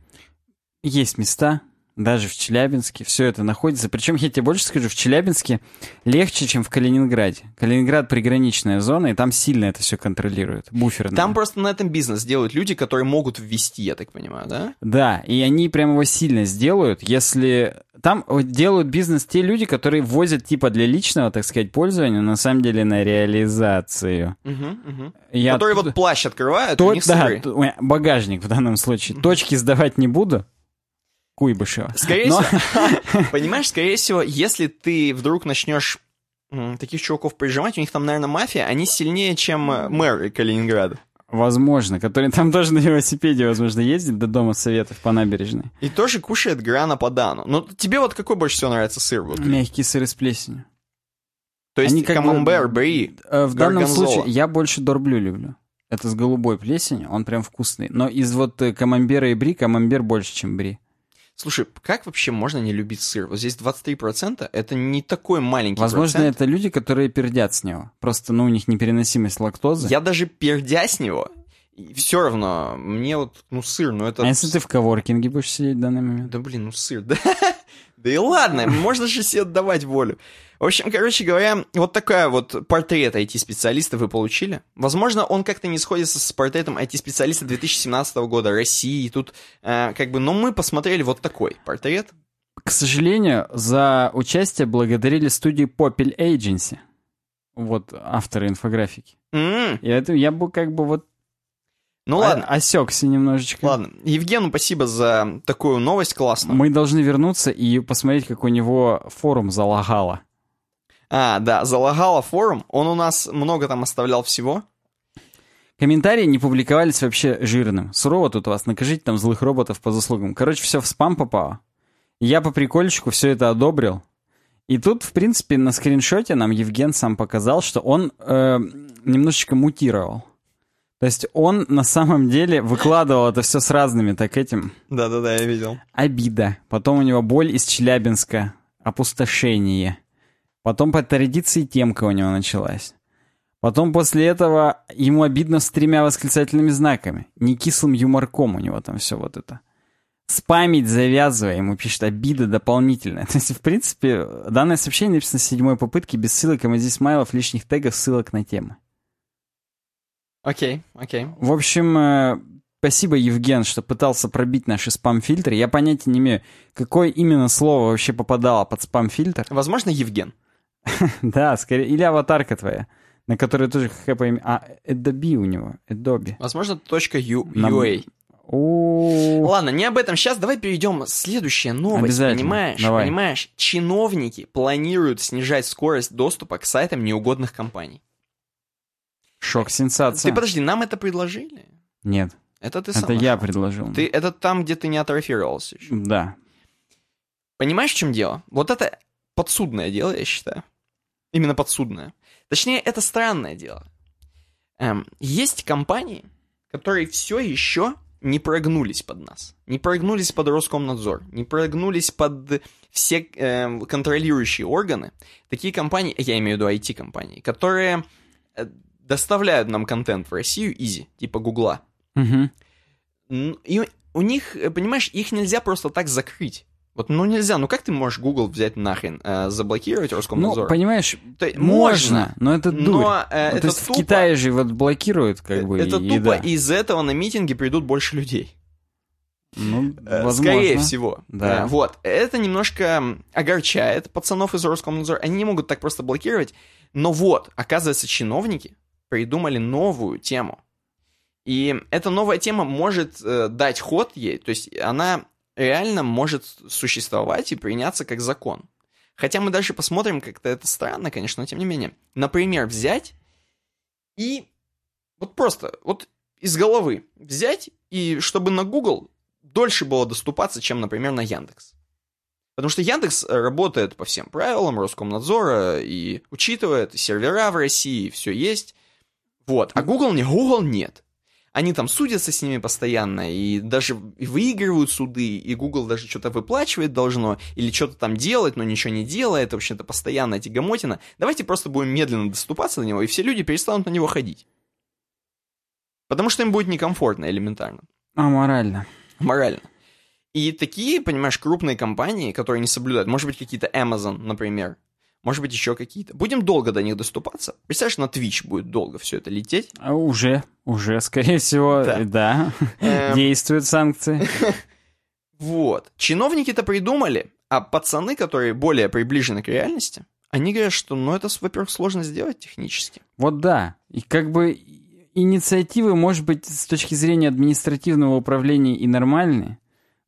Есть места, даже в Челябинске, все это находится. Причем, я тебе больше скажу, в Челябинске легче, чем в Калининграде. Калининград приграничная зона, и там сильно это все контролируют, буферно. Там просто на этом бизнес делают люди, которые могут ввести, я так понимаю, да? Да, и они прям его сильно сделают, если... Там делают бизнес те люди, которые возят типа для личного, так сказать, пользования, но на самом деле на реализацию. Я которые вот плащ открывают, у них да, багажник в данном случае. Точки сдавать не буду. Куйбышева. Скорее Но- всего, *laughs* понимаешь, скорее всего, если ты вдруг начнешь таких чуваков прижимать, у них там, наверное, мафия, они сильнее, чем э, мэр Калининграда. Возможно, который там тоже на велосипеде, возможно, ездит до Дома Советов по набережной. И тоже кушает грана падану. Но тебе вот какой больше всего нравится сыр? Вот? Мягкий сыр с плесенью. То есть Они как бы- камамбер, бри. Э, В данном случае я больше дорблю люблю. Это с голубой плесенью, он прям вкусный. Но из вот э, камамбера и бри, камамбер больше, чем бри. Слушай, как вообще можно не любить сыр? Вот здесь 23%, это не такой маленький Возможно, процент. это люди, которые пердят с него. Просто, ну, у них непереносимость лактозы. Я даже пердя с него, все равно, мне вот, ну, сыр, ну это... А если ты в коворкинге будешь сидеть в данный момент? Да блин, ну сыр, да. *laughs* Да и ладно, можно же себе отдавать волю. В общем, короче говоря, вот такая вот портрет IT-специалиста вы получили. Возможно, он как-то не сходится с портретом IT-специалиста 2017 года России. Тут э, как бы, но мы посмотрели вот такой портрет. К сожалению, за участие благодарили студии Popel Agency. Вот авторы инфографики. М-м. И это я бы как бы вот Ну о- ладно, осекся немножечко. ладно. Евгену спасибо за такую новость классную. Мы должны вернуться и посмотреть, как у него форум залагало. А, да, залагала форум. Он у нас много там оставлял всего. Комментарии не публиковались вообще жирным. Сурово тут у вас, накажите там злых роботов по заслугам. Короче, все в спам попало. Я по прикольчику все это одобрил. И тут, в принципе, на скриншоте нам Евген сам показал, что он э, немножечко мутировал. То есть он на самом деле выкладывал это все с разными так этим. Да-да-да, я видел. Обида. Потом у него боль из Челябинска. Опустошение. Потом по традиции темка у него началась. Потом после этого ему обидно с тремя восклицательными знаками. Не кислым юморком у него там все вот это. Спамить завязывая, ему пишет обида дополнительная. *laughs* То есть, в принципе, данное сообщение написано с седьмой попытки, без ссылок, эмодзи смайлов, лишних тегов, ссылок на темы. Окей, окей. В общем, э, спасибо, Евген, что пытался пробить наши спам-фильтры. Я понятия не имею, какое именно слово вообще попадало под спам-фильтр. *laughs* Возможно, Евген. Да, скорее, или аватарка твоя, на которой тоже имя. А, Adobe у него, Adobe. Возможно, точка .ua. О, Ладно, не об этом. Сейчас давай перейдем. Следующая новость. Понимаешь? Давай. Понимаешь? Чиновники планируют снижать скорость доступа к сайтам неугодных компаний. Шок, сенсация. Ты подожди, нам это предложили? Нет, Это ты сам это я предложил. Ты, это там, где ты не атрофировался еще. Да. Понимаешь, в чем дело? Вот это подсудное дело, я считаю. Именно подсудное. Точнее, это странное дело. Эм, есть компании, которые все еще не прогнулись под нас. Не прогнулись под Роскомнадзор. Не прогнулись под все эм, контролирующие органы. Такие компании, я имею в виду IT-компании, которые э, доставляют нам контент в Россию изи, типа Гугла. Н- И у- них, э, понимаешь, их нельзя просто так закрыть. Вот, ну нельзя, ну как ты можешь Google взять нахрен, э, заблокировать Ну, Роскомнадзор? понимаешь, То есть можно, но это дурь. но э, Ну, это То есть в тупо, Китае же вот блокируют как бы это и, тупо, и да. и из-за этого на митинги придут больше людей. Ну, Э, возможно. Скорее всего. Да. Э, Вот. Это немножко огорчает пацанов из Роскомнадзора. Они не могут так просто блокировать. Но вот, оказывается, чиновники придумали новую тему. И эта новая тема может э, дать ход ей. То есть она реально может существовать и приняться как закон. Хотя мы дальше посмотрим, как-то это странно, конечно, но тем не менее. Например, взять и вот просто, вот из головы взять, и чтобы на Google дольше было доступаться, чем, например, на Яндекс. Потому что Яндекс э, работает по всем правилам Роскомнадзора и учитывает сервера в России, все есть. Вот. А Google не, Google нет. Они там судятся с ними постоянно и даже выигрывают суды, и Google даже что-то выплачивать должно, или что-то там делать, но ничего не делает, в общем-то, постоянно тягомотина. Давайте просто будем медленно доступаться до него, и все люди перестанут на него ходить. Потому что им будет некомфортно элементарно Аморально. морально. И такие, понимаешь, крупные компании, которые не соблюдают, может быть, какие-то Amazon, например, может быть, еще какие-то. Будем долго до них доступаться. Представляешь, на Twitch будет долго все это лететь. А Уже, уже, скорее всего, Да. да, Эм. действуют санкции. *laughs* Вот. Чиновники-то придумали, а пацаны, которые более приближены к реальности, они говорят, что, ну, это, во-первых, сложно сделать технически. Вот да. И как бы инициативы, может быть, с точки зрения административного управления и нормальные,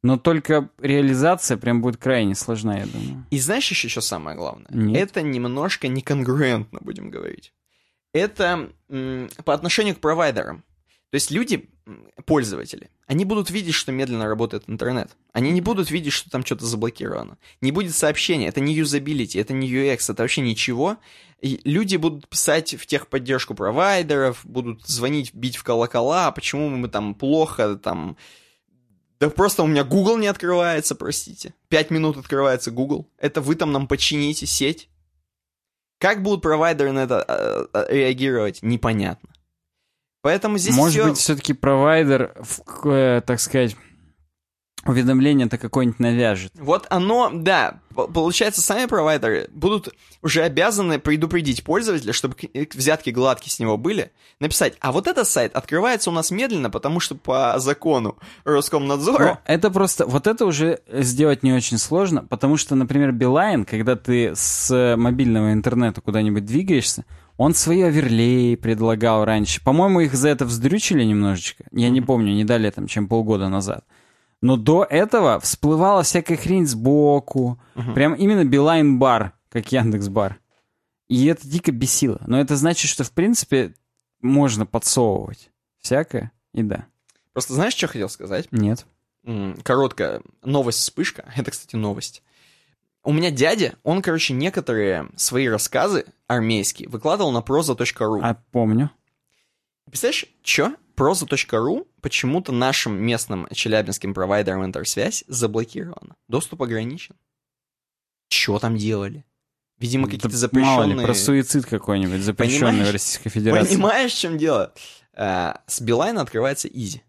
но только реализация прям будет крайне сложна, я думаю. И знаешь еще что самое главное? Нет. Это немножко неконгруентно, будем говорить. Это по отношению к провайдерам. То есть люди, пользователи, они будут видеть, что медленно работает интернет. Они не будут видеть, что там что-то заблокировано. Не будет сообщения. Это не юзабилити, это не UX, это вообще ничего. И люди будут писать в техподдержку провайдеров, будут звонить, бить в колокола, почему мы там плохо, там... Да просто у меня Google не открывается, простите. Пять минут открывается Google. Это вы там нам почините сеть. Как будут провайдеры на это э, э, реагировать, непонятно. Поэтому здесь Может всё- быть, все-таки провайдер, э, так сказать, уведомление-то какое-нибудь навяжет. Вот оно, да, получается, сами провайдеры будут уже обязаны предупредить пользователя, чтобы э, взятки гладкие с него были, написать, а вот этот сайт открывается у нас медленно, потому что по закону Роскомнадзора... Но это просто, вот это уже сделать не очень сложно, потому что, например, Билайн, когда ты с мобильного интернета куда-нибудь двигаешься, он свои оверлей предлагал раньше. По-моему, их за это вздрючили немножечко. Я не помню, не далее там, чем полгода назад. Но до этого всплывала всякая хрень сбоку. Прям именно Билайн бар, как Яндекс бар. И это дико бесило. Но это значит, что, в принципе, можно подсовывать всякое. И да. Просто знаешь, что хотел сказать? Нет. Короткая новость-вспышка. *laughs* Это, кстати, новость. У меня дядя, он, короче, некоторые свои рассказы армейские выкладывал на proza.ru. А помню. Представляешь, что? Proza.ru почему-то нашим местным челябинским провайдером интерсвязь заблокировано. Доступ ограничен. Что там делали? Видимо, какие-то Да запрещенные... Мало ли, про суицид какой-нибудь, запрещенный Понимаешь? в Российской Федерации. Понимаешь, в чем дело? А, с Билайна открывается Изи.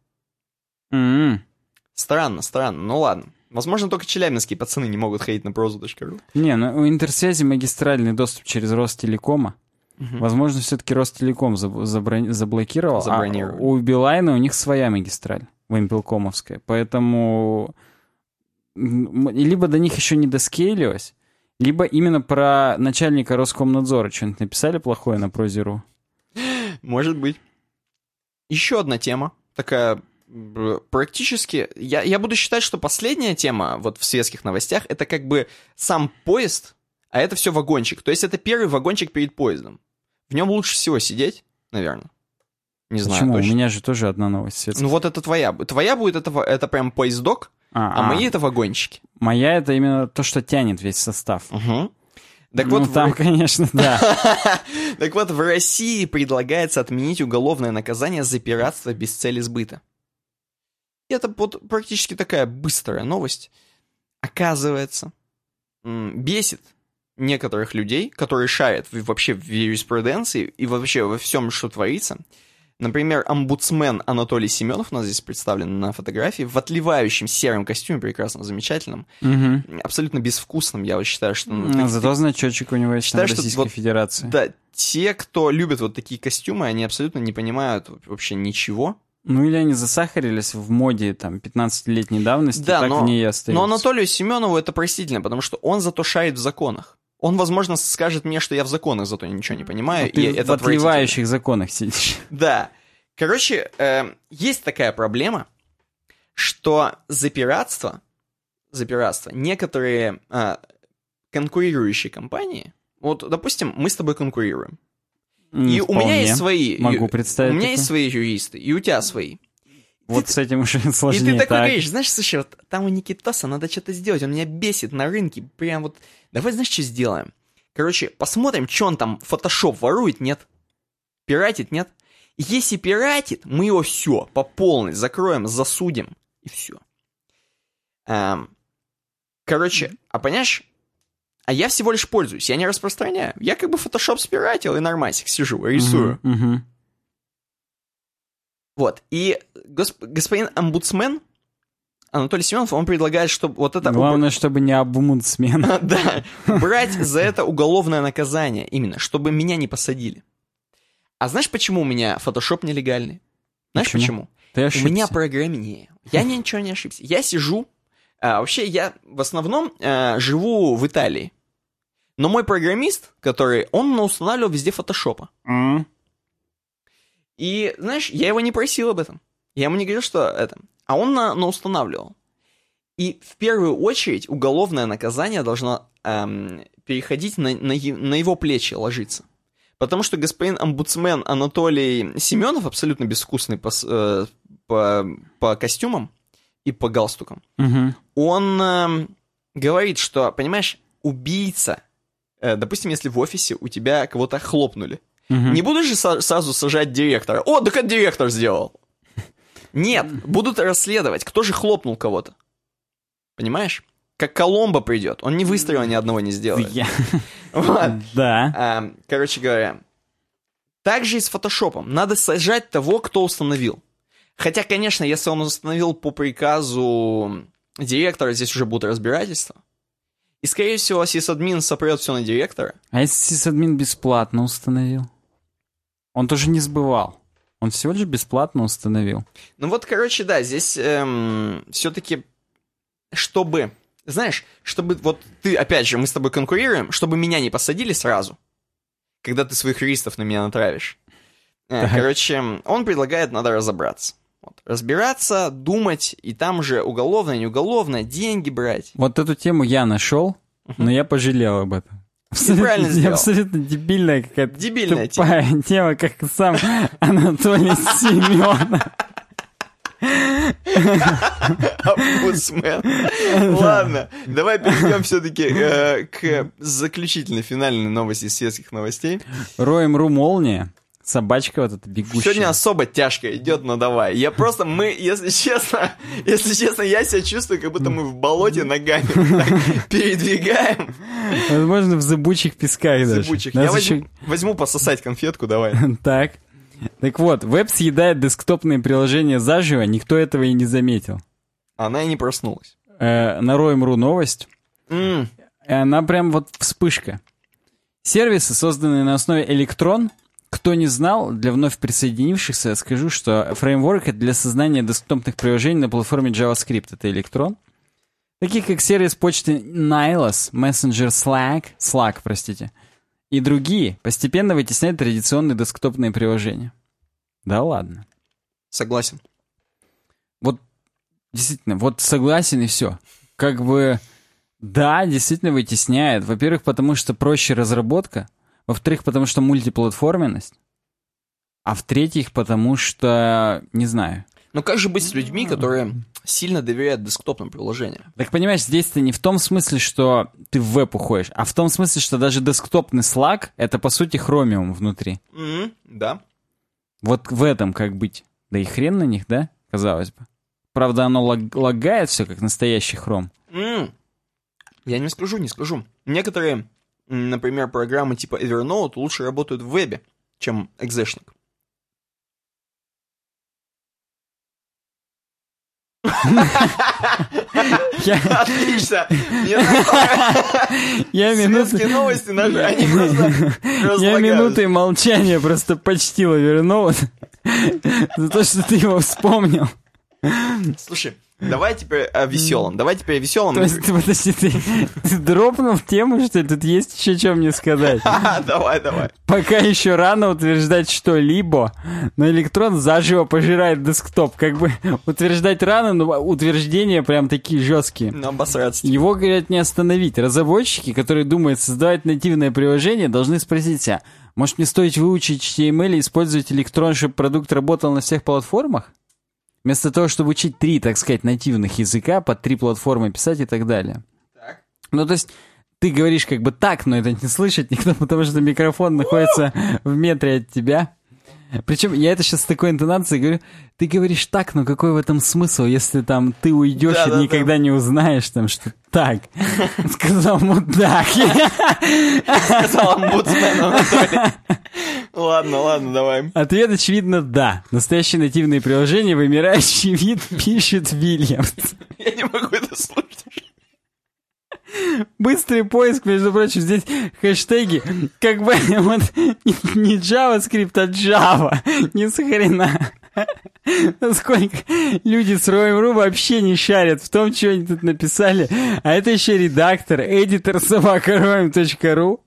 М-м. Странно, странно. Ну ладно. Возможно, только челябинские пацаны не могут ходить на proza.ru. Не, ну у интерсвязи магистральный доступ через Ростелекома. Возможно, все-таки Ростелеком заб- заброн- заблокировал, Забронировал. а у Билайна у них своя магистраль, вимпелкомовская. Поэтому либо до них еще не доскейлилось, либо именно про начальника Роскомнадзора что-нибудь написали плохое на Прозеру. Может быть. Еще одна тема, такая практически... Я, я буду считать, что последняя тема вот в светских новостях, это как бы сам поезд, а это все вагончик. То есть это первый вагончик перед поездом. В нем лучше всего сидеть, наверное. Не знаю Почему? точно. У меня же тоже одна новость светская. Ну вот это твоя. Твоя будет это, это прям поездок, а, мои это вагончики. Моя это именно то, что тянет весь состав. Угу. Так ну, вот, в там, Ро- конечно, да. *laughs* так вот, в России предлагается отменить уголовное наказание за пиратство без цели сбыта. И это вот практически такая быстрая новость. Оказывается, бесит некоторых людей, которые шарят вообще в юриспруденции и вообще во всем, что творится. Например, омбудсмен Анатолий Семенов у нас здесь представлен на фотографии в отливающем сером костюме, прекрасно замечательном, Мгм. абсолютно безвкусном, я вот считаю, что... ну, А таких- Зато значочек у него есть Считаю, на что Российской вот- Федерации. Да, те, кто любит вот такие костюмы, они абсолютно не понимают вообще ничего. Ну или они засахарились в моде там 15-летней давности, Да, так но- в ней и остаются. Но Анатолию Семенову это простительно, потому что он зато шарит в законах. Он, возможно, скажет мне, что я в законах зато ничего не понимаю, А Ты и в это отливающих законах сидишь. *laughs* Да. Короче, э, есть такая проблема, что за пиратство, за пиратство некоторые а, конкурирующие компании, вот, допустим, мы с тобой конкурируем, и у меня есть свои... Могу представить У меня такое. есть свои юристы, и у тебя свои. Вот с этим уже И сложнее. ты такой так. говоришь, знаешь, слушай, вот там у Никитоса надо что-то сделать, он меня бесит на рынке, прям вот, давай, знаешь, что сделаем? Короче, посмотрим, что он там, фотошоп ворует, нет? Пиратит, нет? Если пиратит, мы его все, по полной, закроем, засудим, и все. короче, а понимаешь, а я всего лишь пользуюсь, я не распространяю. Я как бы фотошоп спиратил и нормасик сижу, рисую. Мгм, мгм. Вот, и госп- господин омбудсмен Анатолий Семенов, он предлагает, чтобы вот это... Главное, чтобы не обмудсмен. *laughs* Да, брать за это уголовное наказание, именно, чтобы меня не посадили. А знаешь, почему у меня фотошоп нелегальный? Знаешь Почему? У меня программнее. Я ничего не ошибся. Я сижу, а, вообще я в основном а, живу в Италии. Но мой программист, который, он устанавливал везде фотошопа. М. И, знаешь, я его не просил об этом. Я ему не говорил, что это. А он на, на устанавливал. И в первую очередь уголовное наказание должно эм, переходить на, на, на его плечи, ложиться. Потому что господин омбудсмен Анатолий Семенов, абсолютно безвкусный по, э, по, по костюмам и по галстукам, Мгм. он эм, говорит, что, понимаешь, убийца, э, допустим, если в офисе у тебя кого-то хлопнули, Не будешь же сразу сажать директора. О, так это директор сделал. Нет, будут расследовать, кто же хлопнул кого-то. Понимаешь? Как Коломбо придет, он ни выстрела ни одного не сделает. Я- *laughs* Вот. Да. Короче говоря, так же и с фотошопом. Надо сажать того, кто установил. Хотя, конечно, если он установил по приказу директора здесь уже будут разбирательства. И, скорее всего, сисадмин сопрет все на директора. А если сисадмин бесплатно установил? Он тоже не сбывал. Он всего лишь бесплатно установил. Ну вот, короче, да, здесь эм, все-таки, чтобы, знаешь, чтобы вот ты, опять же, мы с тобой конкурируем, чтобы меня не посадили сразу, когда ты своих юристов на меня натравишь. Э, короче, он предлагает, надо разобраться. Вот, разбираться, думать, и там же уголовное, не уголовное, деньги брать. Вот эту тему я нашел, но я пожалел об этом. Правильно сделал. абсолютно дебильная какая-то Дебильная тупая тема, как сам Анатолий Семенов. Омбудсмен. Ладно, давай перейдем все-таки к заключительной финальной новости светских новостей. Роем Ру Молния, собачка вот эта бегущая. Сегодня особо тяжко идет, но давай. Я просто, мы, если честно, *laughs* если честно, я себя чувствую, как будто мы в болоте ногами *laughs* передвигаем. Возможно, в зыбучих песках даже. Зыбучих. Я возьму, возьму пососать конфетку, давай. *laughs* Так. Так вот, веб съедает десктопные приложения заживо, никто этого и не заметил. Она и не проснулась. Э, на Роем.ру новость. Она прям вот вспышка. Сервисы, созданные на основе Electron, кто не знал, для вновь присоединившихся скажу, что фреймворк для создания десктопных приложений на платформе JavaScript это Electron. Такие как сервис почты Nihilus, Messenger Slack, Slack, простите, и другие постепенно вытесняют традиционные десктопные приложения. Да ладно. Согласен. Вот действительно, вот согласен и все. Как бы, да, действительно вытесняет. Во-первых, потому что проще разработка. Во-вторых, потому что мультиплатформенность. А в-третьих, потому что, не знаю. Но как же быть с людьми, которые сильно доверяют десктопным приложениям? Так понимаешь, здесь-то не в том смысле, что ты в веб уходишь, а в том смысле, что даже десктопный Slack — это, по сути, хромиум внутри. М, Да. Вот в этом как быть. Да и хрен на них, да? Казалось бы. Правда, оно лаг- лагает все, как настоящий хром. М, Я не скажу, не скажу. Некоторые, например, программы типа Evernote лучше работают в вебе, чем экзешник. Отлично! *laughs* Я. Светские новости наши, они просто Я минутой молчания просто почтила Верноут *laughs* за то, что ты его вспомнил. Слушай, давай теперь о веселом. Давай теперь о веселом. То есть, ты, подожди, ты, ты дропнул тему, что ли? Тут есть еще что мне сказать. *laughs* Давай, давай. Пока еще рано утверждать что-либо, но электрон заживо пожирает десктоп. Как бы утверждать рано, но утверждения прям такие жесткие. Ну, обосраться. Его, говорят, не остановить. Разработчики, которые думают создавать нативное приложение, должны спросить себя, может мне стоит выучить HTML и использовать электрон, чтобы продукт работал на всех платформах? Вместо того, чтобы учить три, так сказать, нативных языка, под три платформы писать и так далее. Так. Ну, то есть, ты говоришь как бы так, но это не слышит никто, *laughs* потому что микрофон находится в метре от тебя. Причем я это сейчас с такой интонацией говорю, ты говоришь так, но какой в этом смысл, если там ты уйдешь Да, и да, никогда не узнаешь, там, что так. *laughs* Сказал мудак. Сказал омбудсмен. Ладно, ладно, давай. Ответ, очевидно, да. Настоящие нативные приложения вымирающий вид пишет Вильямс. Я не могу это слушать. Быстрый поиск, между прочим, здесь хэштеги, как бы *laughs* вот не JavaScript, а Java. Не с хрена. Насколько люди с Roam.ru вообще не шарят в том, что они тут написали. А это еще редактор, эдитор собакароем.ру.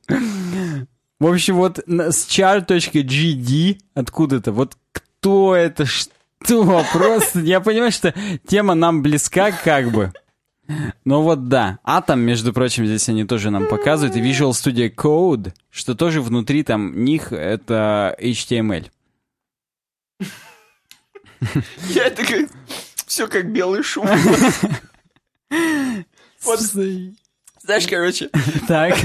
В общем, вот с char.gd откуда-то. Вот кто это, что? Просто, я понимаю, что тема нам близка как бы. Ну вот да. Атом, между прочим, здесь они тоже нам показывают. И Visual Studio Code, что тоже внутри там них это HTML. Я как... Все как белый шум. Вот, знаешь, короче, Так.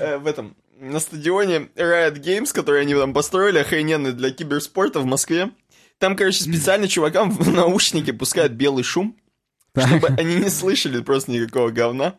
э, в этом, на стадионе Riot Games, который они там построили, охрененный для киберспорта в Москве, там, короче, специально чувакам в наушники пускают белый шум, чтобы они не слышали просто никакого говна.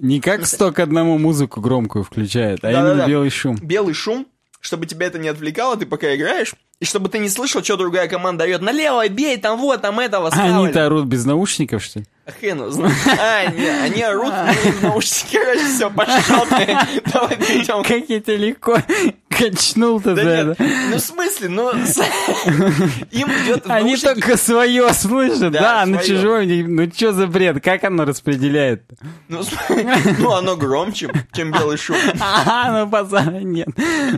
Не как 100 к одному музыку громкую включает, а Да-да-да. именно белый шум. Белый шум, чтобы тебя это не отвлекало, ты пока играешь, и чтобы ты не слышал, что другая команда орет, налево, бей, там вот, там этого, А они-то орут без наушников, что ли? А хрен его знает. А, не, они орут, в наушники, короче, все, пошел ты. Давай перейдем. Как я тебя легко *laughs* качнул-то Да нет, это. ну в смысле, ну *laughs* им идет Они только свое слышат, Да, на чужое, ну что за бред, как оно распределяет? Ну, *laughs* ну, оно громче, чем белый шум. Ага, ну пацаны, нет.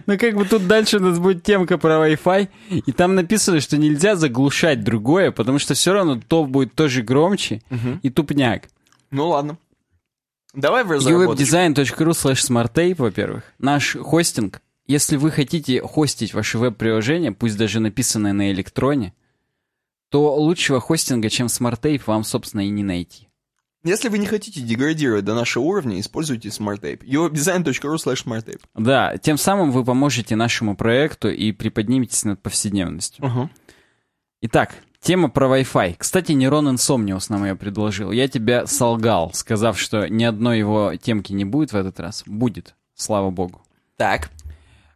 Ну как бы тут дальше у нас будет темка про Wi-Fi, и там написано, что нельзя заглушать другое, потому что все равно то будет тоже громче и тупняк. Ну ладно. Давай в uwebdesign.ru slash smarttape, во-первых. Наш хостинг. Если вы хотите хостить ваше веб-приложение, пусть даже написанное на электроне, то лучшего хостинга, чем SmartTape, вам, собственно, и не найти. Если вы не хотите деградировать до нашего уровня, используйте SmartTape. uwebdesign.ru slash smarttape. Да, тем самым вы поможете нашему проекту и приподниметесь над повседневностью. Ага. Итак, тема про Wi-Fi. Кстати, Нерон Insomnius нам ее предложил. Я тебя солгал, сказав, что ни одной его темки не будет в этот раз. Будет, слава богу. Так.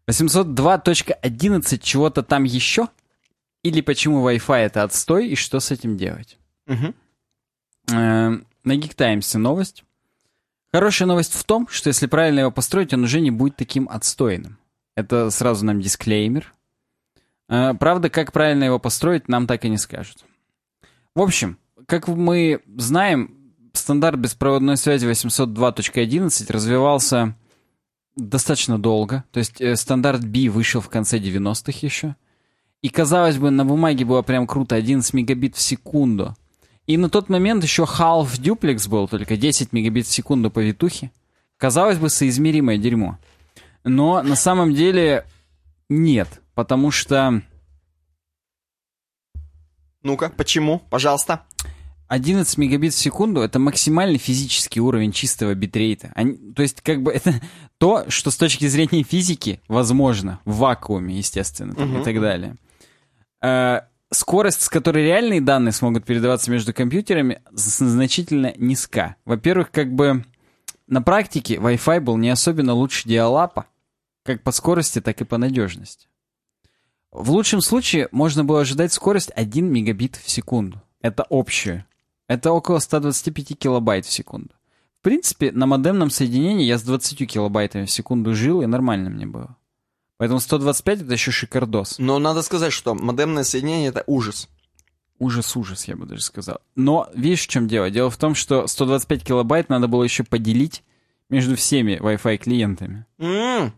802.11 чего-то там еще? Или почему Wi-Fi это отстой и что с этим делать? Мгм. Э, На Times новость. Хорошая новость в том, что если правильно его построить, он уже не будет таким отстойным. Это сразу нам дисклеймер. Э, Правда, как правильно его построить, нам так и не скажут. В общем, как мы знаем, стандарт беспроводной связи 802.11 развивался достаточно долго. То есть э, стандарт B вышел в конце 90-х еще. И, казалось бы, на бумаге было прям круто, 11 мегабит в секунду. И на тот момент еще Half Duplex был, только 10 мегабит в секунду по витухе. Казалось бы, соизмеримое дерьмо. Но на самом деле нет, потому что Ну-ка, почему? Пожалуйста. 11 мегабит в секунду — это максимальный физический уровень чистого битрейта. Они- то есть, как бы, *laughs* это то, что с точки зрения физики возможно в вакууме, естественно, там, и так далее. Э, скорость, с которой реальные данные смогут передаваться между компьютерами, значительно низка. Во-первых, как бы на практике Wi-Fi был не особенно лучше диалапа, как по скорости, так и по надежности. В лучшем случае можно было ожидать скорость 1 мегабит в секунду. Это общее. Это около 125 килобайт в секунду. В принципе, на модемном соединении я с 20 килобайтами в секунду жил, и нормально мне было. Поэтому 125 это еще шикардос. Но надо сказать, что модемное соединение это ужас. Ужас-ужас, я бы даже сказал. Но видишь, в чем дело? Дело в том, что 125 килобайт надо было еще поделить между всеми Wi-Fi клиентами. М,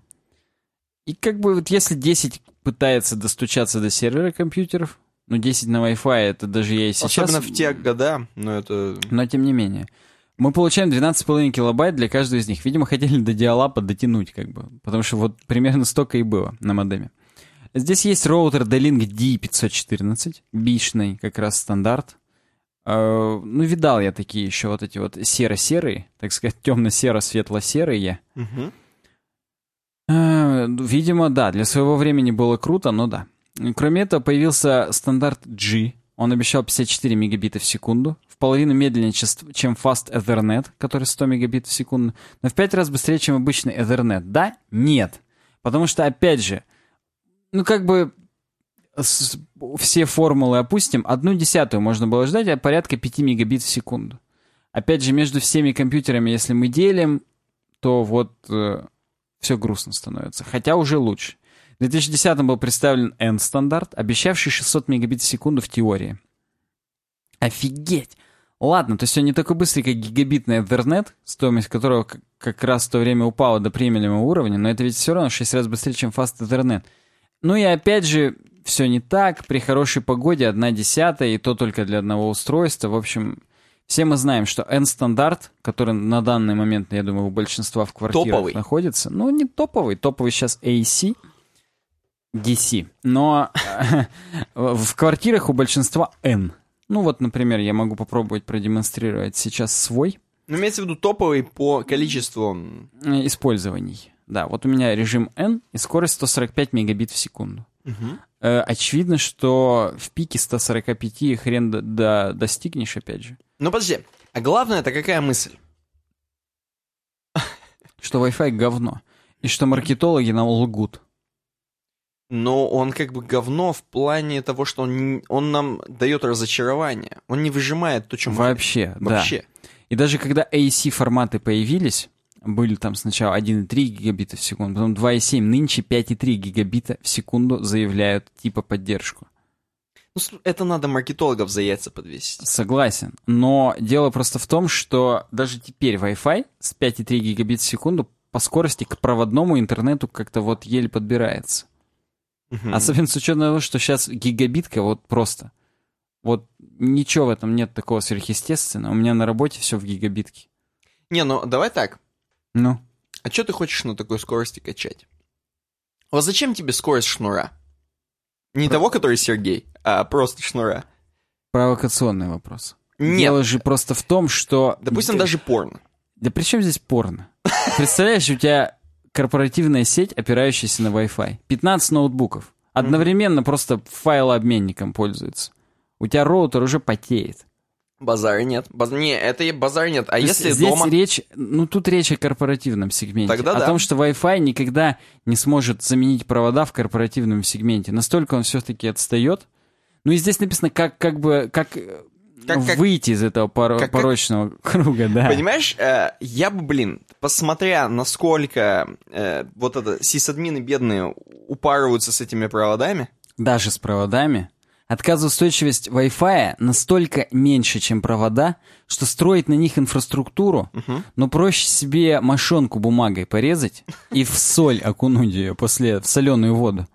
И как бы вот если 10 пытается достучаться до сервера компьютеров, ну 10 на Wi-Fi, это даже я и сейчас... Особенно в те года, но это... Но тем не менее. Мы получаем 12,5 килобайт для каждого из них. Видимо, хотели до диалапа дотянуть, как бы. Потому что вот примерно столько и было на модеме. Здесь есть роутер D-Link D514, бишный как раз стандарт. Э, ну, видал я такие еще вот эти вот серо-серые, так сказать, *laughs* темно-серо-светло-серые. Мгм. Э, Видимо, да, для своего времени было круто, но да. Кроме этого, появился стандарт G. Он обещал 54 мегабита в секунду, в половину медленнее, чем Fast Ethernet, который 100 мегабит в секунду, но в 5 раз быстрее, чем обычный Ethernet. Да? Нет. Потому что, опять же, ну как бы все формулы опустим, одну десятую можно было ждать, а порядка 5 мегабит в секунду. Опять же, между всеми компьютерами, если мы делим, то вот все грустно становится. Хотя уже лучше. В 2010 был представлен N-стандарт, обещавший 600 мегабит в секунду в теории. Офигеть! Ладно, то есть он не такой быстрый, как гигабитный Ethernet, стоимость которого как раз в то время упала до приемлемого уровня, но это ведь все равно в 6 раз быстрее, чем Ethernet. Ну и опять же, все не так. При хорошей погоде одна десятая, и то только для одного устройства. В общем, все мы знаем, что N-стандарт, который на данный момент, я думаю, у большинства в квартирах Топовый. находится, ну не топовый, топовый сейчас AC, DC, но *laughs* в квартирах у большинства N. Ну вот, например, я могу попробовать продемонстрировать сейчас свой Ну, имеется в виду топовый по количеству... э, использований. Да, вот у меня режим N и скорость 145 мегабит в секунду. Э, Очевидно, что в пике 145 хрен до- до- достигнешь, опять же. Ну, подожди. А главное, это какая мысль? Что Wi-Fi говно. И что маркетологи нам лгут. Но он как бы говно в плане того, что он, он нам дает разочарование. Он не выжимает то, что мы Вообще, хотим. да. Вообще. И даже когда AC-форматы появились, были там сначала 1,3 гигабита в секунду, потом 2,7, нынче 5,3 гигабита в секунду заявляют типа поддержку. Ну, это надо маркетологов за яйца подвесить. Согласен. Но дело просто в том, что даже теперь Wi-Fi с 5,3 гигабит в секунду по скорости к проводному интернету как-то вот еле подбирается. Мгм. Особенно с учетом того, что сейчас гигабитка вот просто. Вот ничего в этом нет такого сверхъестественного. У меня на работе все в гигабитке. Не, ну давай так. Ну, А что ты хочешь на такой скорости качать? Вот зачем тебе скорость шнура? Не того, который Сергей, а просто шнура. провокационный вопрос. Нет, Дело же просто в том, что... допустим, даже порно. Да при чем здесь порно? Представляешь, у тебя корпоративная сеть, опирающаяся на Wi-Fi. 15 ноутбуков. Одновременно просто файлообменником пользуются. У тебя роутер уже потеет. Базара нет. Баз- Не, это и базар нет. А То если здесь дома... речь, ну тут речь о корпоративном сегменте. Тогда о да. том, что Wi-Fi никогда не сможет заменить провода в корпоративном сегменте. Настолько он все-таки отстает. Ну и здесь написано, как, как бы, как, э, Как- как- выйти из этого поро- как- как- порочного *laughs* круга, да. Понимаешь, э, я бы, блин, посмотря, насколько э, вот это сисадмины бедные упарываются с этими проводами, даже с проводами, отказоустойчивость Wi-Fi настолько меньше, чем провода, что строить на них инфраструктуру, но проще себе мошонку бумагой порезать и в соль окунуть ее после в соленую воду.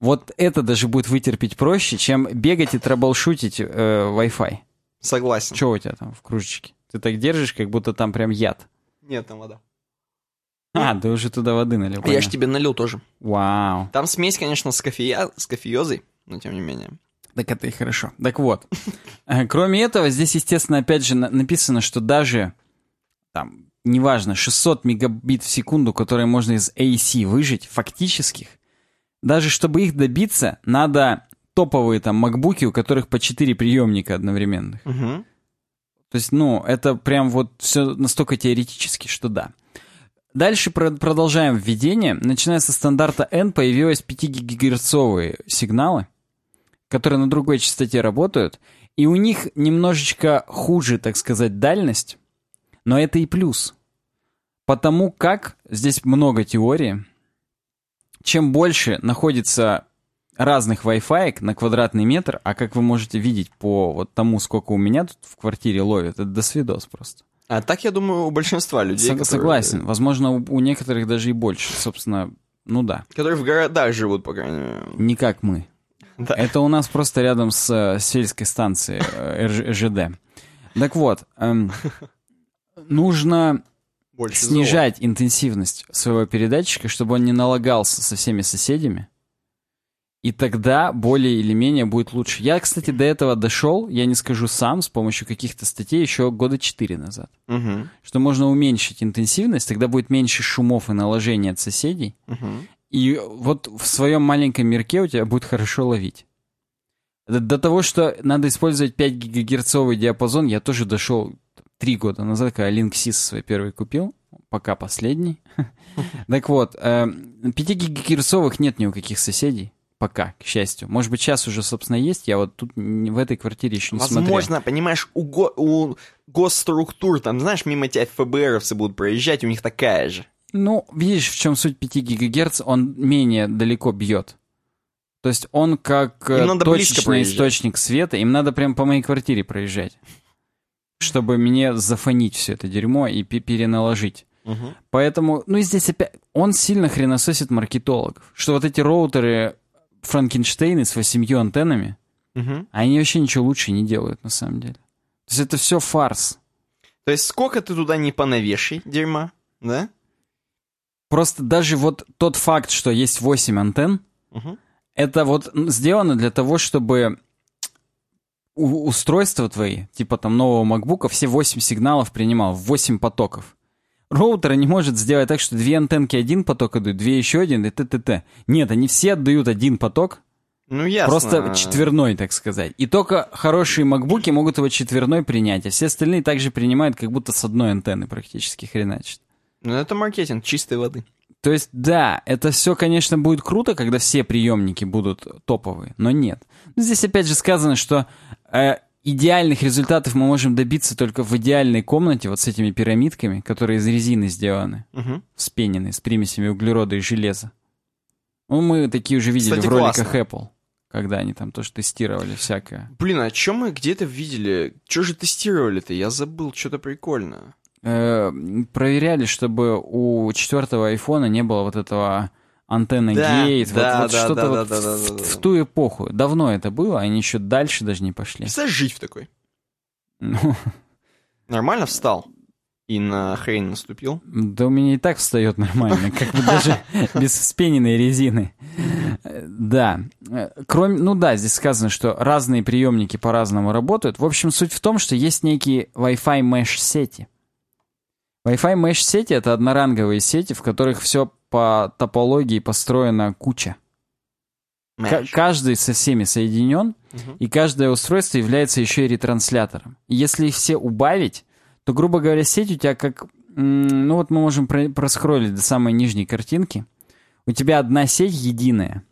Вот это даже будет вытерпеть проще, чем бегать и траблшутить э, Wi-Fi. согласен. Что у тебя там в кружечке? Ты так держишь, как будто там прям яд. Нет, там вода. А, ты уже туда воды налил. А я ж понятно. тебе налил тоже. Вау. Там смесь, конечно, с, кофея... с кофеозой, но тем не менее. Так это и хорошо. Так вот, э, кроме этого, здесь, естественно, опять же на- написано, что даже, там, неважно, 600 мегабит в секунду, которые можно из AC выжить, фактических, даже чтобы их добиться, надо топовые там макбуки, у которых по 4 приемника одновременных. То есть, ну, это прям вот все настолько теоретически, что да. Дальше про- продолжаем введение. Начиная со стандарта N появились 5-гигагерцовые сигналы, которые на другой частоте работают, и у них немножечко хуже, так сказать, дальность, но это и плюс. Потому как, здесь много теории, чем больше находится разных Wi-Fi на квадратный метр, а как вы можете видеть по вот тому, сколько у меня тут в квартире ловит, это до свидос просто. А так, я думаю, у большинства людей, Сог- которые, Согласен. Возможно, у, у некоторых даже и больше. Собственно, ну да. которые в городах живут, по крайней мере. Не как мы. *laughs* Да. Это у нас просто рядом с э, сельской станцией э, РЖ- РЖД. Так вот, эм, нужно Больше снижать интенсивность своего передатчика, чтобы он не налагался со всеми соседями. И тогда более или менее будет лучше. Я, кстати, до этого дошел, я не скажу сам, с помощью каких-то статей еще года 4 назад. Мгм. Что можно уменьшить интенсивность, тогда будет меньше шумов и наложений от соседей. Мгм. И вот в своем маленьком мирке у тебя будет хорошо ловить. До, того, что надо использовать 5 гигагерцовый диапазон, я тоже дошел три года назад, когда Link 6 свой первый купил, пока последний. *laughs* Так вот, 5 гигагерцовых нет ни у каких соседей. Пока, к счастью. Может быть, сейчас уже, собственно, есть. Я вот тут в этой квартире еще не смотрел. Возможно, понимаешь, у, го- у госструктур, там, знаешь, мимо тебя ФБРовцы будут проезжать, у них такая же. Ну, видишь, в чем суть 5 гигагерц, он менее далеко бьет. То есть он как э, точечный источник света, им надо прям по моей квартире проезжать, чтобы мне зафонить все это дерьмо и пе- переналожить. Поэтому, ну и здесь опять, он сильно хренососит маркетологов, что вот эти роутеры Франкенштейны с восемью антеннами, Мгм. они вообще ничего лучше не делают на самом деле. То есть это все фарс. То есть сколько ты туда не понавешай дерьма, да? Просто даже вот тот факт, что есть 8 антенн, Мгм. это вот сделано для того, чтобы устройства твои, типа там нового MacBook, все 8 сигналов принимал, 8 потоков. Роутер не может сделать так, что две антенки один поток отдают, две еще один и т.т.т. Нет, они все отдают один поток, Ну, ясно. просто четверной, так сказать. И только хорошие макбуки могут его четверной принять, а все остальные также принимают, как будто с одной антенны практически хреначат. Ну, это маркетинг чистой воды. То есть, да, это все, конечно, будет круто, когда все приемники будут топовые, но нет. Здесь опять же сказано, что э, идеальных результатов мы можем добиться только в идеальной комнате, вот с этими пирамидками, которые из резины сделаны, Мгм. вспененные, с примесями углерода и железа. Ну, мы такие уже видели Кстати, в роликах классно. Apple, когда они там тоже тестировали всякое. Блин, а чё мы где-то видели? Чё же тестировали-то? Я забыл, что-то прикольное. Э, проверяли, чтобы у четвертого айфона не было вот этого антенны Да, гейт, вот- да, вот, да, что-то да, вот да, да, в, да, да, в ту эпоху. Давно это было, они еще дальше даже не пошли. Представляешь, жить в такой? Ну, Нормально встал и на хрень наступил. да у меня и так встает нормально, как бы даже *laughs* без вспененной резины. Да. Кроме, ну да, здесь сказано, что разные приемники по-разному работают. В общем, суть в том, что есть некие Wi-Fi mesh сети. Wi-Fi mesh сети это одноранговые сети, в которых все по топологии построена куча. Каждый со всеми соединен, Мгм. и каждое устройство является еще и ретранслятором. Если их все убавить, то, грубо говоря, сеть у тебя как... Ну вот мы можем про- проскроллить до самой нижней картинки. У тебя одна сеть единая,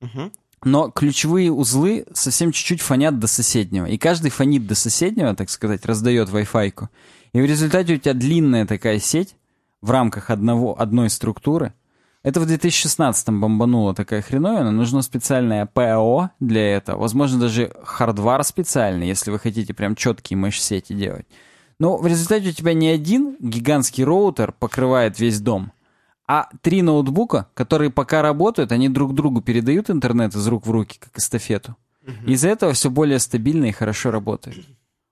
Мгм. но ключевые узлы совсем чуть-чуть фонят до соседнего. И каждый фонит до соседнего, так сказать, раздает Wi-Fi. И в результате у тебя длинная такая сеть в рамках одного, одной структуры. Это в 2016-м бомбанула такая хреновина. Нужно специальное ПО для этого. Возможно, даже хардвар специальный, если вы хотите прям четкие меш-сети делать. Но в результате у тебя не один гигантский роутер покрывает весь дом, а три ноутбука, которые пока работают, они друг другу передают интернет из рук в руки, как эстафету. Из-за этого все более стабильно и хорошо работает.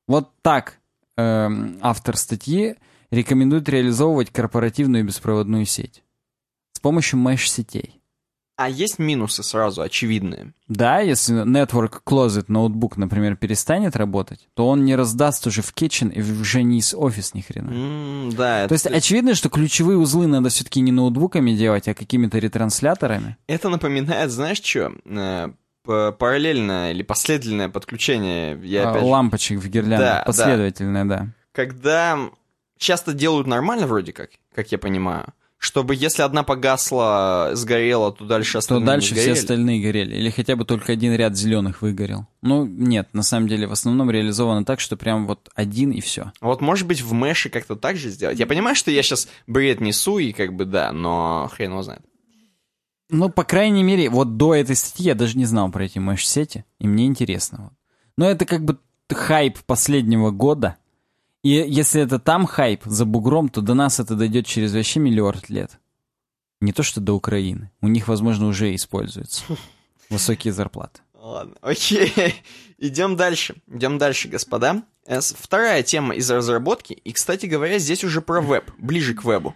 Вот так эм, автор статьи рекомендует реализовывать корпоративную беспроводную сеть с помощью меш-сетей. А есть минусы сразу, очевидные. Да, если Network Closet ноутбук, например, перестанет работать, то он не раздаст уже в Kitchen и уже не из офис ни хрена. М, да, То есть это, очевидно, что ключевые узлы надо все-таки не ноутбуками делать, а какими-то ретрансляторами. это напоминает, знаешь что? Параллельное или последовательное подключение. Я А, опять Лампочек в гирляндах. Да, да. Последовательное, да. когда часто делают нормально вроде как, как я понимаю, чтобы если одна погасла, сгорела, то дальше То остальные дальше не все остальные горели. Или хотя бы только один ряд зеленых выгорел. Ну, нет, на самом деле в основном реализовано так, что прям вот один и все. Вот может быть в Мэше как-то так же сделать. Я понимаю, что я сейчас бред несу, и как бы да, но хрен его знает. Ну, по крайней мере, вот до этой статьи я даже не знал про эти меш-сети, и мне интересно. Но это как бы хайп последнего года. И если это там хайп за бугром, то до нас это дойдет через вообще миллиард лет. Не то, что до Украины. У них, возможно, уже используются. *laughs* Высокие зарплаты. Ладно, окей. *laughs* Идем дальше. Идем дальше, господа. Вторая тема из разработки. И, кстати говоря, здесь уже про веб. Ближе к вебу,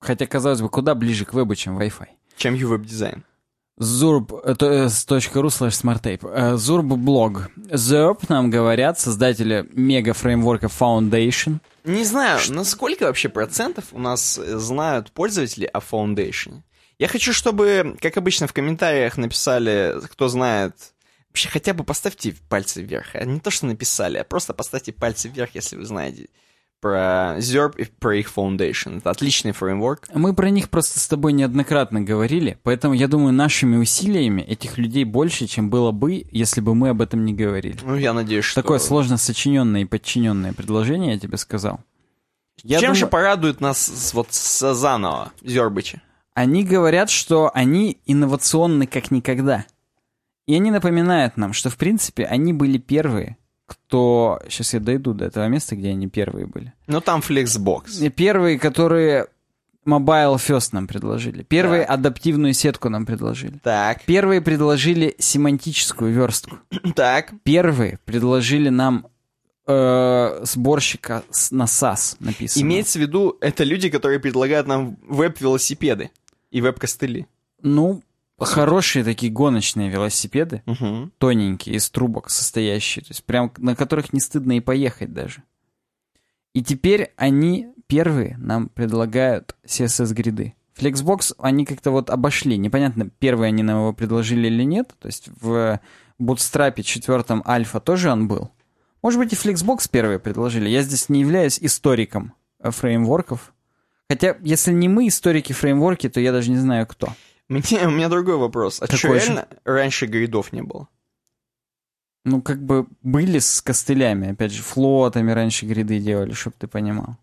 Хотя, казалось бы, куда ближе к вебу, чем Wi-Fi. Чем UWeb-дизайн. Zurb, это э, с .ru slash smarttape. Zurb блог. Zurb, нам говорят, создатели мега-фреймворка Foundation. Не знаю, насколько вообще процентов у нас э, знают пользователи о Foundation. Я хочу, чтобы, как обычно, в комментариях написали, кто знает. Вообще, хотя бы поставьте пальцы вверх. А не то, что написали, а просто поставьте пальцы вверх, если вы знаете про Zerp и про их Foundation. Это отличный фреймворк. Мы про них просто с тобой неоднократно говорили, поэтому я думаю, нашими усилиями этих людей больше, чем было бы, если бы мы об этом не говорили. Ну, я надеюсь, что... Такое сложно сочиненное и подчиненное предложение, я тебе сказал. Я Чем думаю, же порадует нас вот с заново, Зербычи? Они говорят, что они инновационны как никогда. И они напоминают нам, что, в принципе, они были первые, кто... Сейчас я дойду до этого места, где они первые были. Ну, там Flexbox. Первые, которые Mobile First нам предложили. Первые Так. адаптивную сетку нам предложили. Так, Первые предложили семантическую верстку. *clears throat* так. Первые предложили нам э, сборщика на SAS написано. Имеется в виду, это люди, которые предлагают нам веб-велосипеды и веб-костыли. Ну, хорошие такие гоночные велосипеды. Угу. тоненькие, из трубок состоящие, то есть прям на которых не стыдно и поехать даже. И теперь они первые нам предлагают CSS-гриды. Flexbox они как-то вот обошли. Непонятно, первые они нам его предложили или нет. То есть в Bootstrap четвертом альфа тоже он был. Может быть и Flexbox первые предложили. Я здесь не являюсь историком э, фреймворков. Хотя, если не мы, историки фреймворки, то я даже не знаю, кто. Мне, *laughs* у меня другой вопрос. А что, Какой же? реально раньше гридов не было? Ну, как бы были с костылями, опять же, флотами раньше гриды делали, чтобы ты понимал.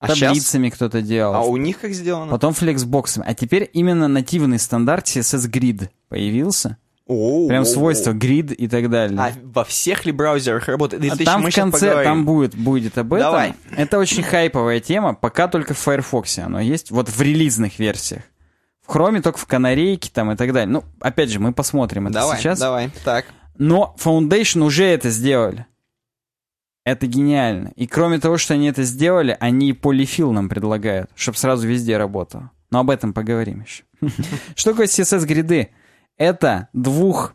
А? Таблицами кто-то делал. А у них как сделано? Потом флексбоксами. А теперь именно нативный стандарт CSS Grid появился. О, Прям о, свойства о. Grid и так далее. А во всех ли браузерах работает? А Или там в конце, там будет, будет об этом. Давай. Это очень хайповая тема, пока только в Firefox оно есть, вот в релизных версиях. Chrome только в канарейке там и так далее. Ну, опять же, мы посмотрим это Давай, сейчас. давай. Так. Но Foundation уже это сделали. Это гениально. И кроме того, что они это сделали, они и полифил нам предлагают, чтобы сразу везде работало. Но об этом поговорим еще. *laughs* Что такое CSS-гриды? Это двух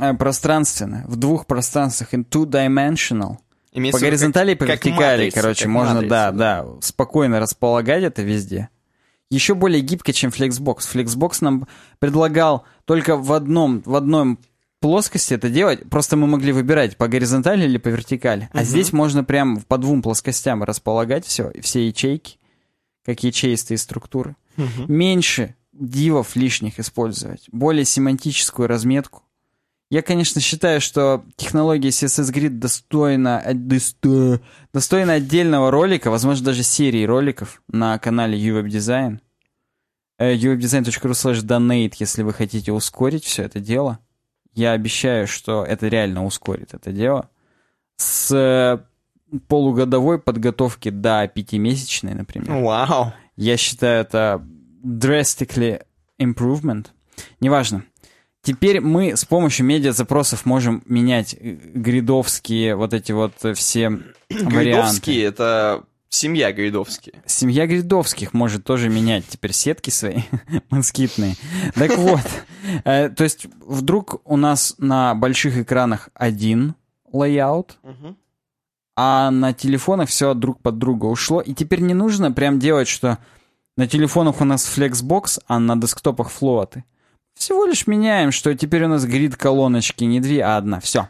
э, пространственно, в двух пространствах, in two-dimensional. По горизонтали и по вертикали, короче, можно, да, да, спокойно располагать это везде. Еще более гибко, чем Flexbox. Flexbox нам предлагал только в одном, в одном плоскости это делать, просто мы могли выбирать по горизонтали или по вертикали. А Мгм. здесь можно прям по двум плоскостям располагать все, все ячейки, как ячеистые структуры. Мгм. Меньше дивов лишних использовать, более семантическую разметку. Я, конечно, считаю, что технология CSS Grid достойна, э, досто- достойна отдельного ролика, возможно, даже серии роликов на канале UWeb Design. Э, uwebdesign.ru slash donate, если вы хотите ускорить все это дело. Я обещаю, что это реально ускорит это дело. С э, полугодовой подготовки до пятимесячной, например. Вау. Я считаю, это drastically improvement. Неважно. Теперь мы с помощью медиа-запросов можем менять э, гридовские вот эти вот э, все варианты. Гридовские — это семья Гридовские. Семья гридовских может тоже менять теперь сетки свои *laughs* москитные. Так вот, э, то есть вдруг у нас на больших экранах один layout, а на телефонах все друг под друга ушло. И теперь не нужно прям делать, что на телефонах у нас Flexbox, а на десктопах float ы. Всего лишь меняем, что теперь у нас grid колоночки не две, а одна. Все,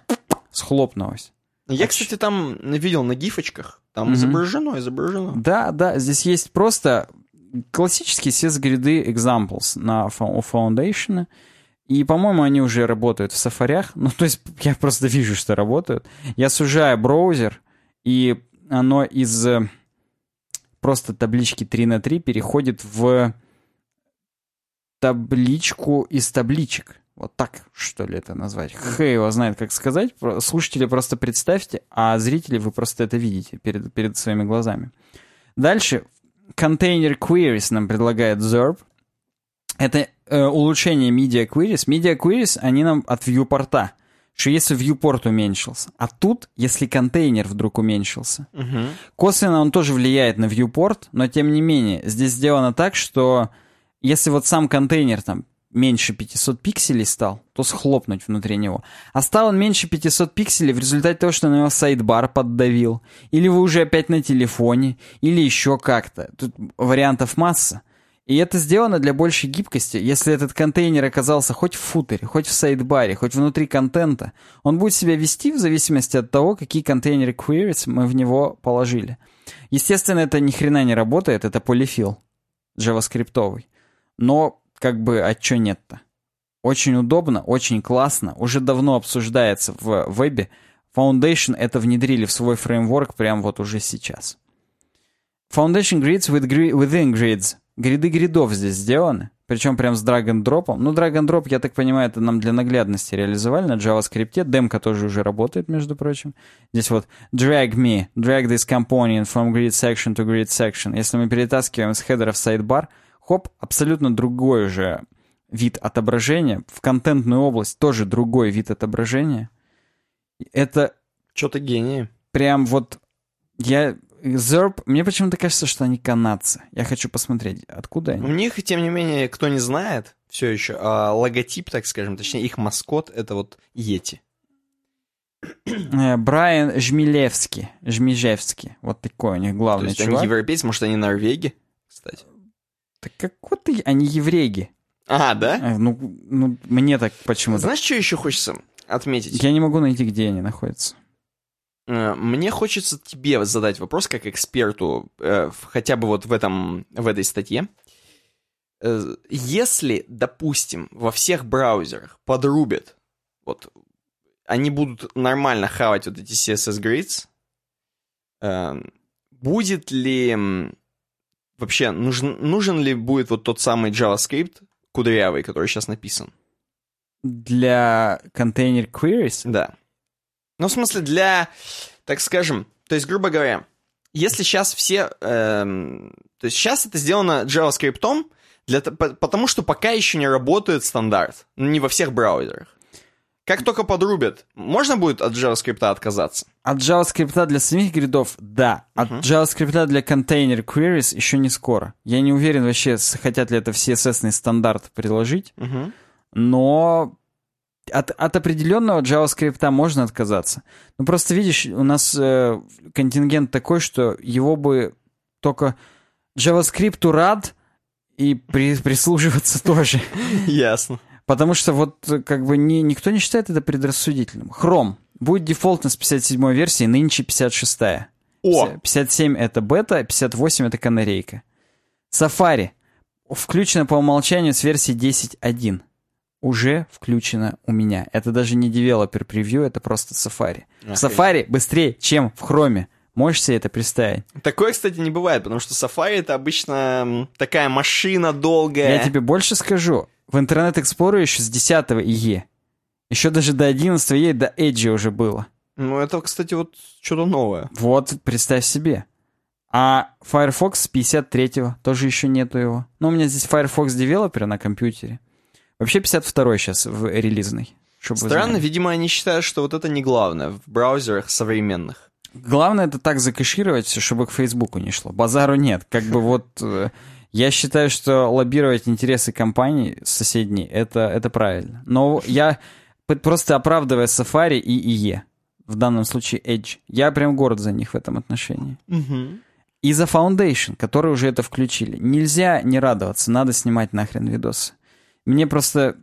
схлопнулось. Я, кстати, там видел на гифочках. Там Мгм. изображено, изображено. Да, да, здесь есть просто классические CSS-гриды examples на Foundation. И, по-моему, они уже работают в сафарях. Ну, то есть, я просто вижу, что работают. Я сужаю браузер, и оно из э, просто таблички 3 на 3 переходит в табличку из табличек. Вот так, что ли, это назвать. Хэй его знает, как сказать. Слушатели просто представьте, а зрители вы просто это видите перед, перед своими глазами. Дальше Container Queries нам предлагает Zerb. Это э, улучшение Media Queries. Media Queries, они нам от viewport. Что если viewport уменьшился. А тут, если контейнер вдруг уменьшился. Мгм. Косвенно он тоже влияет на viewport, но тем не менее, здесь сделано так, что если вот сам контейнер там меньше 500 пикселей стал, то схлопнуть внутри него. А стал он меньше 500 пикселей в результате того, что на него сайдбар поддавил, или вы уже опять на телефоне, или еще как-то. Тут вариантов масса. И это сделано для большей гибкости. Если этот контейнер оказался хоть в футере, хоть в сайдбаре, хоть внутри контента, он будет себя вести в зависимости от того, какие контейнеры queries мы в него положили. Естественно, это ни хрена не работает, это полифил джаваскриптовый. Но как бы, а чё нет-то? Очень удобно, очень классно, уже давно обсуждается в вебе. Foundation это внедрили в свой фреймворк прямо вот уже сейчас. Foundation grids with gri- within grids. Grid ы grid ов здесь сделаны. Причем прям с drop. Ну, drop, я так понимаю, это нам для наглядности реализовали на JavaScript. Демка тоже уже работает, между прочим. Здесь вот drag me, drag this component from grid section to grid section. Если мы перетаскиваем с хедера в сайдбар, хоп, абсолютно другой уже вид отображения. В контентную область тоже другой вид отображения. Это Чё-то гении. прям вот... Я... Zerp, мне почему-то кажется, что они канадцы. Я хочу посмотреть, откуда У они. них, тем не менее, кто не знает, все еще, а, логотип, так скажем, точнее, их маскот — это вот Йети. Э, Брайан Жмилевский. Жмижевский. Вот такой у них То главный есть они чувак. европейцы, может, они норвеги, кстати. Так как вот ты, они евреи. А, да? Э, Ну, ну, мне так почему-то. Знаешь, что еще хочется отметить? Я не могу найти, где они находятся. э, мне хочется тебе задать вопрос как эксперту, э, хотя бы вот в, этом, в этой статье. Если, допустим, во всех браузерах подрубят, вот они будут нормально хавать вот эти CSS grids, будет ли вообще нужен, нужен ли будет вот тот самый JavaScript кудрявый, который сейчас написан? Для контейнер queries Да. Ну, в смысле, для, так скажем, то есть, грубо говоря, если сейчас все... эм, то есть сейчас это сделано JavaScript, для, потому что пока еще не работает стандарт. Ну, Не во всех браузерах. Как только подрубят, можно будет от JavaScript отказаться? От JavaScript для самих гридов, да. От JavaScript для контейнер queries еще не скоро. Я не уверен вообще, хотят ли это в CSS стандарт приложить, но от, от определенного JavaScript можно отказаться. Ну просто видишь, у нас э, контингент такой, что его бы только JavaScript рад и при- прислуживаться тоже. *laughs* Ясно. Потому что вот э, как бы ни, никто не считает это предрассудительным. Chrome будет дефолтно с 57 версии, нынче 56 -я. О! 57 это бета, 58 это канарейка. Safari включено по умолчанию с версии 10.1. Уже включено у меня. Это даже не девелопер превью, это просто Safari. В Safari быстрее, чем в Chrome. Можешь себе это представить? Такое, кстати, не бывает, потому что Safari это обычно такая машина долгая. Я тебе больше скажу. В Internet Explorer еще с 10 IE. Еще даже до 11 IE, до Edge уже было. Ну, это, кстати, вот что-то новое. Вот, представь себе. А Firefox с 53-го тоже еще нету его. Ну, у меня здесь Firefox Developer на компьютере. Вообще 52-й сейчас в вы Странно, видимо, они считают, что вот это не главное в браузерах современных. Главное это так закэшировать чтобы к Фейсбуку не шло. Базару нет. Как бы вот... Я считаю, что лоббировать интересы компаний соседней, это, это правильно. Но я просто оправдывая Safari и IE, в данном случае Edge, я прям горд за них в этом отношении. И за Foundation, которые уже это включили. Нельзя не радоваться, надо снимать нахрен видосы. Мне просто...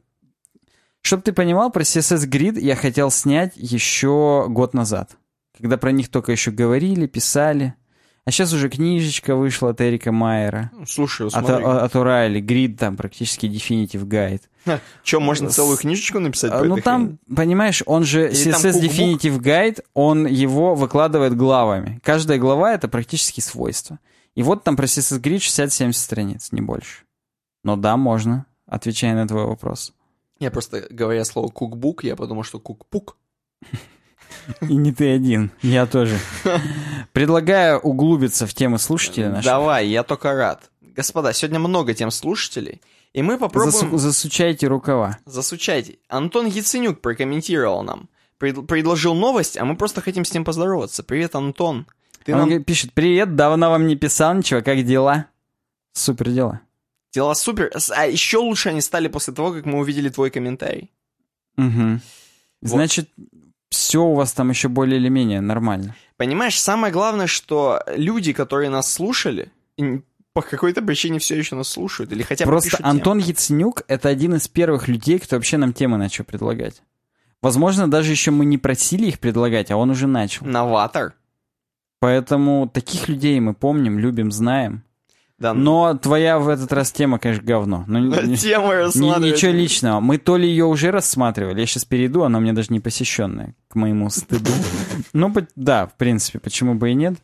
Чтоб ты понимал, про CSS Grid я хотел снять еще год назад. Когда про них только еще говорили, писали. А сейчас уже книжечка вышла от Эрика Майера. Ну, Слушай, От, смотри. от Урайли. Грид там практически Definitive Guide. Что, можно целую книжечку написать? А, по Ну там, понимаешь, он же Или CSS? Definitive Guide, он его выкладывает главами. Каждая глава — это практически свойство. И вот там про CSS Grid 60-70 страниц, не больше. Но да, можно, отвечая на твой вопрос. Я просто, говоря слово кукбук, я подумал, что кукпук. И не ты один, я тоже. Предлагаю углубиться в темы слушателей наших. Давай, я только рад. Господа, сегодня много тем слушателей, и мы попробуем... Засу- засучайте рукава. Засучайте. Антон Яценюк прокомментировал нам. Пред- предложил новость, а мы просто хотим с ним поздороваться. Привет, Антон. Ты Он нам пишет, привет, давно вам не писал ничего, как дела? Супер дела. дела супер. А еще лучше они стали после того, как мы увидели твой комментарий. Мгм. Значит, все у вас там еще более или менее нормально. Понимаешь, самое главное, что люди, которые нас слушали, по какой-то причине все еще нас слушают, или хотя бы Просто пишут Антон Яценюк — это один из первых людей, кто вообще нам темы начал предлагать. Возможно, даже еще мы не просили их предлагать, а он уже начал. Новатор. Поэтому таких людей мы помним, любим, знаем. Да, Но твоя в этот раз тема, конечно, говно. Ну, *laughs* ни- Тема рассматривать. ничего личного. Мы то ли ее уже рассматривали, я сейчас перейду, она у меня даже не посещенная, к моему стыду. *laughs* Ну, да, в принципе, почему бы и нет.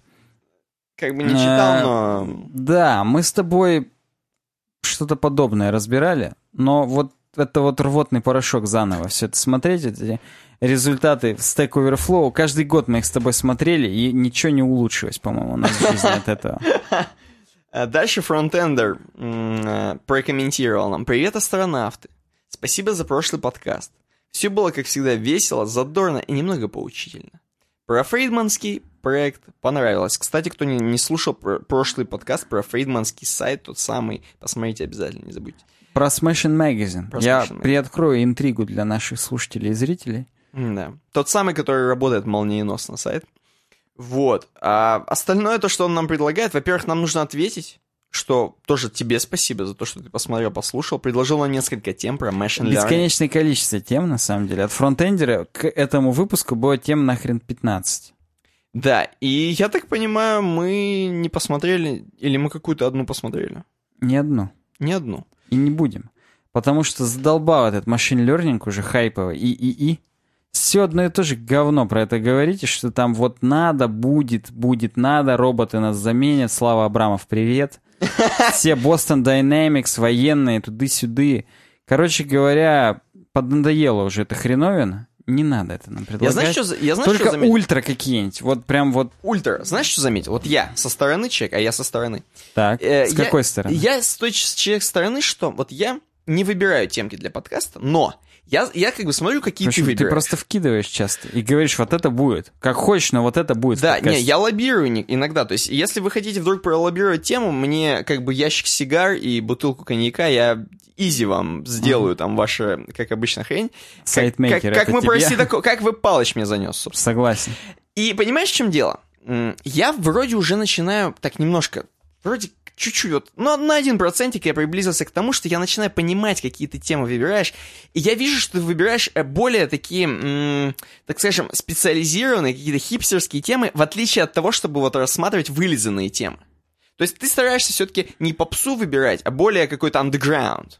Как бы не читал, Э, но... Да, мы с тобой что-то подобное разбирали, но вот это вот рвотный порошок заново все это смотреть, эти результаты в Stack Overflow, каждый год мы их с тобой смотрели, и ничего не улучшилось, по-моему, у нас в жизни от этого. *laughs* А Дальше фронтендер э, прокомментировал нам. Привет, астронавты. Спасибо за прошлый подкаст. Все было, как всегда, весело, задорно и немного поучительно. Про фрейдманский проект понравилось. Кстати, кто не, не слушал про- прошлый подкаст про фрейдманский сайт, тот самый, посмотрите обязательно, не забудьте. Про Smashing Magazine. Про Я Smashing Magazine. приоткрою интригу для наших слушателей и зрителей. Да. Тот самый, который работает молниеносно сайт. Вот. А остальное, то, что он нам предлагает, во-первых, нам нужно ответить, что тоже тебе спасибо за то, что ты посмотрел, послушал. Предложил нам несколько тем про machine learning. Бесконечное количество тем, на самом деле. От фронтендера к этому выпуску было тем нахрен 15. Да, и я так понимаю, мы не посмотрели, или мы какую-то одну посмотрели? Ни одну. Не одну. И не будем. Потому что задолбал этот машин learning уже хайповый. И, и, и. Все одно и то же говно про это говорите, что там вот надо, будет, будет надо, роботы нас заменят, Слава Абрамов, привет. *laughs* Все Boston Dynamics, военные, туды-сюды. Короче говоря, поднадоело уже эта хреновина. Не надо это нам предлагать. Я знаю, что, я знаю, Только что заметил. ультра какие-нибудь. Вот прям вот Ультра. Знаешь, что заметил? Вот я со стороны человек, а я со стороны. так. Э, С я- какой стороны? Я с той с человек стороны, что вот я не выбираю темки для подкаста, но я, я как бы смотрю, какие общем, ты ты выбираешь. просто вкидываешь часто и говоришь, вот это будет. Как хочешь, но вот это будет. Да, не, я лоббирую не- иногда. То есть, если вы хотите вдруг пролоббировать тему, мне как бы ящик сигар и бутылку коньяка, я изи вам сделаю там ваша, как обычно, хрень. Как, как, как мы тебе? про Седоко- *laughs* как вы Палыч мне занес, собственно. Согласен. И понимаешь, в чем дело? Я вроде уже начинаю так немножко, вроде чуть-чуть, вот, но на один процентик я приблизился к тому, что я начинаю понимать, какие ты темы выбираешь, и я вижу, что ты выбираешь э, более такие, так скажем, специализированные, какие-то хипстерские темы, в отличие от того, чтобы вот рассматривать вылизанные темы. То есть ты стараешься все-таки не попсу выбирать, а более какой-то underground.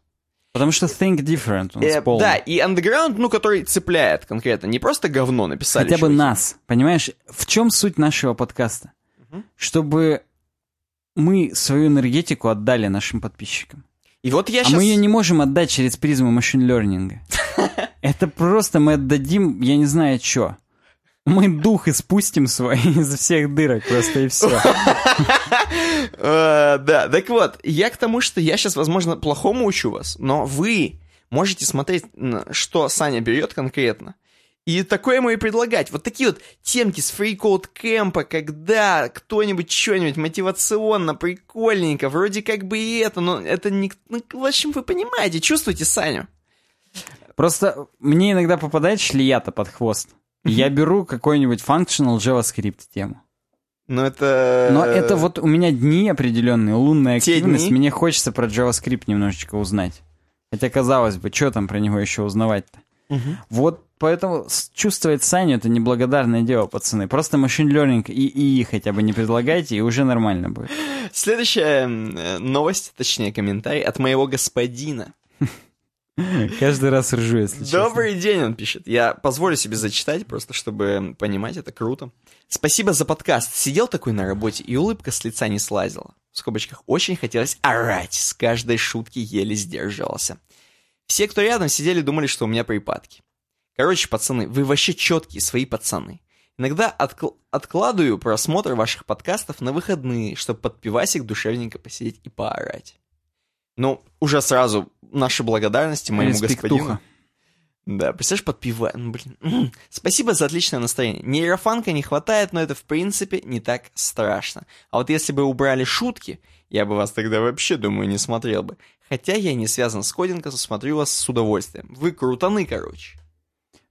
Потому что think different нас Э, полный. да, и underground, ну, который цепляет конкретно, не просто говно написали. Хотя бы нас. Понимаешь, в чем суть нашего подкаста? Чтобы мы свою энергетику отдали нашим подписчикам. И вот я а сейчас... мы ее не можем отдать через призму машин лернинга. *laughs* Это просто мы отдадим, я не знаю, что. Мы дух испустим свой *laughs* из всех дырок просто и все. *laughs* Э, Да, так вот, я к тому, что я сейчас, возможно, плохому учу вас, но вы можете смотреть, что Саня берет конкретно. И такое ему и предлагать. Вот такие вот темки с фрикоут кемпа, когда кто-нибудь что-нибудь мотивационно, прикольненько, вроде как бы и это, но это не... Ну, в общем, вы понимаете, чувствуете Саню. Просто мне иногда попадает шлията под хвост. Я беру какой-нибудь functional JavaScript тему. Но это... Но это вот у меня дни определенные, лунная активность. Мне хочется про JavaScript немножечко узнать. Хотя, казалось бы, что там про него еще узнавать-то? Мгм. Вот поэтому чувствовать Саню это неблагодарное дело, пацаны. Просто машин learning и ИИ хотя бы не предлагайте, и уже нормально будет. Следующая м, э, новость, точнее комментарий от моего господина. Каждый раз ржу, если честно. Добрый день, он пишет. Я позволю себе зачитать, просто чтобы понимать, это круто. Спасибо за подкаст. Сидел такой на работе, и улыбка с лица не слазила. В скобочках очень хотелось орать. С каждой шутки еле сдерживался. Все, кто рядом сидели, думали, что у меня припадки. Короче, пацаны, вы вообще четкие свои пацаны. Иногда откл- откладываю просмотр ваших подкастов на выходные, чтобы под пивасик душевненько посидеть и поорать. Ну, уже сразу наши благодарности моему Респектуха. господину. Да, представляешь, под пиво, ну, блин. *clears throat* Спасибо за отличное настроение. Нейрофанка не хватает, но это, в принципе, не так страшно. А вот если бы убрали шутки, я бы вас тогда вообще, думаю, не смотрел бы. Хотя я не связан с кодингом, смотрю вас с удовольствием. Вы крутаны, короче.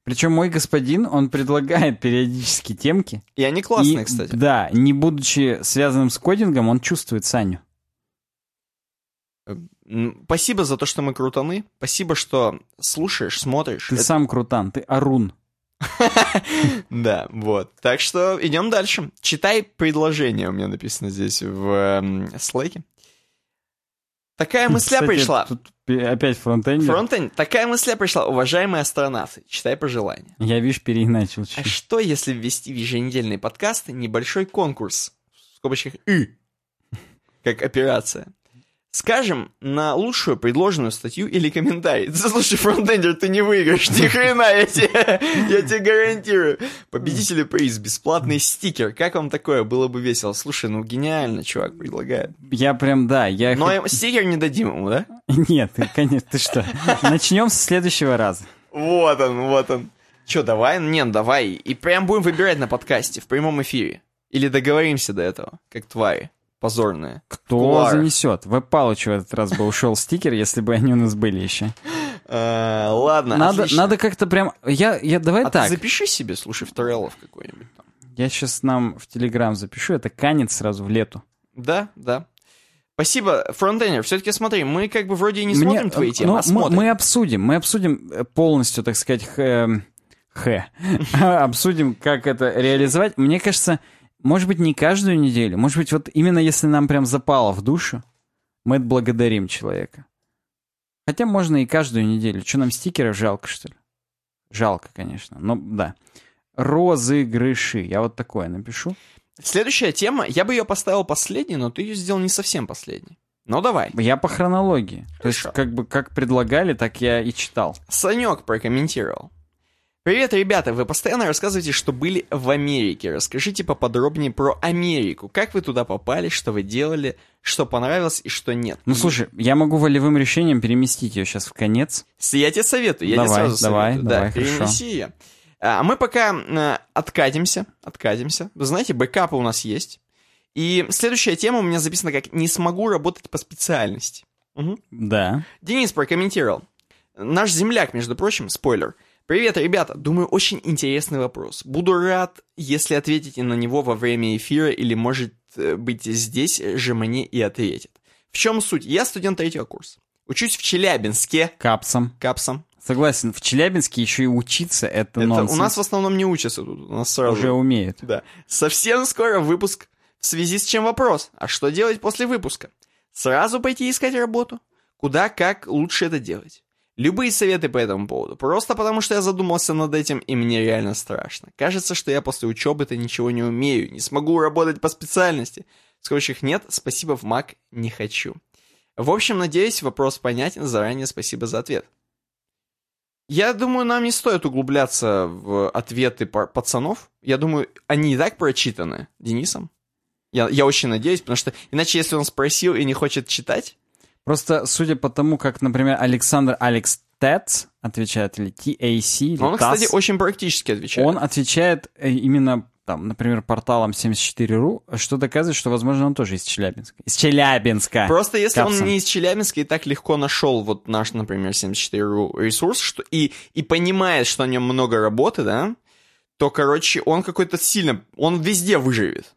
Причем мой господин, он предлагает периодически темки. И они классные, И, кстати. Да, не будучи связанным с кодингом, он чувствует Саню. Спасибо за то, что мы крутаны. Спасибо, что слушаешь, смотришь. Ты Это- сам крутан, ты Арун. *laughs* Да, вот. Так что идем дальше. Читай предложение, у меня написано здесь в слэке. Такая *laughs* мысля Кстати, пришла. Тут опять фронтендер. Фронтенд, такая мысля пришла. Уважаемые астронавты, читай пожелания. Я, видишь, переиначил А чуть. что, если ввести в еженедельные подкасты небольшой конкурс? В скобочках «И». Как операция. Скажем, на лучшую предложенную статью или комментарий. *laughs* Слушай, фронтендер, ты не выиграешь, ни *laughs* хрена, я тебе, я тебе гарантирую. Победителю приз, бесплатный стикер. Как вам такое? Было бы весело. Слушай, ну гениально, чувак предлагает. Я прям, да, я... Но хот- стикер не дадим ему, да? *laughs* Нет, конечно, ты что? Начнем с следующего раза. Вот он, вот он. Че, давай? Нет, давай. И прям будем выбирать на подкасте, в прямом эфире. Или договоримся до этого, как твари позорные. Кто кулуарах. занесет? В Палычу в этот раз бы ушел стикер, если бы они у нас были еще. *laughs* Э, Ладно, Надо, отлично. надо как-то прям... Я, я, давай А так. ты запиши себе, слушай, в Треллов какой-нибудь там. Я сейчас нам в Телеграм запишу, это канет сразу в лету. Да, да. Спасибо, фронтендер. Все-таки смотри, мы как бы вроде и не смотрим твои темы, ну, а мы, смотрим. мы обсудим, мы обсудим э, полностью, так сказать, х- эм, Х. *laughs* Обсудим, как это реализовать. Мне кажется, может быть, не каждую неделю. Может быть, вот именно если нам прям запало в душу, мы отблагодарим человека. Хотя можно и каждую неделю. Что нам стикеров жалко, что ли? Жалко, конечно. Но да. Розыгрыши. Я вот такое напишу. Следующая тема, я бы ее поставил последней, но ты ее сделал не совсем последней. Ну давай. Я по хронологии. Хорошо. То есть как бы как предлагали, так я и читал. Санек прокомментировал. Привет, ребята, вы постоянно рассказываете, что были в Америке. Расскажите поподробнее про Америку. Как вы туда попали, что вы делали, что понравилось и что нет. Ну слушай, я могу волевым решением переместить ее сейчас в конец. Я тебе советую, я давай, тебе сразу давай, советую. Давай, да, перенеси ее. А мы пока э, откатимся, откатимся. Вы знаете, бэкапы у нас есть. И следующая тема у меня записана как «Не смогу работать по специальности». Угу. Да. Денис прокомментировал. Наш земляк, между прочим, спойлер. Привет, ребята. Думаю, очень интересный вопрос. Буду рад, если ответите на него во время эфира или, может э, быть, здесь же мне и ответит. В чем суть? Я студент третьего курса. Учусь в Челябинске. Капсом. Капсом. Согласен, в Челябинске еще и учиться это, это нонсенс. У нас в основном не учатся тут, у нас сразу... Уже умеют. Да. Совсем скоро выпуск, в связи с чем вопрос, а что делать после выпуска? Сразу пойти искать работу? Куда, как лучше это делать? Любые советы по этому поводу. Просто потому, что я задумался над этим, и мне реально страшно. Кажется, что я после учебы-то ничего не умею, не смогу работать по специальности. Скорочек нет, спасибо в МАК не хочу. В общем, надеюсь, вопрос понятен. Заранее спасибо за ответ. Я думаю, нам не стоит углубляться в ответы пацанов. Я думаю, они и так прочитаны Денисом. Я, я очень надеюсь, потому что иначе, если он спросил и не хочет читать... Просто судя по тому, как, например, Александр Алекс Тец отвечает, или TAC, или Он, TAS, кстати, очень практически отвечает. он отвечает э, именно там, например, порталом 74.ru, что доказывает, что, возможно, он тоже из Челябинска. Из Челябинска! Просто если Капсон. он не из Челябинска и так легко нашел вот наш, например, 74.ru ресурс, что, и, и понимает, что на нем много работы, да, то, короче, он какой-то сильно... Он везде выживет.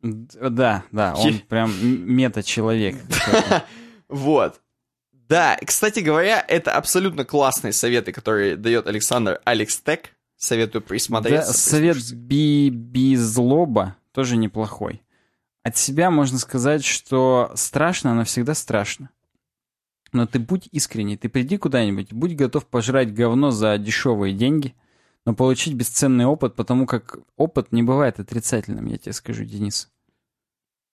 Да, да, он прям мета-человек. *laughs* Вот. Да, кстати говоря, это абсолютно классные советы, которые дает Александр Алекстек. Советую Да, присмотреться. совет прислушаться. би Безлоба тоже неплохой. От себя можно сказать, что страшно, но всегда страшно. Но ты будь искренний, ты приди куда-нибудь, будь готов пожрать говно за дешевые деньги, но получить бесценный опыт, потому как опыт не бывает отрицательным, я тебе скажу, Денис.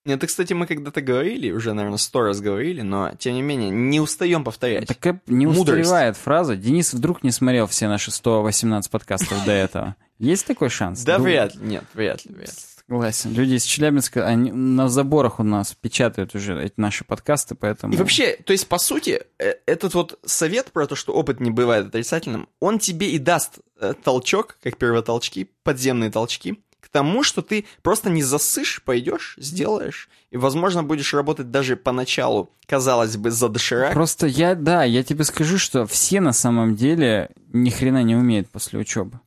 Это, кстати, мы когда-то говорили, уже, наверное, сто раз говорили, но, тем не менее, не устаем повторять. Такая не устаревает фраза. Денис вдруг не смотрел все наши 118 подкастов до этого. Есть такой шанс? Да, вряд ли. Нет, вряд ли, вряд ли. Согласен. Люди из Челябинска, они на заборах у нас печатают уже эти наши подкасты, поэтому... И вообще, то есть, по сути, э, этот вот совет про то, что опыт не бывает отрицательным, он тебе и даст э, толчок, как первотолчки, подземные толчки, тому, что ты просто не засышь, пойдешь, сделаешь, и, возможно, будешь работать даже поначалу, казалось бы, за доширак. Просто я, да, я тебе скажу, что все на самом деле ни хрена не умеют после учебы.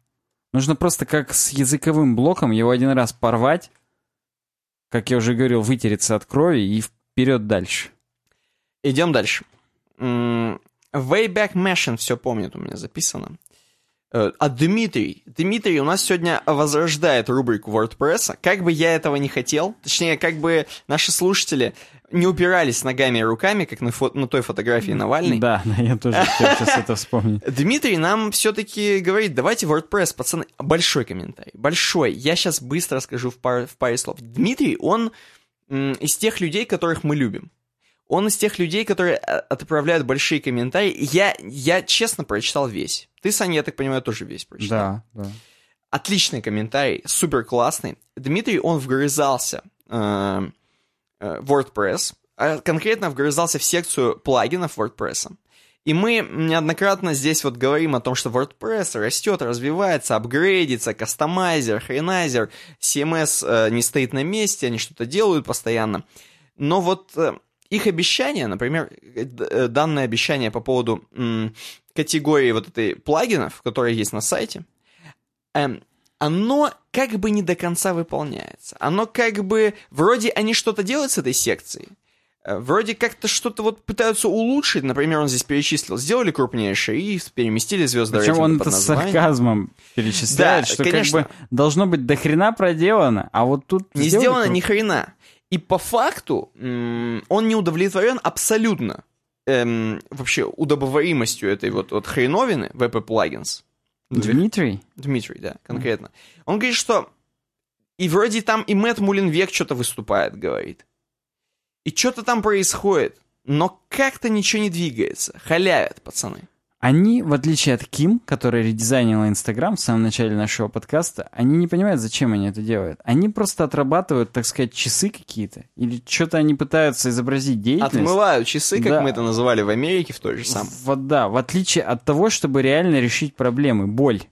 Нужно просто как с языковым блоком его один раз порвать, как я уже говорил, вытереться от крови и вперед дальше. Идем дальше. Wayback Machine все помнит у меня записано. Э, А Дмитрий, Дмитрий у нас сегодня возрождает рубрику WordPress. Как бы я этого не хотел, точнее, как бы наши слушатели не упирались ногами и руками, как на, фо- на той фотографии Навальной. Да, *laughs* я тоже хотел сейчас это вспомнить. *laughs* Дмитрий нам все-таки говорит, давайте WordPress, пацаны. Большой комментарий, большой. Я сейчас быстро скажу в, пар- в паре слов. Дмитрий, он из тех людей, которых мы любим. Он из тех людей, которые э, отправляют большие комментарии. Я, я честно прочитал весь. Ты, Саня, я так понимаю, тоже весь прочитал. Да, да. Отличный комментарий, супер классный. Дмитрий, он вгрызался э, э, в WordPress, а конкретно вгрызался в секцию плагинов WordPress. И мы неоднократно здесь вот говорим о том, что WordPress растет, развивается, апгрейдится, кастомайзер, хренайзер, CMS э, не стоит на месте, они что-то делают постоянно. Но вот э, их обещание, например, э, э, данное обещание по поводу м, категории вот этой плагинов, которые есть на сайте, эм, оно как бы не до конца выполняется. Оно как бы... Вроде они что-то делают с этой секцией, э, вроде как-то что-то вот пытаются улучшить. Например, он здесь перечислил, сделали крупнейшее и переместили звезды Причем он это с сарказмом перечисляет, Да, что конечно. как бы должно быть дохрена проделано, а вот тут Не сделано ни хрена. И по факту он не удовлетворен абсолютно эм, вообще удобоваримостью этой вот, вот хреновины VP Plugins. Дмитрий? Дмитрий, да, конкретно. Он говорит, что и вроде там и Мэтт Мулинвек что-то выступает, говорит. И что-то там происходит. Но как-то ничего не двигается. Халявят, пацаны. Они, в отличие от Ким, которая редизайнила Инстаграм в самом начале нашего подкаста, они не понимают, зачем они это делают. Они просто отрабатывают, так сказать, часы какие-то. Или что-то они пытаются изобразить деятельность. Отмывают часы, как Да. мы это называли в Америке в той же самой. Вот да, в отличие от того, чтобы реально решить проблемы, боль.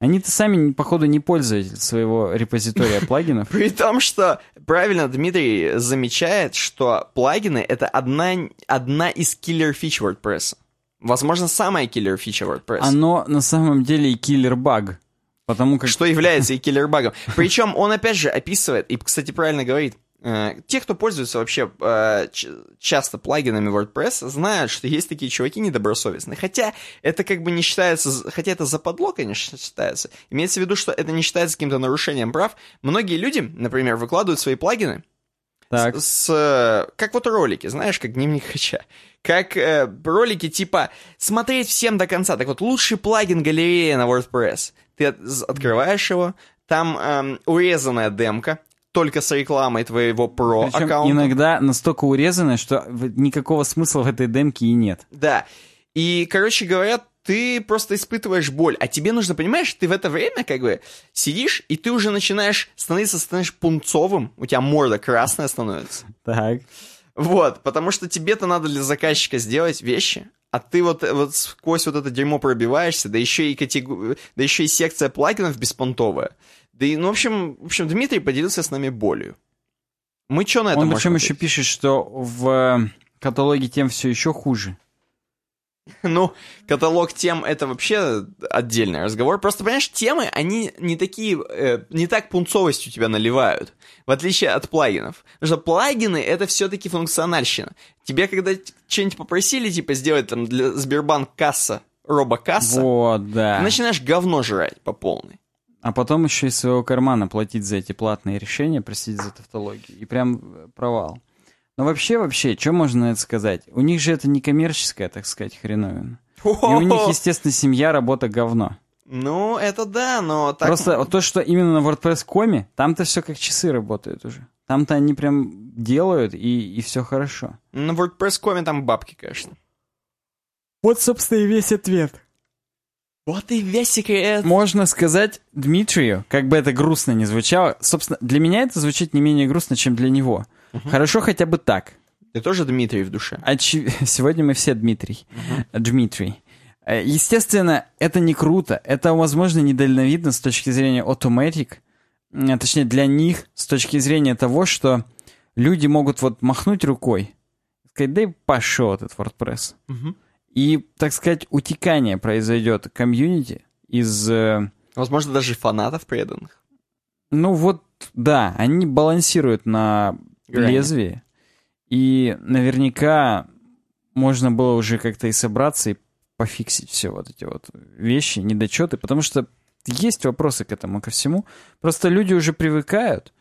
Они-то сами, походу, не пользователи своего репозитория *laughs* плагинов. При том, что правильно Дмитрий замечает, что плагины — это одна, одна из киллер фич WordPress. Возможно, самая киллер фича WordPress. Оно на самом деле и killer-баг. Потому как... Что является и killer-багом. Причем он опять же описывает, и, кстати, правильно говорит, э, те, кто пользуется вообще э, часто плагинами WordPress, знают, что есть такие чуваки недобросовестные. Хотя это как бы не считается, хотя это западло, конечно, считается. Имеется в виду, что это не считается каким-то нарушением прав. Многие люди, например, выкладывают свои плагины Так. с, с, как вот ролики, знаешь, как дневник хача. Как э, ролики типа смотреть всем до конца. Так вот, лучший плагин галерея на WordPress. Ты от- открываешь его, там эм, урезанная демка, только с рекламой твоего про аккаунта. иногда настолько урезанное, что никакого смысла в этой демке и нет. Да. И, короче говоря, ты просто испытываешь боль. А тебе нужно, понимаешь, ты в это время как бы сидишь, и ты уже начинаешь становиться, становишься пунцовым, у тебя морда красная становится. Так. Вот, потому что тебе-то надо для заказчика сделать вещи, а ты вот, вот сквозь вот это дерьмо пробиваешься, да еще и катего... да еще и секция плагинов беспонтовая. Да и, ну, в общем, в общем, Дмитрий поделился с нами болью. Мы что на это Он причем еще пишет, что в э, каталоге тем все еще хуже. *laughs* Ну, каталог тем это вообще отдельный разговор. Просто, понимаешь, темы, они не такие, э, не так пунцовостью тебя наливают, в отличие от плагинов. Потому что плагины это все-таки функциональщина. Тебе, когда что-нибудь попросили, типа, сделать там для Сбербанк касса, робокасса, Вот, да. ты начинаешь говно жрать по полной. А потом еще из своего кармана платить за эти платные решения, простите за тавтологию. И прям э, провал. Но вообще, вообще, что можно это сказать? У них же это не коммерческая, так сказать, хреновина. И у них, естественно, семья, работа, говно. Ну, это да, но так... Просто вот то, что именно на WordPress.com, там-то все как часы работают уже. Там-то они прям делают, и, и все хорошо. На WordPress.com там бабки, конечно. Вот, собственно, и весь ответ. Вот и весь секрет. Можно сказать Дмитрию, как бы это грустно не звучало, собственно, для меня это звучит не менее грустно, чем для него. Хорошо хотя бы так. Ты тоже Дмитрий в душе. Очи- *laughs* Сегодня мы все Дмитрий. Дмитрий. Э, Естественно, это не круто. Это, возможно, недальновидно с точки зрения Automatic. М, Точнее, для них с точки зрения того, что люди могут вот махнуть рукой, сказать, да и пошел этот WordPress. Мгм. И, так сказать, утекание произойдет комьюнити из... э, Возможно, даже фанатов преданных. Ну вот, да, они балансируют на Лезвии. И наверняка можно было уже как-то и собраться и пофиксить все вот эти вот вещи, недочеты, потому что есть вопросы к этому, ко всему. Просто люди уже привыкают,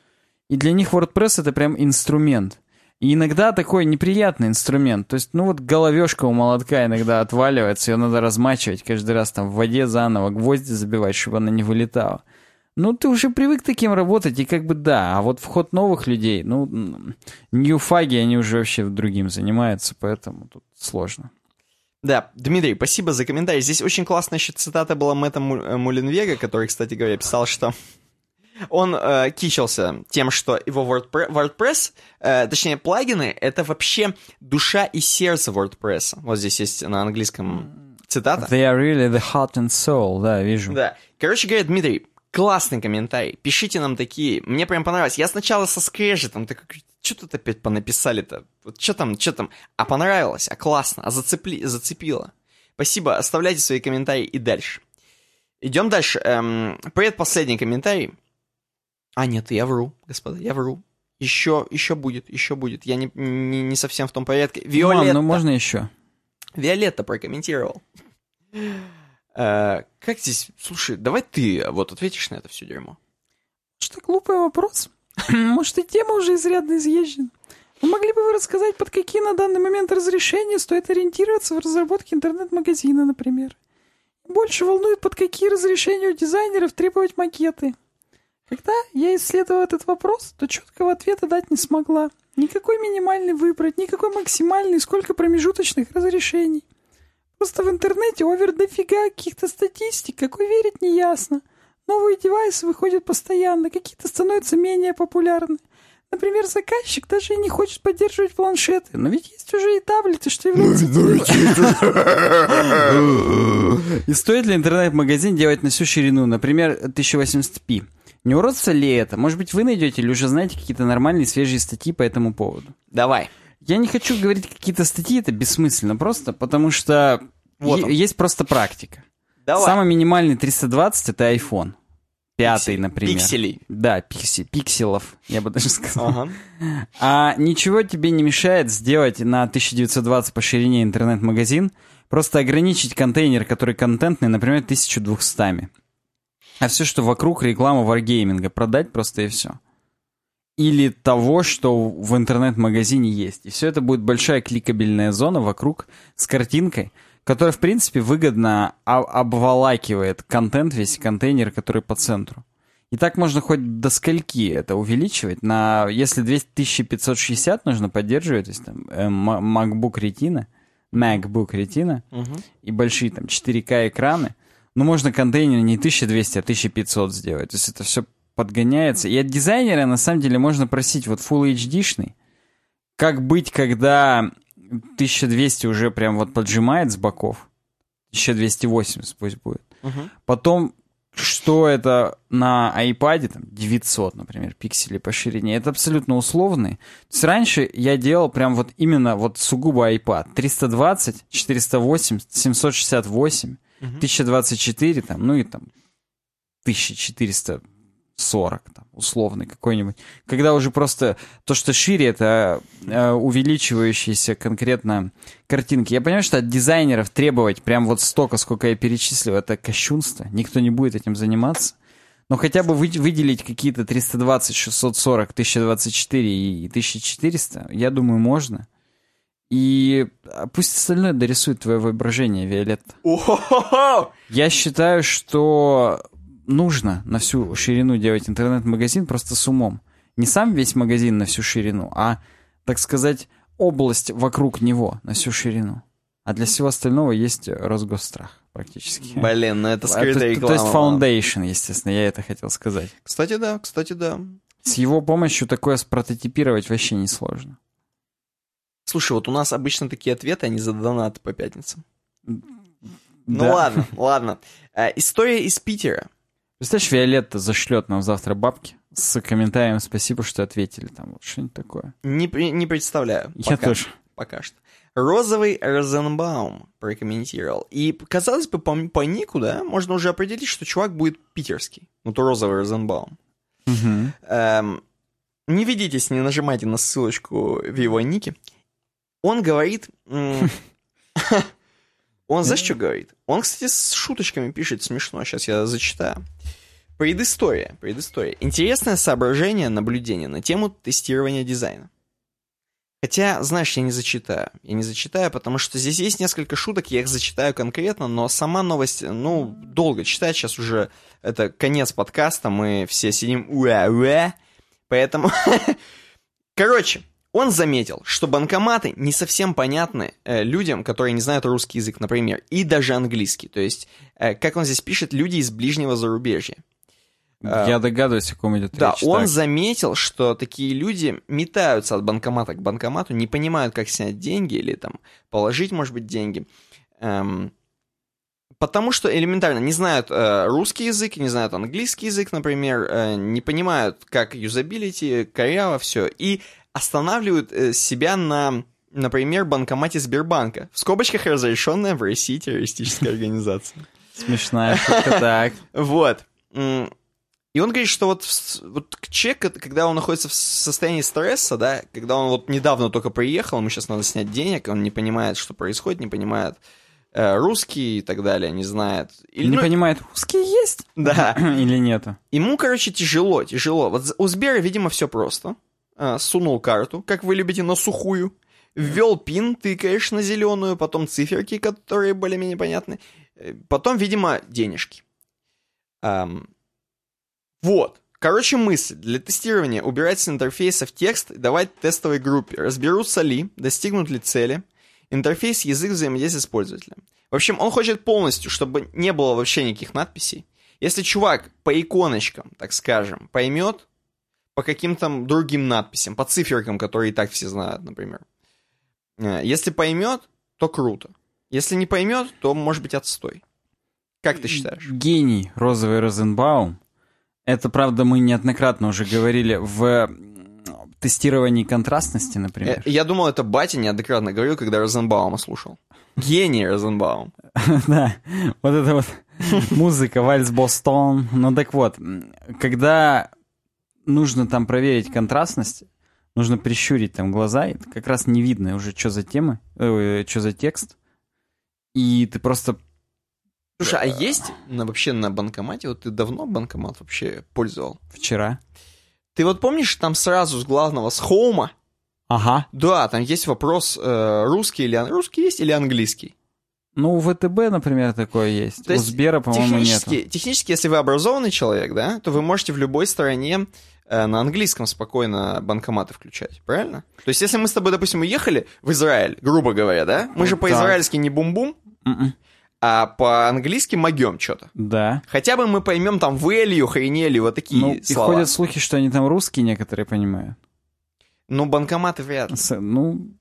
и для них WordPress это прям инструмент. И иногда такой неприятный инструмент. То есть, ну вот головешка у молотка иногда отваливается, ее надо размачивать каждый раз там в воде заново, гвозди забивать, чтобы она не вылетала. Ну, ты уже привык таким работать, и как бы да. А вот вход новых людей, ну, ньюфаги, они уже вообще другим занимаются, поэтому тут сложно. Да, Дмитрий, спасибо за комментарий. Здесь очень классная еще цитата была Мэтта э, Мулинвега, который, кстати говоря, писал, что *laughs* он э, кичился тем, что его WordPress, WordPress э, точнее, плагины, это вообще душа и сердце WordPress. Вот здесь есть на английском цитата. They are really the heart and soul, да, вижу. Да. Короче говоря, Дмитрий, классный комментарий. Пишите нам такие. Мне прям понравилось. Я сначала со скрежетом такой, что тут опять понаписали-то? Вот что там, что там? А понравилось, а классно, а зацепли, зацепило. Спасибо, оставляйте свои комментарии и дальше. Идем дальше. Эм, предпоследний комментарий. А, нет, я вру, господа, я вру. Еще, еще будет, еще будет. Я не, не, не совсем в том порядке. Мам, Виолетта. ну можно еще? Виолетта прокомментировал. Э, Как здесь... Слушай, давай ты вот ответишь на это все дерьмо. Что глупый вопрос? *clears throat* Может, и тема уже изрядно изъезжена. Вы могли бы вы рассказать, под какие на данный момент разрешения стоит ориентироваться в разработке интернет-магазина, например? Больше волнует, под какие разрешения у дизайнеров требовать макеты. Когда я исследовала этот вопрос, то четкого ответа дать не смогла. Никакой минимальный выбрать, никакой максимальный, сколько промежуточных разрешений. Просто в интернете овер дофига каких-то статистик, какой верить не ясно. Новые девайсы выходят постоянно, какие-то становятся менее популярны. Например, заказчик даже и не хочет поддерживать планшеты, но ведь есть уже и таблеты, что является... И стоит ли интернет-магазин делать на всю ширину, например, 1080p? Не уродство ли это? Может быть, вы найдете или уже знаете какие-то нормальные свежие статьи по этому поводу? Давай. Я не хочу говорить какие-то статьи, это бессмысленно просто, потому что Вот есть просто практика. Давай. Самый минимальный 320 это iPhone. Пятый, Пиксель- например. Пикселей. Да, пикси- пикселов, я бы даже *laughs* сказал. Ага. А ничего тебе не мешает сделать на 1920 по ширине интернет-магазин, просто ограничить контейнер, который контентный, например, 1200. А все, что вокруг реклама варгейминга, продать просто и все. Или того, что в интернет-магазине есть. И все это будет большая кликабельная зона вокруг с картинкой, которая, в принципе, выгодно обволакивает контент, весь контейнер, который по центру. И так можно хоть до скольки это увеличивать. На, если 2560 нужно поддерживать, то есть там э, MacBook Retina, MacBook Retina Мгм. и большие там 4К экраны, ну можно контейнер не 1200, а 1500 сделать. То есть это все подгоняется. И от дизайнера на самом деле можно просить вот Full HD-шный. Как быть, когда 1200 уже прям вот поджимает с боков? 1280 пусть будет. Мгм. Потом, что это на iPad, там, 900, например, пикселей по ширине, это абсолютно условные. То есть раньше я делал прям вот именно вот сугубо iPad. 320, 480, 768, 1024, там, ну и там 1440, там, условный какой-нибудь. Когда уже просто то, что шире, это э, увеличивающиеся конкретно картинки. Я понимаю, что от дизайнеров требовать прям вот столько, сколько я перечислил, это кощунство. Никто не будет этим заниматься. Но хотя бы вы- выделить какие-то 320, 640, 1024 и 1400, я думаю, можно. И а, пусть остальное дорисует твое воображение, Виолетта. Я считаю, что нужно на всю ширину делать интернет-магазин просто с умом. Не сам весь магазин на всю ширину, а, так сказать, область вокруг него на всю ширину. А для всего остального есть Росгосстрах практически. Блин, ну это А, скрытая реклама. то есть Foundation, естественно, я это хотел сказать. Кстати, да, кстати, да. С его помощью такое спрототипировать вообще несложно. Слушай, вот у нас обычно такие ответы, они за донаты по пятницам. Ну Да. ладно, ладно. Э, История из Питера. Представляешь, Виолетта зашлет нам завтра бабки с комментарием «Спасибо, что ответили». Там вот что-нибудь такое. Не, не представляю. Я пока. тоже. Пока что. Розовый Розенбаум прокомментировал. И, казалось бы, по, по нику, да, можно уже определить, что чувак будет питерский. Ну, то Розовый Розенбаум. Мгм. Эм, не ведитесь, не нажимайте на ссылочку в его нике. Он говорит... *laughs* *laughs* Он за что говорит? Он, кстати, с шуточками пишет смешно. Сейчас я зачитаю. Предыстория. Предыстория. Интересное соображение, наблюдение на тему тестирования дизайна. Хотя, знаешь, я не зачитаю. Я не зачитаю, потому что здесь есть несколько шуток, я их зачитаю конкретно, но сама новость, ну, долго читать. Сейчас уже это конец подкаста, мы все сидим уэ-уэ. Поэтому, *laughs* короче, он заметил, что банкоматы не совсем понятны э, людям, которые не знают русский язык, например, и даже английский. То есть, э, как он здесь пишет, люди из ближнего зарубежья. Я догадываюсь, о ком идет Да, речь. он Так. заметил, что такие люди метаются от банкомата к банкомату, не понимают, как снять деньги или там положить, может быть, деньги. Эм, потому что элементарно не знают э, русский язык, не знают английский язык, например, э, не понимают, как юзабилити, коряво, все, и останавливают э, себя на, например, банкомате Сбербанка. В скобочках разрешенная в России террористическая *laughs* организация. Смешная шутка, *laughs* так. Вот. И он говорит, что вот, вот человек, когда он находится в состоянии стресса, да, когда он вот недавно только приехал, ему сейчас надо снять денег, он не понимает, что происходит, не понимает э, русский и так далее, не знает. Или, не ну, понимает, русский есть? Да. *clears throat* Или нету? Ему, короче, тяжело, тяжело. Вот у Сбера, видимо, все просто. Э, сунул карту, как вы любите, на сухую. Ввел пин, тыкаешь на зеленую, потом циферки, которые более-менее понятны. Э, потом, видимо, денежки. Эм, вот. Короче, мысль. Для тестирования убирать с интерфейсов текст и давать тестовой группе. Разберутся ли, достигнут ли цели. Интерфейс, язык взаимодействия с пользователем. В общем, он хочет полностью, чтобы не было вообще никаких надписей. Если чувак по иконочкам, так скажем, поймет, по каким-то другим надписям, по циферкам, которые и так все знают, например. Э, если поймет, то круто. Если не поймет, то может быть отстой. Как ты считаешь? Гений розовый Розенбаум это, правда, мы неоднократно уже говорили в тестировании контрастности, например. Я, я думал, это батя неоднократно говорил, когда Розенбаума слушал. Гений Розенбаум. *laughs* Да, вот это вот музыка, вальс Бостон. Ну так вот, когда нужно там проверить контрастность, нужно прищурить там глаза, и как раз не видно уже, что за темы, э, что за текст. И ты просто Слушай, а есть на, вообще на банкомате, вот ты давно банкомат вообще пользовал? Вчера. Ты вот помнишь, там сразу с главного, с хоума? Ага. Да, там есть вопрос, э, русский или русский есть или английский? Ну, у ВТБ, например, такое есть. То у Сбера, по-моему, нет. Технически, если вы образованный человек, да, то вы можете в любой стране на английском спокойно банкоматы включать, правильно? То есть, если мы с тобой, допустим, уехали в Израиль, грубо говоря, да, мы же по-израильски не бум-бум, м-м а по-английски могем что-то. Да. Хотя бы мы поймем там value, хренели, вот такие ну, слова. И ходят слухи, что они там русские некоторые понимают. Ну, банкоматы вряд ли. С, ну,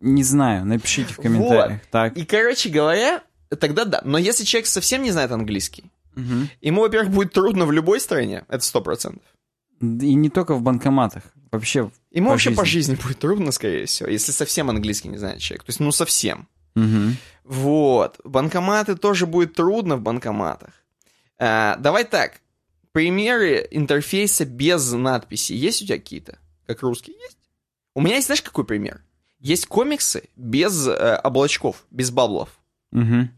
не знаю, напишите в комментариях. Вот. Так. И, короче говоря, тогда да. Но если человек совсем не знает английский, угу. ему, во-первых, будет трудно в любой стране, это сто процентов. И не только в банкоматах, вообще Ему по вообще жизни. по жизни будет трудно, скорее всего, если совсем английский не знает человек. То есть, ну, совсем. Угу. Вот. Банкоматы тоже будет трудно в банкоматах. А, давай так. Примеры интерфейса без надписи есть у тебя какие-то? Как русский есть? У меня есть, знаешь, какой пример? Есть комиксы без э, облачков, без баблов. Угу.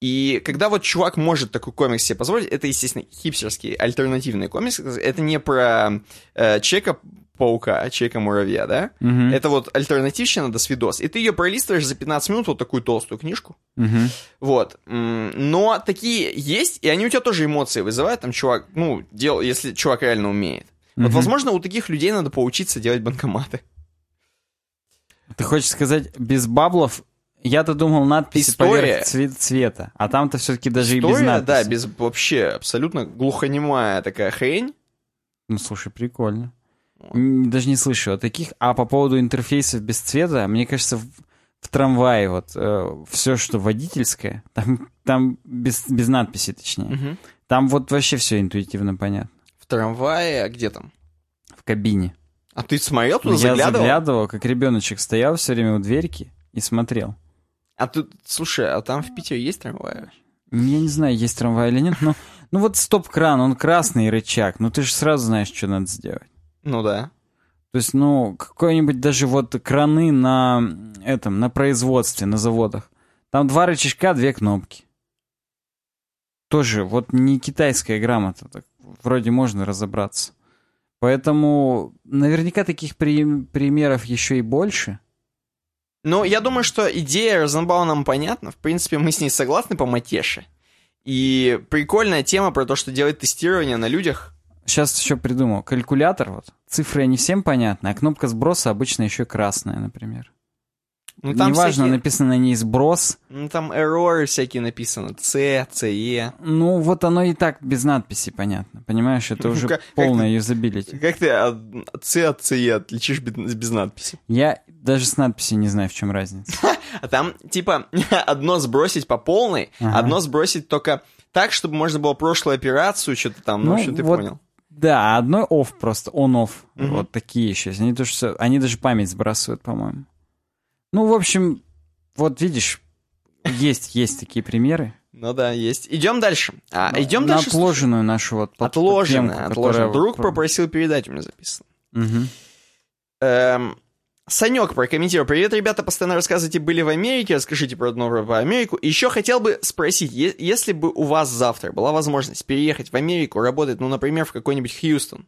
И когда вот чувак может такой комикс себе позволить, это, естественно, хипстерский альтернативный комикс. Это не про э, человека паука, Человека-муравья, да? Угу. Это вот альтернативщина до свидос. И ты ее пролистываешь за 15 минут, вот такую толстую книжку. Угу. Вот. Но такие есть, и они у тебя тоже эмоции вызывают. Там чувак, ну, дел, если чувак реально умеет. Угу. Вот, возможно, у таких людей надо поучиться делать банкоматы. Ты хочешь сказать, без баблов я-то думал надписи История. поверх цвет, цвета, а там-то все-таки даже История, и без надписи. да, без вообще абсолютно глухонемая такая хрень. Ну, слушай, прикольно. Даже не слышу о таких. А по поводу интерфейсов без цвета, мне кажется, в, в трамвае вот э, все, что водительское, *laughs* там, там без, без надписи, точнее. Мгм. Там вот вообще все интуитивно понятно. В трамвае, а где там? В кабине. А ты смотрел туда, Я заглядывал? заглядывал, как ребеночек стоял все время у дверки и смотрел. А тут, слушай, а там в Питере есть трамваи? Я не знаю, есть трамвай или нет, но... Ну вот стоп-кран, он красный рычаг, ну ты же сразу знаешь, что надо сделать. Ну да. То есть, ну, какой-нибудь даже вот краны на этом, на производстве, на заводах. Там два рычажка, две кнопки. Тоже вот не китайская грамота, так вроде можно разобраться. Поэтому наверняка таких при- примеров еще и больше. Ну, я думаю, что идея Розенбаума нам понятна. В принципе, мы с ней согласны по матеше. И прикольная тема про то, что делать тестирование на людях. Сейчас еще придумал. Калькулятор, вот. Цифры не всем понятны, а кнопка сброса обычно еще красная, например. Ну, там Неважно, всякие- написано на ней сброс. Ну, там эроры всякие написаны. С, ЦЕ. Ну, вот оно и так без надписи понятно. Понимаешь, это уже Как- полное юзабилити. Как ты от С от ЦЕ отличишь без, без надписи? Я даже с надписью не знаю, в чем разница. *laughs* А там, типа, *laughs* одно сбросить по полной, Ага. одно сбросить только так, чтобы можно было прошлую операцию, что-то там, ну, Ну, в общем, ты вот понял. Да, одно off просто, on-off. Мгм. Вот такие еще. Они, тоже, всё- они даже память сбрасывают, по-моему. Ну, в общем, вот видишь, есть, есть такие примеры. Ну да, есть. Идем дальше. А, идем На дальше. отложенную нашу вот под- темку, отложено. которая- Друг попросил передать, у меня записано. Мгм. Эм, Санек прокомментировал. Привет, ребята, постоянно рассказывайте, были в Америке, расскажите про новую по Америку. Еще хотел бы спросить, е- если бы у вас завтра была возможность переехать в Америку, работать, ну, например, в какой-нибудь Хьюстон.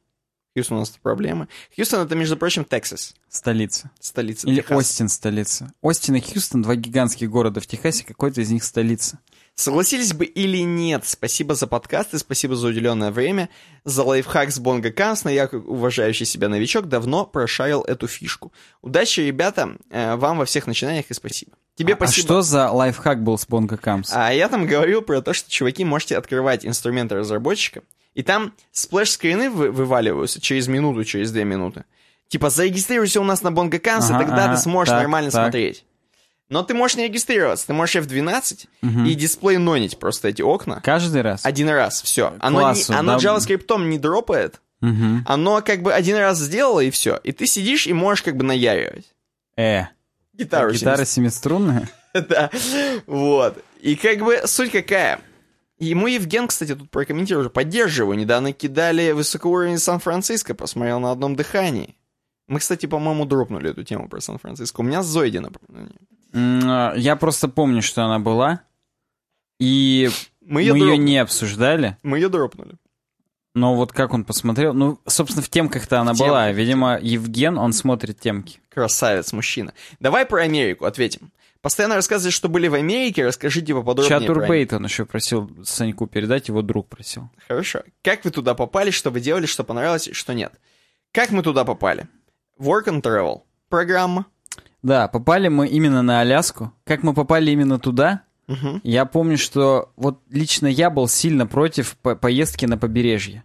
Хьюстон у нас проблемы. Хьюстон это, между прочим, Тексас, Столица. столица Или Техаса. Остин столица. Остин и Хьюстон, два гигантских города в Техасе, какой-то из них столица. Согласились бы или нет? Спасибо за подкаст и спасибо за уделенное время. За лайфхак с Бонго Кансна я, уважающий себя новичок, давно прошарил эту фишку. Удачи, ребята, э, вам во всех начинаниях и спасибо. Тебе А спасибо. что за лайфхак был с Бонго Камс? А я там говорил про то, что, чуваки, можете открывать инструменты разработчика, и там splash screen ы вы- вываливаются через минуту, через две минуты. Типа, зарегистрируйся у нас на Cans, и Ага, тогда ага, ты сможешь так, нормально так. смотреть. Но ты можешь не регистрироваться, ты можешь F12 Мгм. и display none ить просто эти окна. Каждый раз? Один раз, все. Оно, не- Классу, оно да. JavaScript не дропает, Мгм. оно как бы один раз сделало, и все. И ты сидишь и можешь как бы наяривать. Э, Гитару гитара семиструнная? *laughs* Да, вот. И как бы суть какая? Ему Евген, кстати, тут прокомментировал, уже поддерживаю. Недавно кидали высокоуровень Сан-Франциско, посмотрел на одном дыхании. Мы, кстати, по-моему, дропнули эту тему про Сан-Франциско. У меня Зойди, например. М, а, Я просто помню, что она была, и Мы мы ее, ее дроп- не обсуждали. мы ее дропнули. Но вот как он посмотрел, ну, собственно, в темках-то она В была. темках, Видимо, Евген, он смотрит темки. Красавец, мужчина. Давай про Америку ответим. Постоянно рассказываете, что были в Америке, расскажите поподробнее про Чатурбейт он еще просил Саньку передать, его друг просил. Хорошо. Как вы туда попали, что вы делали, что понравилось и что нет? Как мы туда попали? Work and Travel. Программа. Да, попали мы именно на Аляску. Как мы попали именно туда? Мгм. Я помню, что вот лично я был сильно против по- поездки на побережье.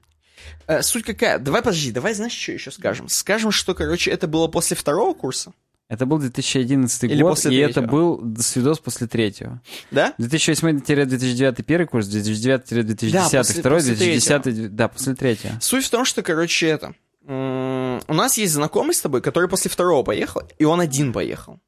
Э, суть какая? Давай, подожди, давай, знаешь, что еще скажем? Скажем, что, короче, это было после второго курса, Это был 2011 Или год, после и это третьего? был свидос после третьего. да? 2008-2009 первый курс, 2009-2010 Да, второй, после 2010 да, после третьего. Суть в том, что, короче, это... У нас есть знакомый с тобой, который после второго поехал, и он один поехал.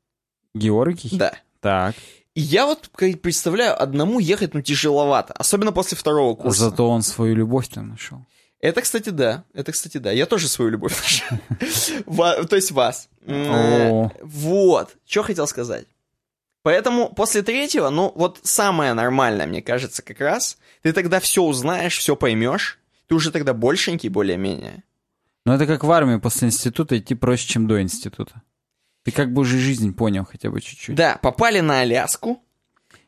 Георгий? Да. Так. И я вот представляю, одному ехать, ну, тяжеловато. Особенно после второго курса. Зато он свою любовь там нашел. Это, кстати, да. Это, кстати, да. Я тоже свою любовь нашел. *laughs* То есть вас. О. Вот. Что хотел сказать. Поэтому после третьего, ну, вот самое нормальное, мне кажется, как раз, ты тогда все узнаешь, все поймешь, ты уже тогда большенький более-менее. Но это как в армию после института идти проще, чем до института. Ты как бы уже жизнь понял хотя бы чуть-чуть. Да, попали на Аляску.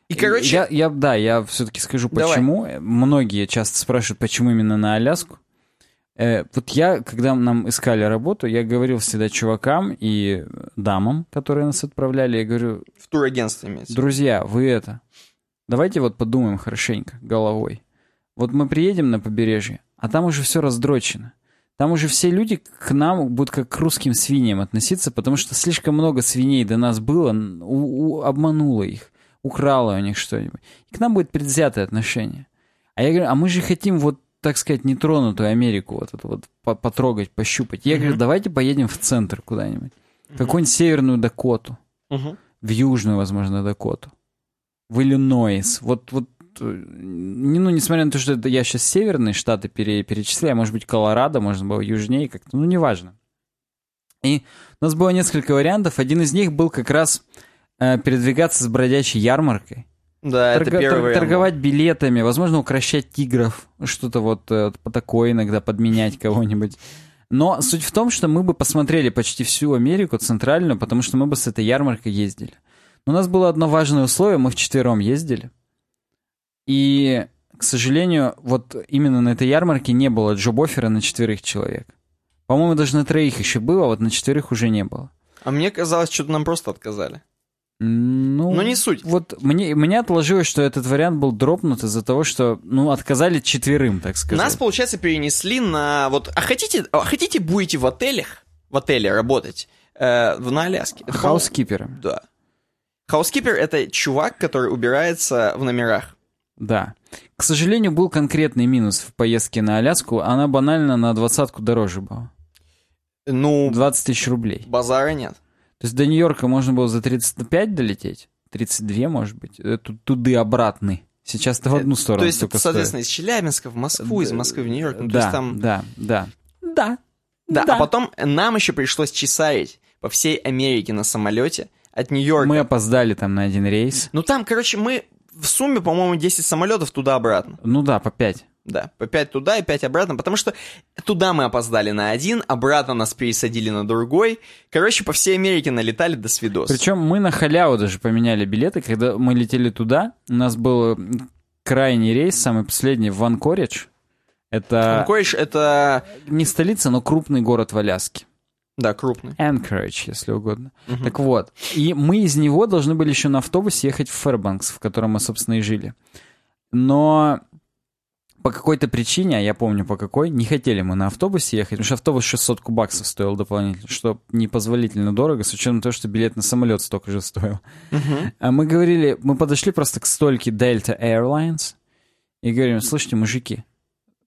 И, короче, Я, я, да, я все-таки скажу, Давай. почему. Многие часто спрашивают, почему именно на Аляску. Э, вот я, когда нам искали работу, я говорил всегда чувакам и дамам, которые нас отправляли, я говорю, в турагентстве имеется. друзья, вы это, давайте вот подумаем хорошенько головой. Вот мы приедем на побережье, а там уже все раздрочено. Там уже все люди к нам будут как к русским свиньям относиться, потому что слишком много свиней до нас было, у- у- обмануло их, украло у них что-нибудь. И к нам будет предвзятое отношение. А я говорю, а мы же хотим вот, так сказать, нетронутую Америку вот эту вот по- потрогать, пощупать. Я говорю, Мгм. давайте поедем в центр куда-нибудь. В Какую-нибудь северную Дакоту Мгм. в Южную, возможно, Дакоту, в Иллинойс. Вот, вот, ну, несмотря на то, что это я сейчас северные штаты пере- перечисляю, может быть, Колорадо, можно было южнее как-то, ну, неважно. И у нас было несколько вариантов. Один из них был как раз э, передвигаться с бродячей ярмаркой. Да, это Торга- первый тор- торговать билетами, возможно, укращать тигров, что-то вот э, по такое иногда подменять кого-нибудь. Но суть в том, что мы бы посмотрели почти всю Америку центральную, потому что мы бы с этой ярмаркой ездили. Но у нас было одно важное условие, мы вчетвером ездили. И, к сожалению, вот именно на этой ярмарке не было джоб-оффера на четверых человек. По-моему, даже на троих еще было, а вот на четверых уже не было. А мне казалось, что нам просто отказали. Ну, Но не суть. Вот мне, мне отложилось, что этот вариант был дропнут из-за того, что, ну, отказали четверым, так сказать. Нас, получается, перенесли на вот. А хотите, а хотите будете в отелях, в отеле работать э, на Аляске? Хаускипером. Да. Хаускипер это чувак, который убирается в номерах. Да. К сожалению, был конкретный минус в поездке на Аляску. Она банально на двадцатку дороже была. Ну, 20 тысяч рублей. базара нет. То есть до Нью-Йорка можно было за 35 долететь. 32, может быть. Это туды обратный Сейчас-то в одну сторону То есть, соответственно, из Челябинска в Москву, из Москвы в Нью-Йорк. Ну, то да, есть там... да, да. Да. Да, а потом нам еще пришлось чесарить по всей Америке на самолете от Нью-Йорка. Мы опоздали там на один рейс. Ну там, короче, мы в сумме, по-моему, 10 самолетов туда-обратно. Ну да, по 5. Да, по 5 туда и 5 обратно, потому что туда мы опоздали на один, обратно нас пересадили на другой. Короче, по всей Америке налетали до свидос. Причем мы на халяву даже поменяли билеты, когда мы летели туда, у нас был крайний рейс, самый последний, в Ванкоридж. Это Анкоридж это... не столица, но крупный город в Аляске. Да, крупный. Anchorage, если угодно. Так вот, и мы из него должны были еще на автобусе ехать в Фэрбанкс, в котором мы, собственно, и жили. Но по какой-то причине, а я помню по какой, не хотели мы на автобусе ехать, потому что автобус 600 баксов стоил дополнительно, что непозволительно дорого, с учетом того, что билет на самолет столько же стоил. А мы говорили, мы подошли просто к стойке Delta Airlines и говорим, слушайте, мужики,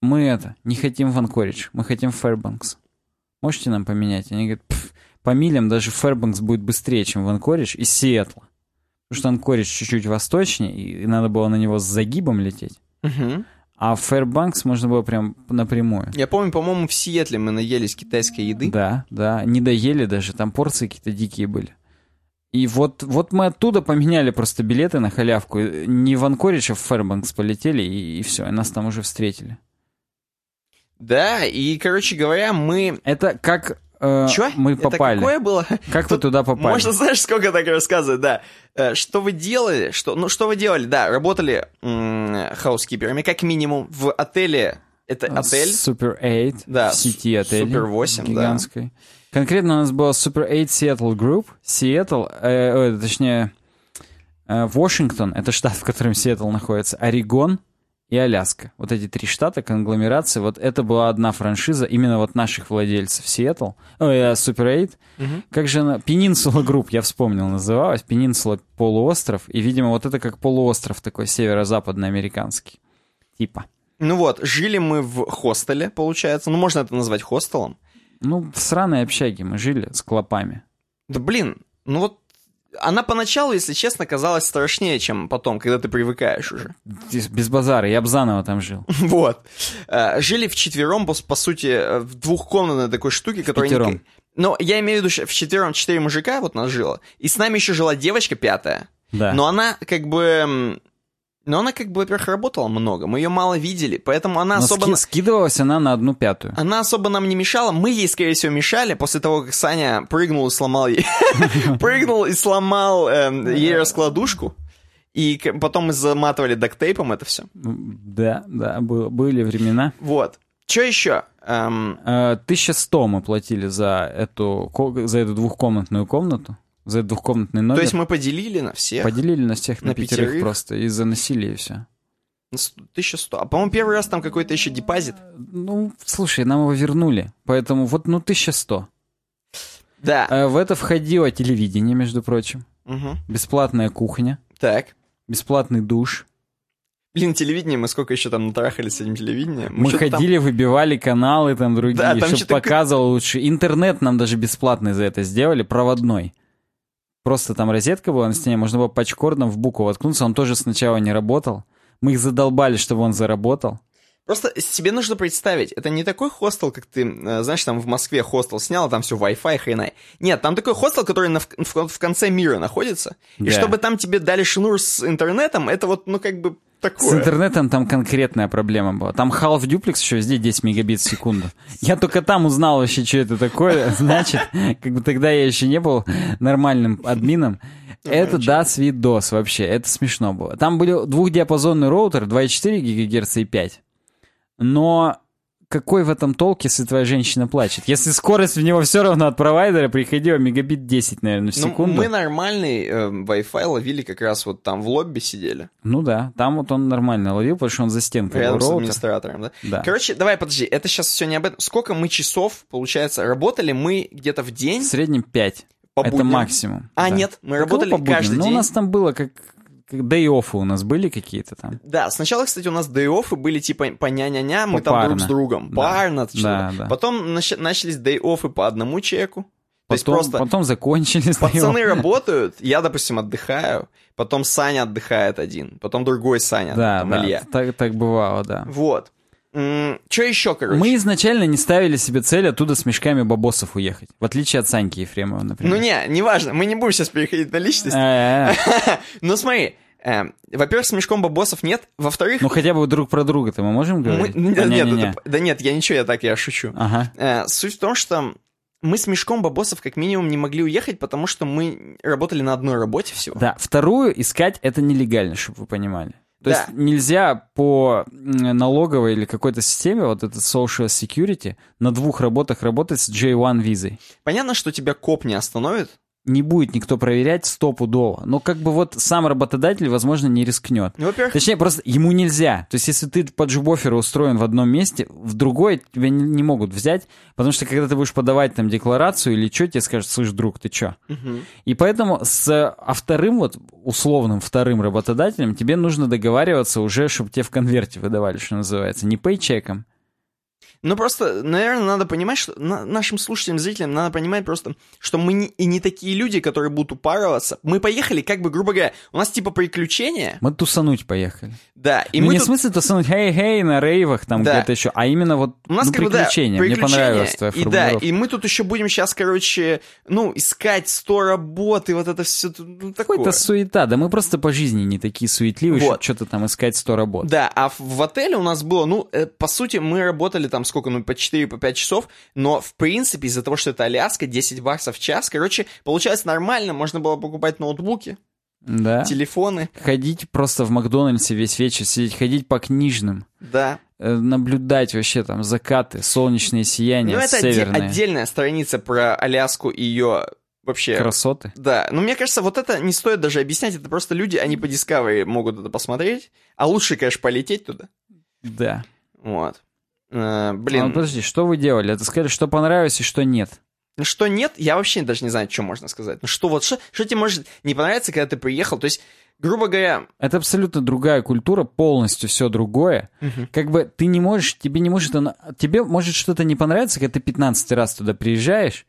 мы это, не хотим в Анкоридж, мы хотим в Фэрбанкс. Можете нам поменять? Они говорят, «Пф, по милям даже Фэрбанкс будет быстрее, чем в Анкоридж из Сиэтла. Потому что Анкоридж чуть-чуть восточнее, и надо было на него с загибом лететь. Мгм. А в Фэрбанкс можно было прям напрямую. Я помню, по-моему, в Сиэтле мы наелись китайской еды. Да, да, не доели даже, там порции какие-то дикие были. И вот, вот мы оттуда поменяли просто билеты на халявку. Не в Анкоридж, а в Фэрбанкс полетели, и, и все, и нас там уже встретили. Да, и, короче говоря, мы... Это как э, Чё? мы Это попали. какое было? Как вы Тут туда попали? Можно, знаешь, сколько так рассказывать, да. Э, Что вы делали? Что, ну, что вы делали? Да, работали м, хаускиперами, как минимум, в отеле. Это отель. Super 8 Да, в сети отелей. Super 8, да. гигантской. Конкретно у нас была Super 8 Seattle Group. Seattle, э, э, точнее, э, Вашингтон, это штат, в котором Сиэтл находится, Орегон и Аляска. Вот эти три штата, конгломерации, вот это была одна франшиза именно вот наших владельцев Сиэтл, ой, э, Super 8. Как же она, Peninsula Group, я вспомнил, называлась, Peninsula полуостров, и, видимо, вот это как полуостров такой северо-западно-американский. Типа. Ну вот, жили мы в хостеле, получается. Ну, можно это назвать хостелом. Ну, в сраной общаге мы жили с клопами. Да блин, ну вот она поначалу, если честно, казалась страшнее, чем потом, когда ты привыкаешь уже. Без базара, я б заново там жил. *laughs* Вот. Э, Жили вчетвером, по, по сути, э, в двухкомнатной такой штуке, которая... пятером. Но я имею в виду, что вчетвером четыре мужика вот нас жило, и с нами еще жила девочка пятая. Да. Но она как бы... Но она как бы, во-первых, работала много, мы ее мало видели, поэтому она Но особо... ски- скидывалась она на одну пятую. Она особо нам не мешала, мы ей, скорее всего, мешали после того, как Саня прыгнул и сломал ей... *laughs* Прыгнул и сломал эм, ей раскладушку. И потом мы заматывали дактейпом это все. Да, да, были времена. Вот. Что еще? Эм, Э, 1100 мы платили за эту, за эту двухкомнатную комнату, за двухкомнатный номер. то есть мы поделили на всех. Поделили на всех, на, На пятерых, пятерых? просто, и заносили, и все. На с- 1100. А по-моему, первый раз там какой-то еще депозит. Ну, слушай, нам его вернули, поэтому вот, ну, 1100. Да. Э, в это входило телевидение, между прочим, Мгм. бесплатная кухня, Так. бесплатный душ. Блин, телевидение, мы сколько еще там натрахались с этим телевидением. Мы там- ходили, выбивали каналы там другие, Да, там чтобы показывал лучше. Интернет нам даже бесплатный за это сделали, проводной. Просто там розетка была на стене, можно было пачкордом в букву воткнуться, он тоже сначала не работал. Мы их задолбали, чтобы он заработал. Просто себе нужно представить, это не такой хостел, как ты, э, знаешь, там в Москве хостел снял, а там все Wi-Fi, хрена. Нет, там такой хостел, который на- в, в- конце мира находится. И Да. чтобы там тебе дали шнур с интернетом, это вот, ну, как бы С такое. интернетом там конкретная проблема была. Там half дуплекс еще везде 10 мегабит в секунду. Я только там узнал вообще, что это такое. *laughs* Значит, как бы тогда я еще не был нормальным админом. Это да, свидос вообще. Это смешно было. Там были двухдиапазонный роутер 2,4 ГГц и 5. Но какой в этом толк, если твоя женщина плачет? Если скорость в него все равно от провайдера приходила мегабит 10, наверное, в Ну, секунду. мы нормальный э, Wi-Fi ловили как раз вот там в лобби сидели, Ну да, там вот он нормально ловил, потому что он за стенкой рядом с администратором, да? Да. Короче, давай, подожди, это сейчас все не об этом. Сколько мы часов, получается, работали мы где-то в день В среднем 5. по Это будням? максимум. А, да. нет, мы Какого работали по будням? каждый Ну, день. у нас там было как... off у нас были какие-то там. Да, сначала, кстати, у нас day-оффы были типа по ня-ня-ня, мы там друг с другом. Да. Парно. Да, да. Потом нач- начались day-оффы по одному человеку. То есть Потом, просто потом закончили. *laughs* пацаны работают, я, допустим, отдыхаю, потом Саня отдыхает один, потом другой Саня, Да, там, да, Илья. так, так бывало, да. Вот. Что еще, короче? Мы изначально не ставили себе цель оттуда с мешками бабосов уехать. В отличие от Саньки Ефремова, например. Ну не, неважно, мы не будем сейчас переходить на личность. Э-э-э. *laughs* Ну смотри, э, во-первых, с мешком бабосов нет, во-вторых... Ну хотя бы друг про друга-то мы можем мы- говорить? Да А, нет, не-не-не. это- да нет, я ничего, я так, я шучу. Ага. Э, Суть в том, что мы с мешком бабосов как минимум не могли уехать, потому что мы работали на одной работе всего. Да, вторую искать это нелегально, чтобы вы понимали. То Да. есть нельзя по налоговой или какой-то системе, вот этот social security, на двух работах работать с J1 визой. Понятно, что тебя коп не остановит, Не будет никто проверять стопудово. Но как бы вот сам работодатель, возможно, не рискнет. Ну, во-первых, Точнее, просто ему нельзя. То есть, если ты по джубоферу устроен в одном месте, в другое тебя не, не могут взять, потому что когда ты будешь подавать там декларацию или что, тебе скажут, слышь, друг, ты чё? Мгм. И поэтому с а вторым, вот условным вторым работодателем тебе нужно договариваться уже, чтобы тебе в конверте выдавали, что называется, не пейчеком. Ну, просто, наверное, надо понимать, что на- нашим слушателям, зрителям надо понимать просто, что мы не- и не такие люди, которые будут упарываться. Мы поехали, как бы, грубо говоря, у нас типа приключения, Мы тусануть поехали. Да, и ну, мы не тут- в смысле тусануть хей-хей на рейвах там Да. где-то еще, а именно вот У нас ну, как бы, да, приключения. Мне приключения. понравилась твоя и да, и мы тут еще будем сейчас, короче, ну, искать 100 работ и вот это все ну, такое. Какая-то суета, да мы просто по жизни не такие суетливые, Вот. что-то там искать 100 работ. Да, а в, в отеле у нас было, ну, э, по сути, мы работали там сколько, ну, по 4, по 5 часов, но, в принципе, из-за того, что это Аляска, 10 баксов в час, короче, получалось нормально, можно было покупать ноутбуки, Да. телефоны, Ходить просто в Макдональдсе весь вечер, сидеть, ходить по книжным, да. э, наблюдать вообще там закаты, солнечные сияния, Ну, это северные отдельная страница про Аляску и ее вообще... красоты. Да, но мне кажется, вот это не стоит даже объяснять, это просто люди, они по Discovery могут это посмотреть, а лучше, конечно, полететь туда. Да. Вот. Э, блин, подожди, что вы делали? Это сказали, что понравилось и что нет. Ну что нет, я вообще даже не знаю, что можно сказать. Ну что вот, что, что тебе может не понравиться, когда ты приехал? То есть, грубо говоря, Это абсолютно другая культура, полностью все другое. Как бы ты не можешь, тебе не может, тебе может что-то не понравиться, когда ты 15 раз туда приезжаешь,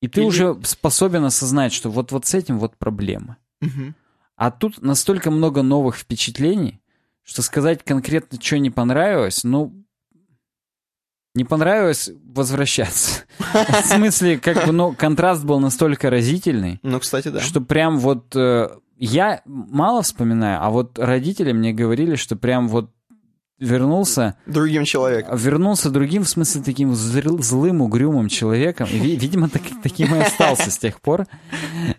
и ты Или- уже способен осознать, что вот, вот с этим вот проблема. Мгм. А тут настолько много новых впечатлений, что сказать конкретно, что не понравилось, ну, не понравилось возвращаться. В смысле, как бы, ну, контраст был настолько разительный, ну, кстати, да. что прям вот э, я мало вспоминаю, а вот родители мне говорили, что прям вот вернулся, Другим человеком. вернулся другим, в смысле, таким злым, угрюмым человеком. И, ви- видимо, так- таким и остался с тех пор.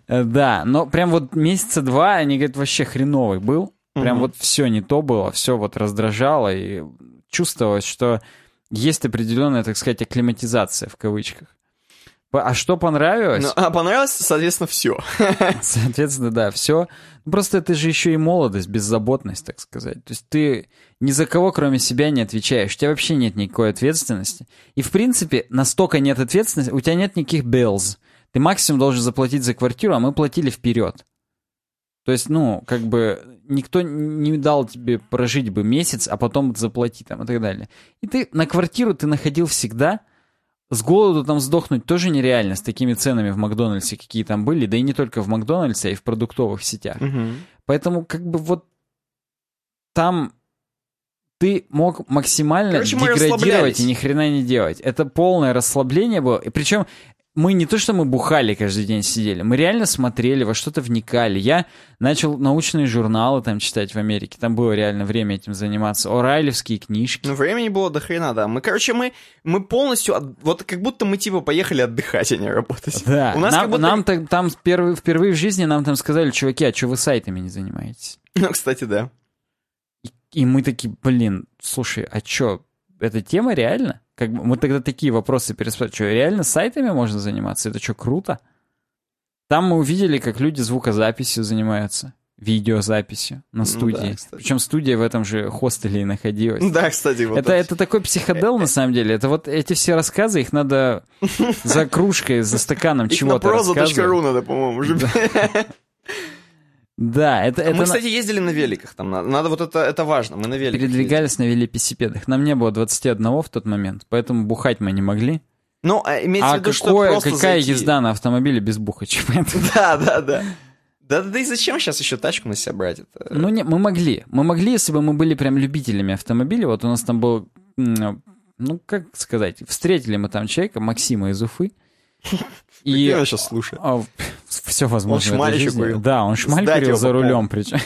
Э, Да, но прям вот месяца два, они говорят, вообще хреновый был. Прям Мгм. вот все не то было, все вот раздражало, и чувствовалось, что есть определенная, так сказать, акклиматизация в кавычках. А что понравилось? Ну, а понравилось, соответственно, все. *laughs* *laughs* Соответственно, да, все. Просто это же еще и молодость, беззаботность, так сказать. То есть ты ни за кого, кроме себя, не отвечаешь. У тебя вообще нет никакой ответственности. И, в принципе, настолько нет ответственности, у тебя нет никаких bills. Ты максимум должен заплатить за квартиру, а мы платили вперед. То есть, ну, как бы никто не дал тебе прожить бы месяц, а потом заплати там и так далее. И ты на квартиру ты находил всегда. С голоду там сдохнуть тоже нереально с такими ценами в Макдональдсе, какие там были, да и не только в Макдональдсе, а и в продуктовых сетях. Поэтому как бы вот там ты мог максимально Короче, деградировать и ни хрена не делать. Это полное расслабление было. И причем мы не то, что мы бухали каждый день сидели, мы реально смотрели, во что-то вникали. Я начал научные журналы там читать в Америке, там было реально время этим заниматься. Орайлевские книжки. Ну, времени было до хрена, да. Мы, короче, мы, мы полностью, от- вот как будто мы, типа, поехали отдыхать, а не работать. Да, У нас нам, будто... нам так- там впервые, впервые в жизни нам там сказали, чуваки, а что вы сайтами не занимаетесь? Ну, кстати, да. И мы такие, блин, слушай, а чё, эта тема реально? Как бы мы тогда такие вопросы переспрашивали, что реально сайтами можно заниматься? Это что, круто? Там мы увидели, как люди звукозаписью занимаются, видеозаписью на Ну студии. да, кстати. Причем студия в этом же хостеле и находилась. Да, кстати, вот это, это такой психодел, на самом деле. Это вот эти все рассказы, их надо за кружкой, за стаканом на чего-то рассказывать. proza.ru надо, по-моему, уже. *laughs* Да, это, это Мы, кстати, ездили на великах. Там надо, надо вот это, это важно. Мы на великах. передвигались на велосипедах. Нам не было 21 в тот момент, поэтому бухать мы не могли. Ну, а имеется А в виду, что какое, просто какая зайти. езда на автомобиле без бухача? *laughs* *laughs* Да, да, да. Да, да, да и зачем сейчас еще тачку на себя брать? Это... Ну, не, мы могли. Мы могли, если бы мы были прям любителями автомобиля. Вот у нас там был, ну, как сказать, встретили мы там человека, Максима из Уфы. И... И сейчас слушаю. все возможно. Он шмаль курил. Да, он шмаль курил за рулем причем.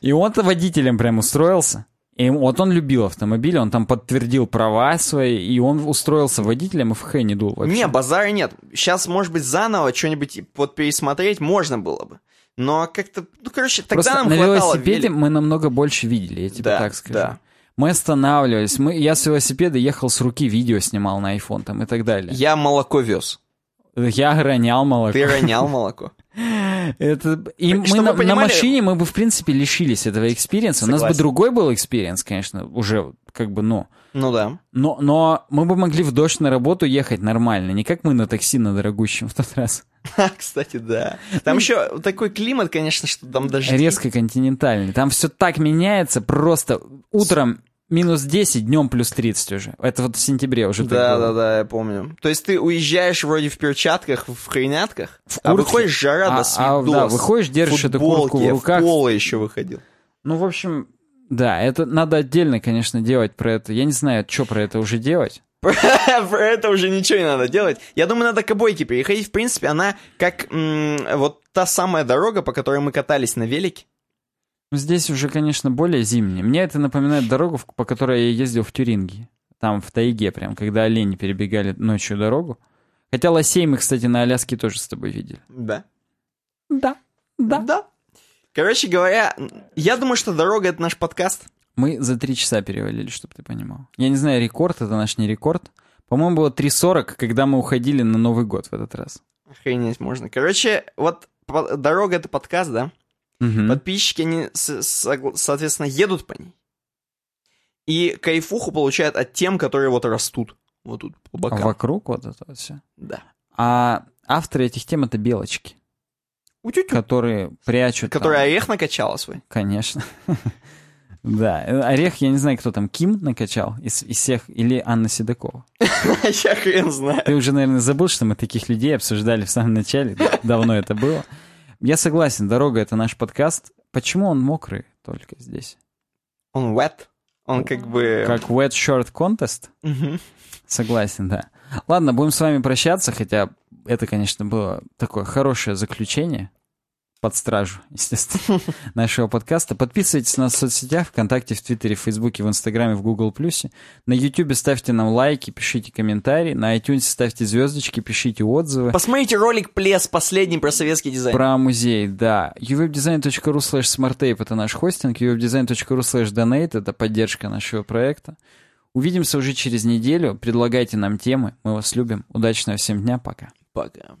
И он-то водителем прям устроился. И вот он любил автомобили, он там подтвердил права свои, и он устроился водителем и в Х не дул вообще. Не, базара нет. Сейчас, может быть, заново что-нибудь вот пересмотреть можно было бы. Но как-то, ну, короче, тогда Просто нам на хватало велосипеде велик. мы намного больше видели, я тебе Да, так скажу. да. Мы останавливались, мы, я с велосипеда ехал с руки, видео снимал на iPhone там и так далее. Я молоко вез. Я ронял молоко. Ты ронял молоко. *laughs* Это... И мы на, понимали- на машине мы бы, в принципе, лишились этого experience а. У нас бы другой был experience, конечно, уже как бы, ну... Ну да. Но, но мы бы могли в дождь на работу ехать нормально, не как мы на такси на дорогущем в тот раз. *laughs* Кстати, да. Там еще такой климат, конечно, что там даже... Резко континентальный. Там все так меняется, просто утром минус 10, днем плюс 30 уже. Это вот в сентябре уже Да, да, да, я помню. То есть ты уезжаешь вроде в перчатках, в хренятках, В а выходишь жара А- до а, свидос. да, выходишь, держишь эту куртку в руках. в поло еще выходил. Ну, в общем, да, это надо отдельно, конечно, делать про это. Я не знаю, что про это уже делать. *laughs* Про это уже ничего не надо делать. Я думаю, надо к обойке переходить. В принципе, она как м, вот та самая дорога, по которой мы катались на велике. Здесь уже, конечно, более зимнее. Мне это напоминает дорогу, по которой я ездил в Тюрингии. Там, в тайге прям, когда олени перебегали ночью дорогу. Хотя лосей мы, кстати, на Аляске тоже с тобой видели. Да. Да, да. Да. Короче говоря, я думаю, что дорога — это наш подкаст. Мы за три часа перевалили, чтобы ты понимал. Я не знаю, рекорд это наш не рекорд. По-моему, было 3.40, когда мы уходили на Новый год в этот раз. Охренеть можно. Короче, вот дорога — это подкаст, да? Мгм. Подписчики, они, соответственно, едут по ней. И кайфуху получают от тем, которые вот растут. Вот тут по бокам. Вокруг вот это вот все. Да. А авторы этих тем это белочки, Утю-тю. которые прячут... там- Которая орех накачала свой. Конечно. *laughs* Да, Орех, я не знаю, кто там, Ким накачал из, из всех, или Анна Седокова. *laughs* Я хрен знаю. Ты уже, наверное, забыл, что мы таких людей обсуждали в самом начале, да, давно это было. Я согласен, «Дорога» — это наш подкаст. Почему он мокрый только здесь? Он wet. Он как бы... Как Wet Short Contest? Согласен, да. Ладно, будем с вами прощаться, хотя это, конечно, было такое хорошее заключение под стражу, *laughs* естественно, нашего подкаста. Подписывайтесь на нас в соцсетях, ВКонтакте, в Твиттере, в Фейсбуке, в Инстаграме, в Гугл Плюсе. На Ютубе ставьте нам лайки, пишите комментарии. На iTunes ставьте звездочки, пишите отзывы. Посмотрите ролик «Плес», последний про советский дизайн. Про музей, да. uwebdesign.ru slash smarttape — это наш хостинг, uwebdesign.ru slash donate — это поддержка нашего проекта. Увидимся уже через неделю. Предлагайте нам темы. Мы вас любим. Удачного всем дня. Пока. Пока.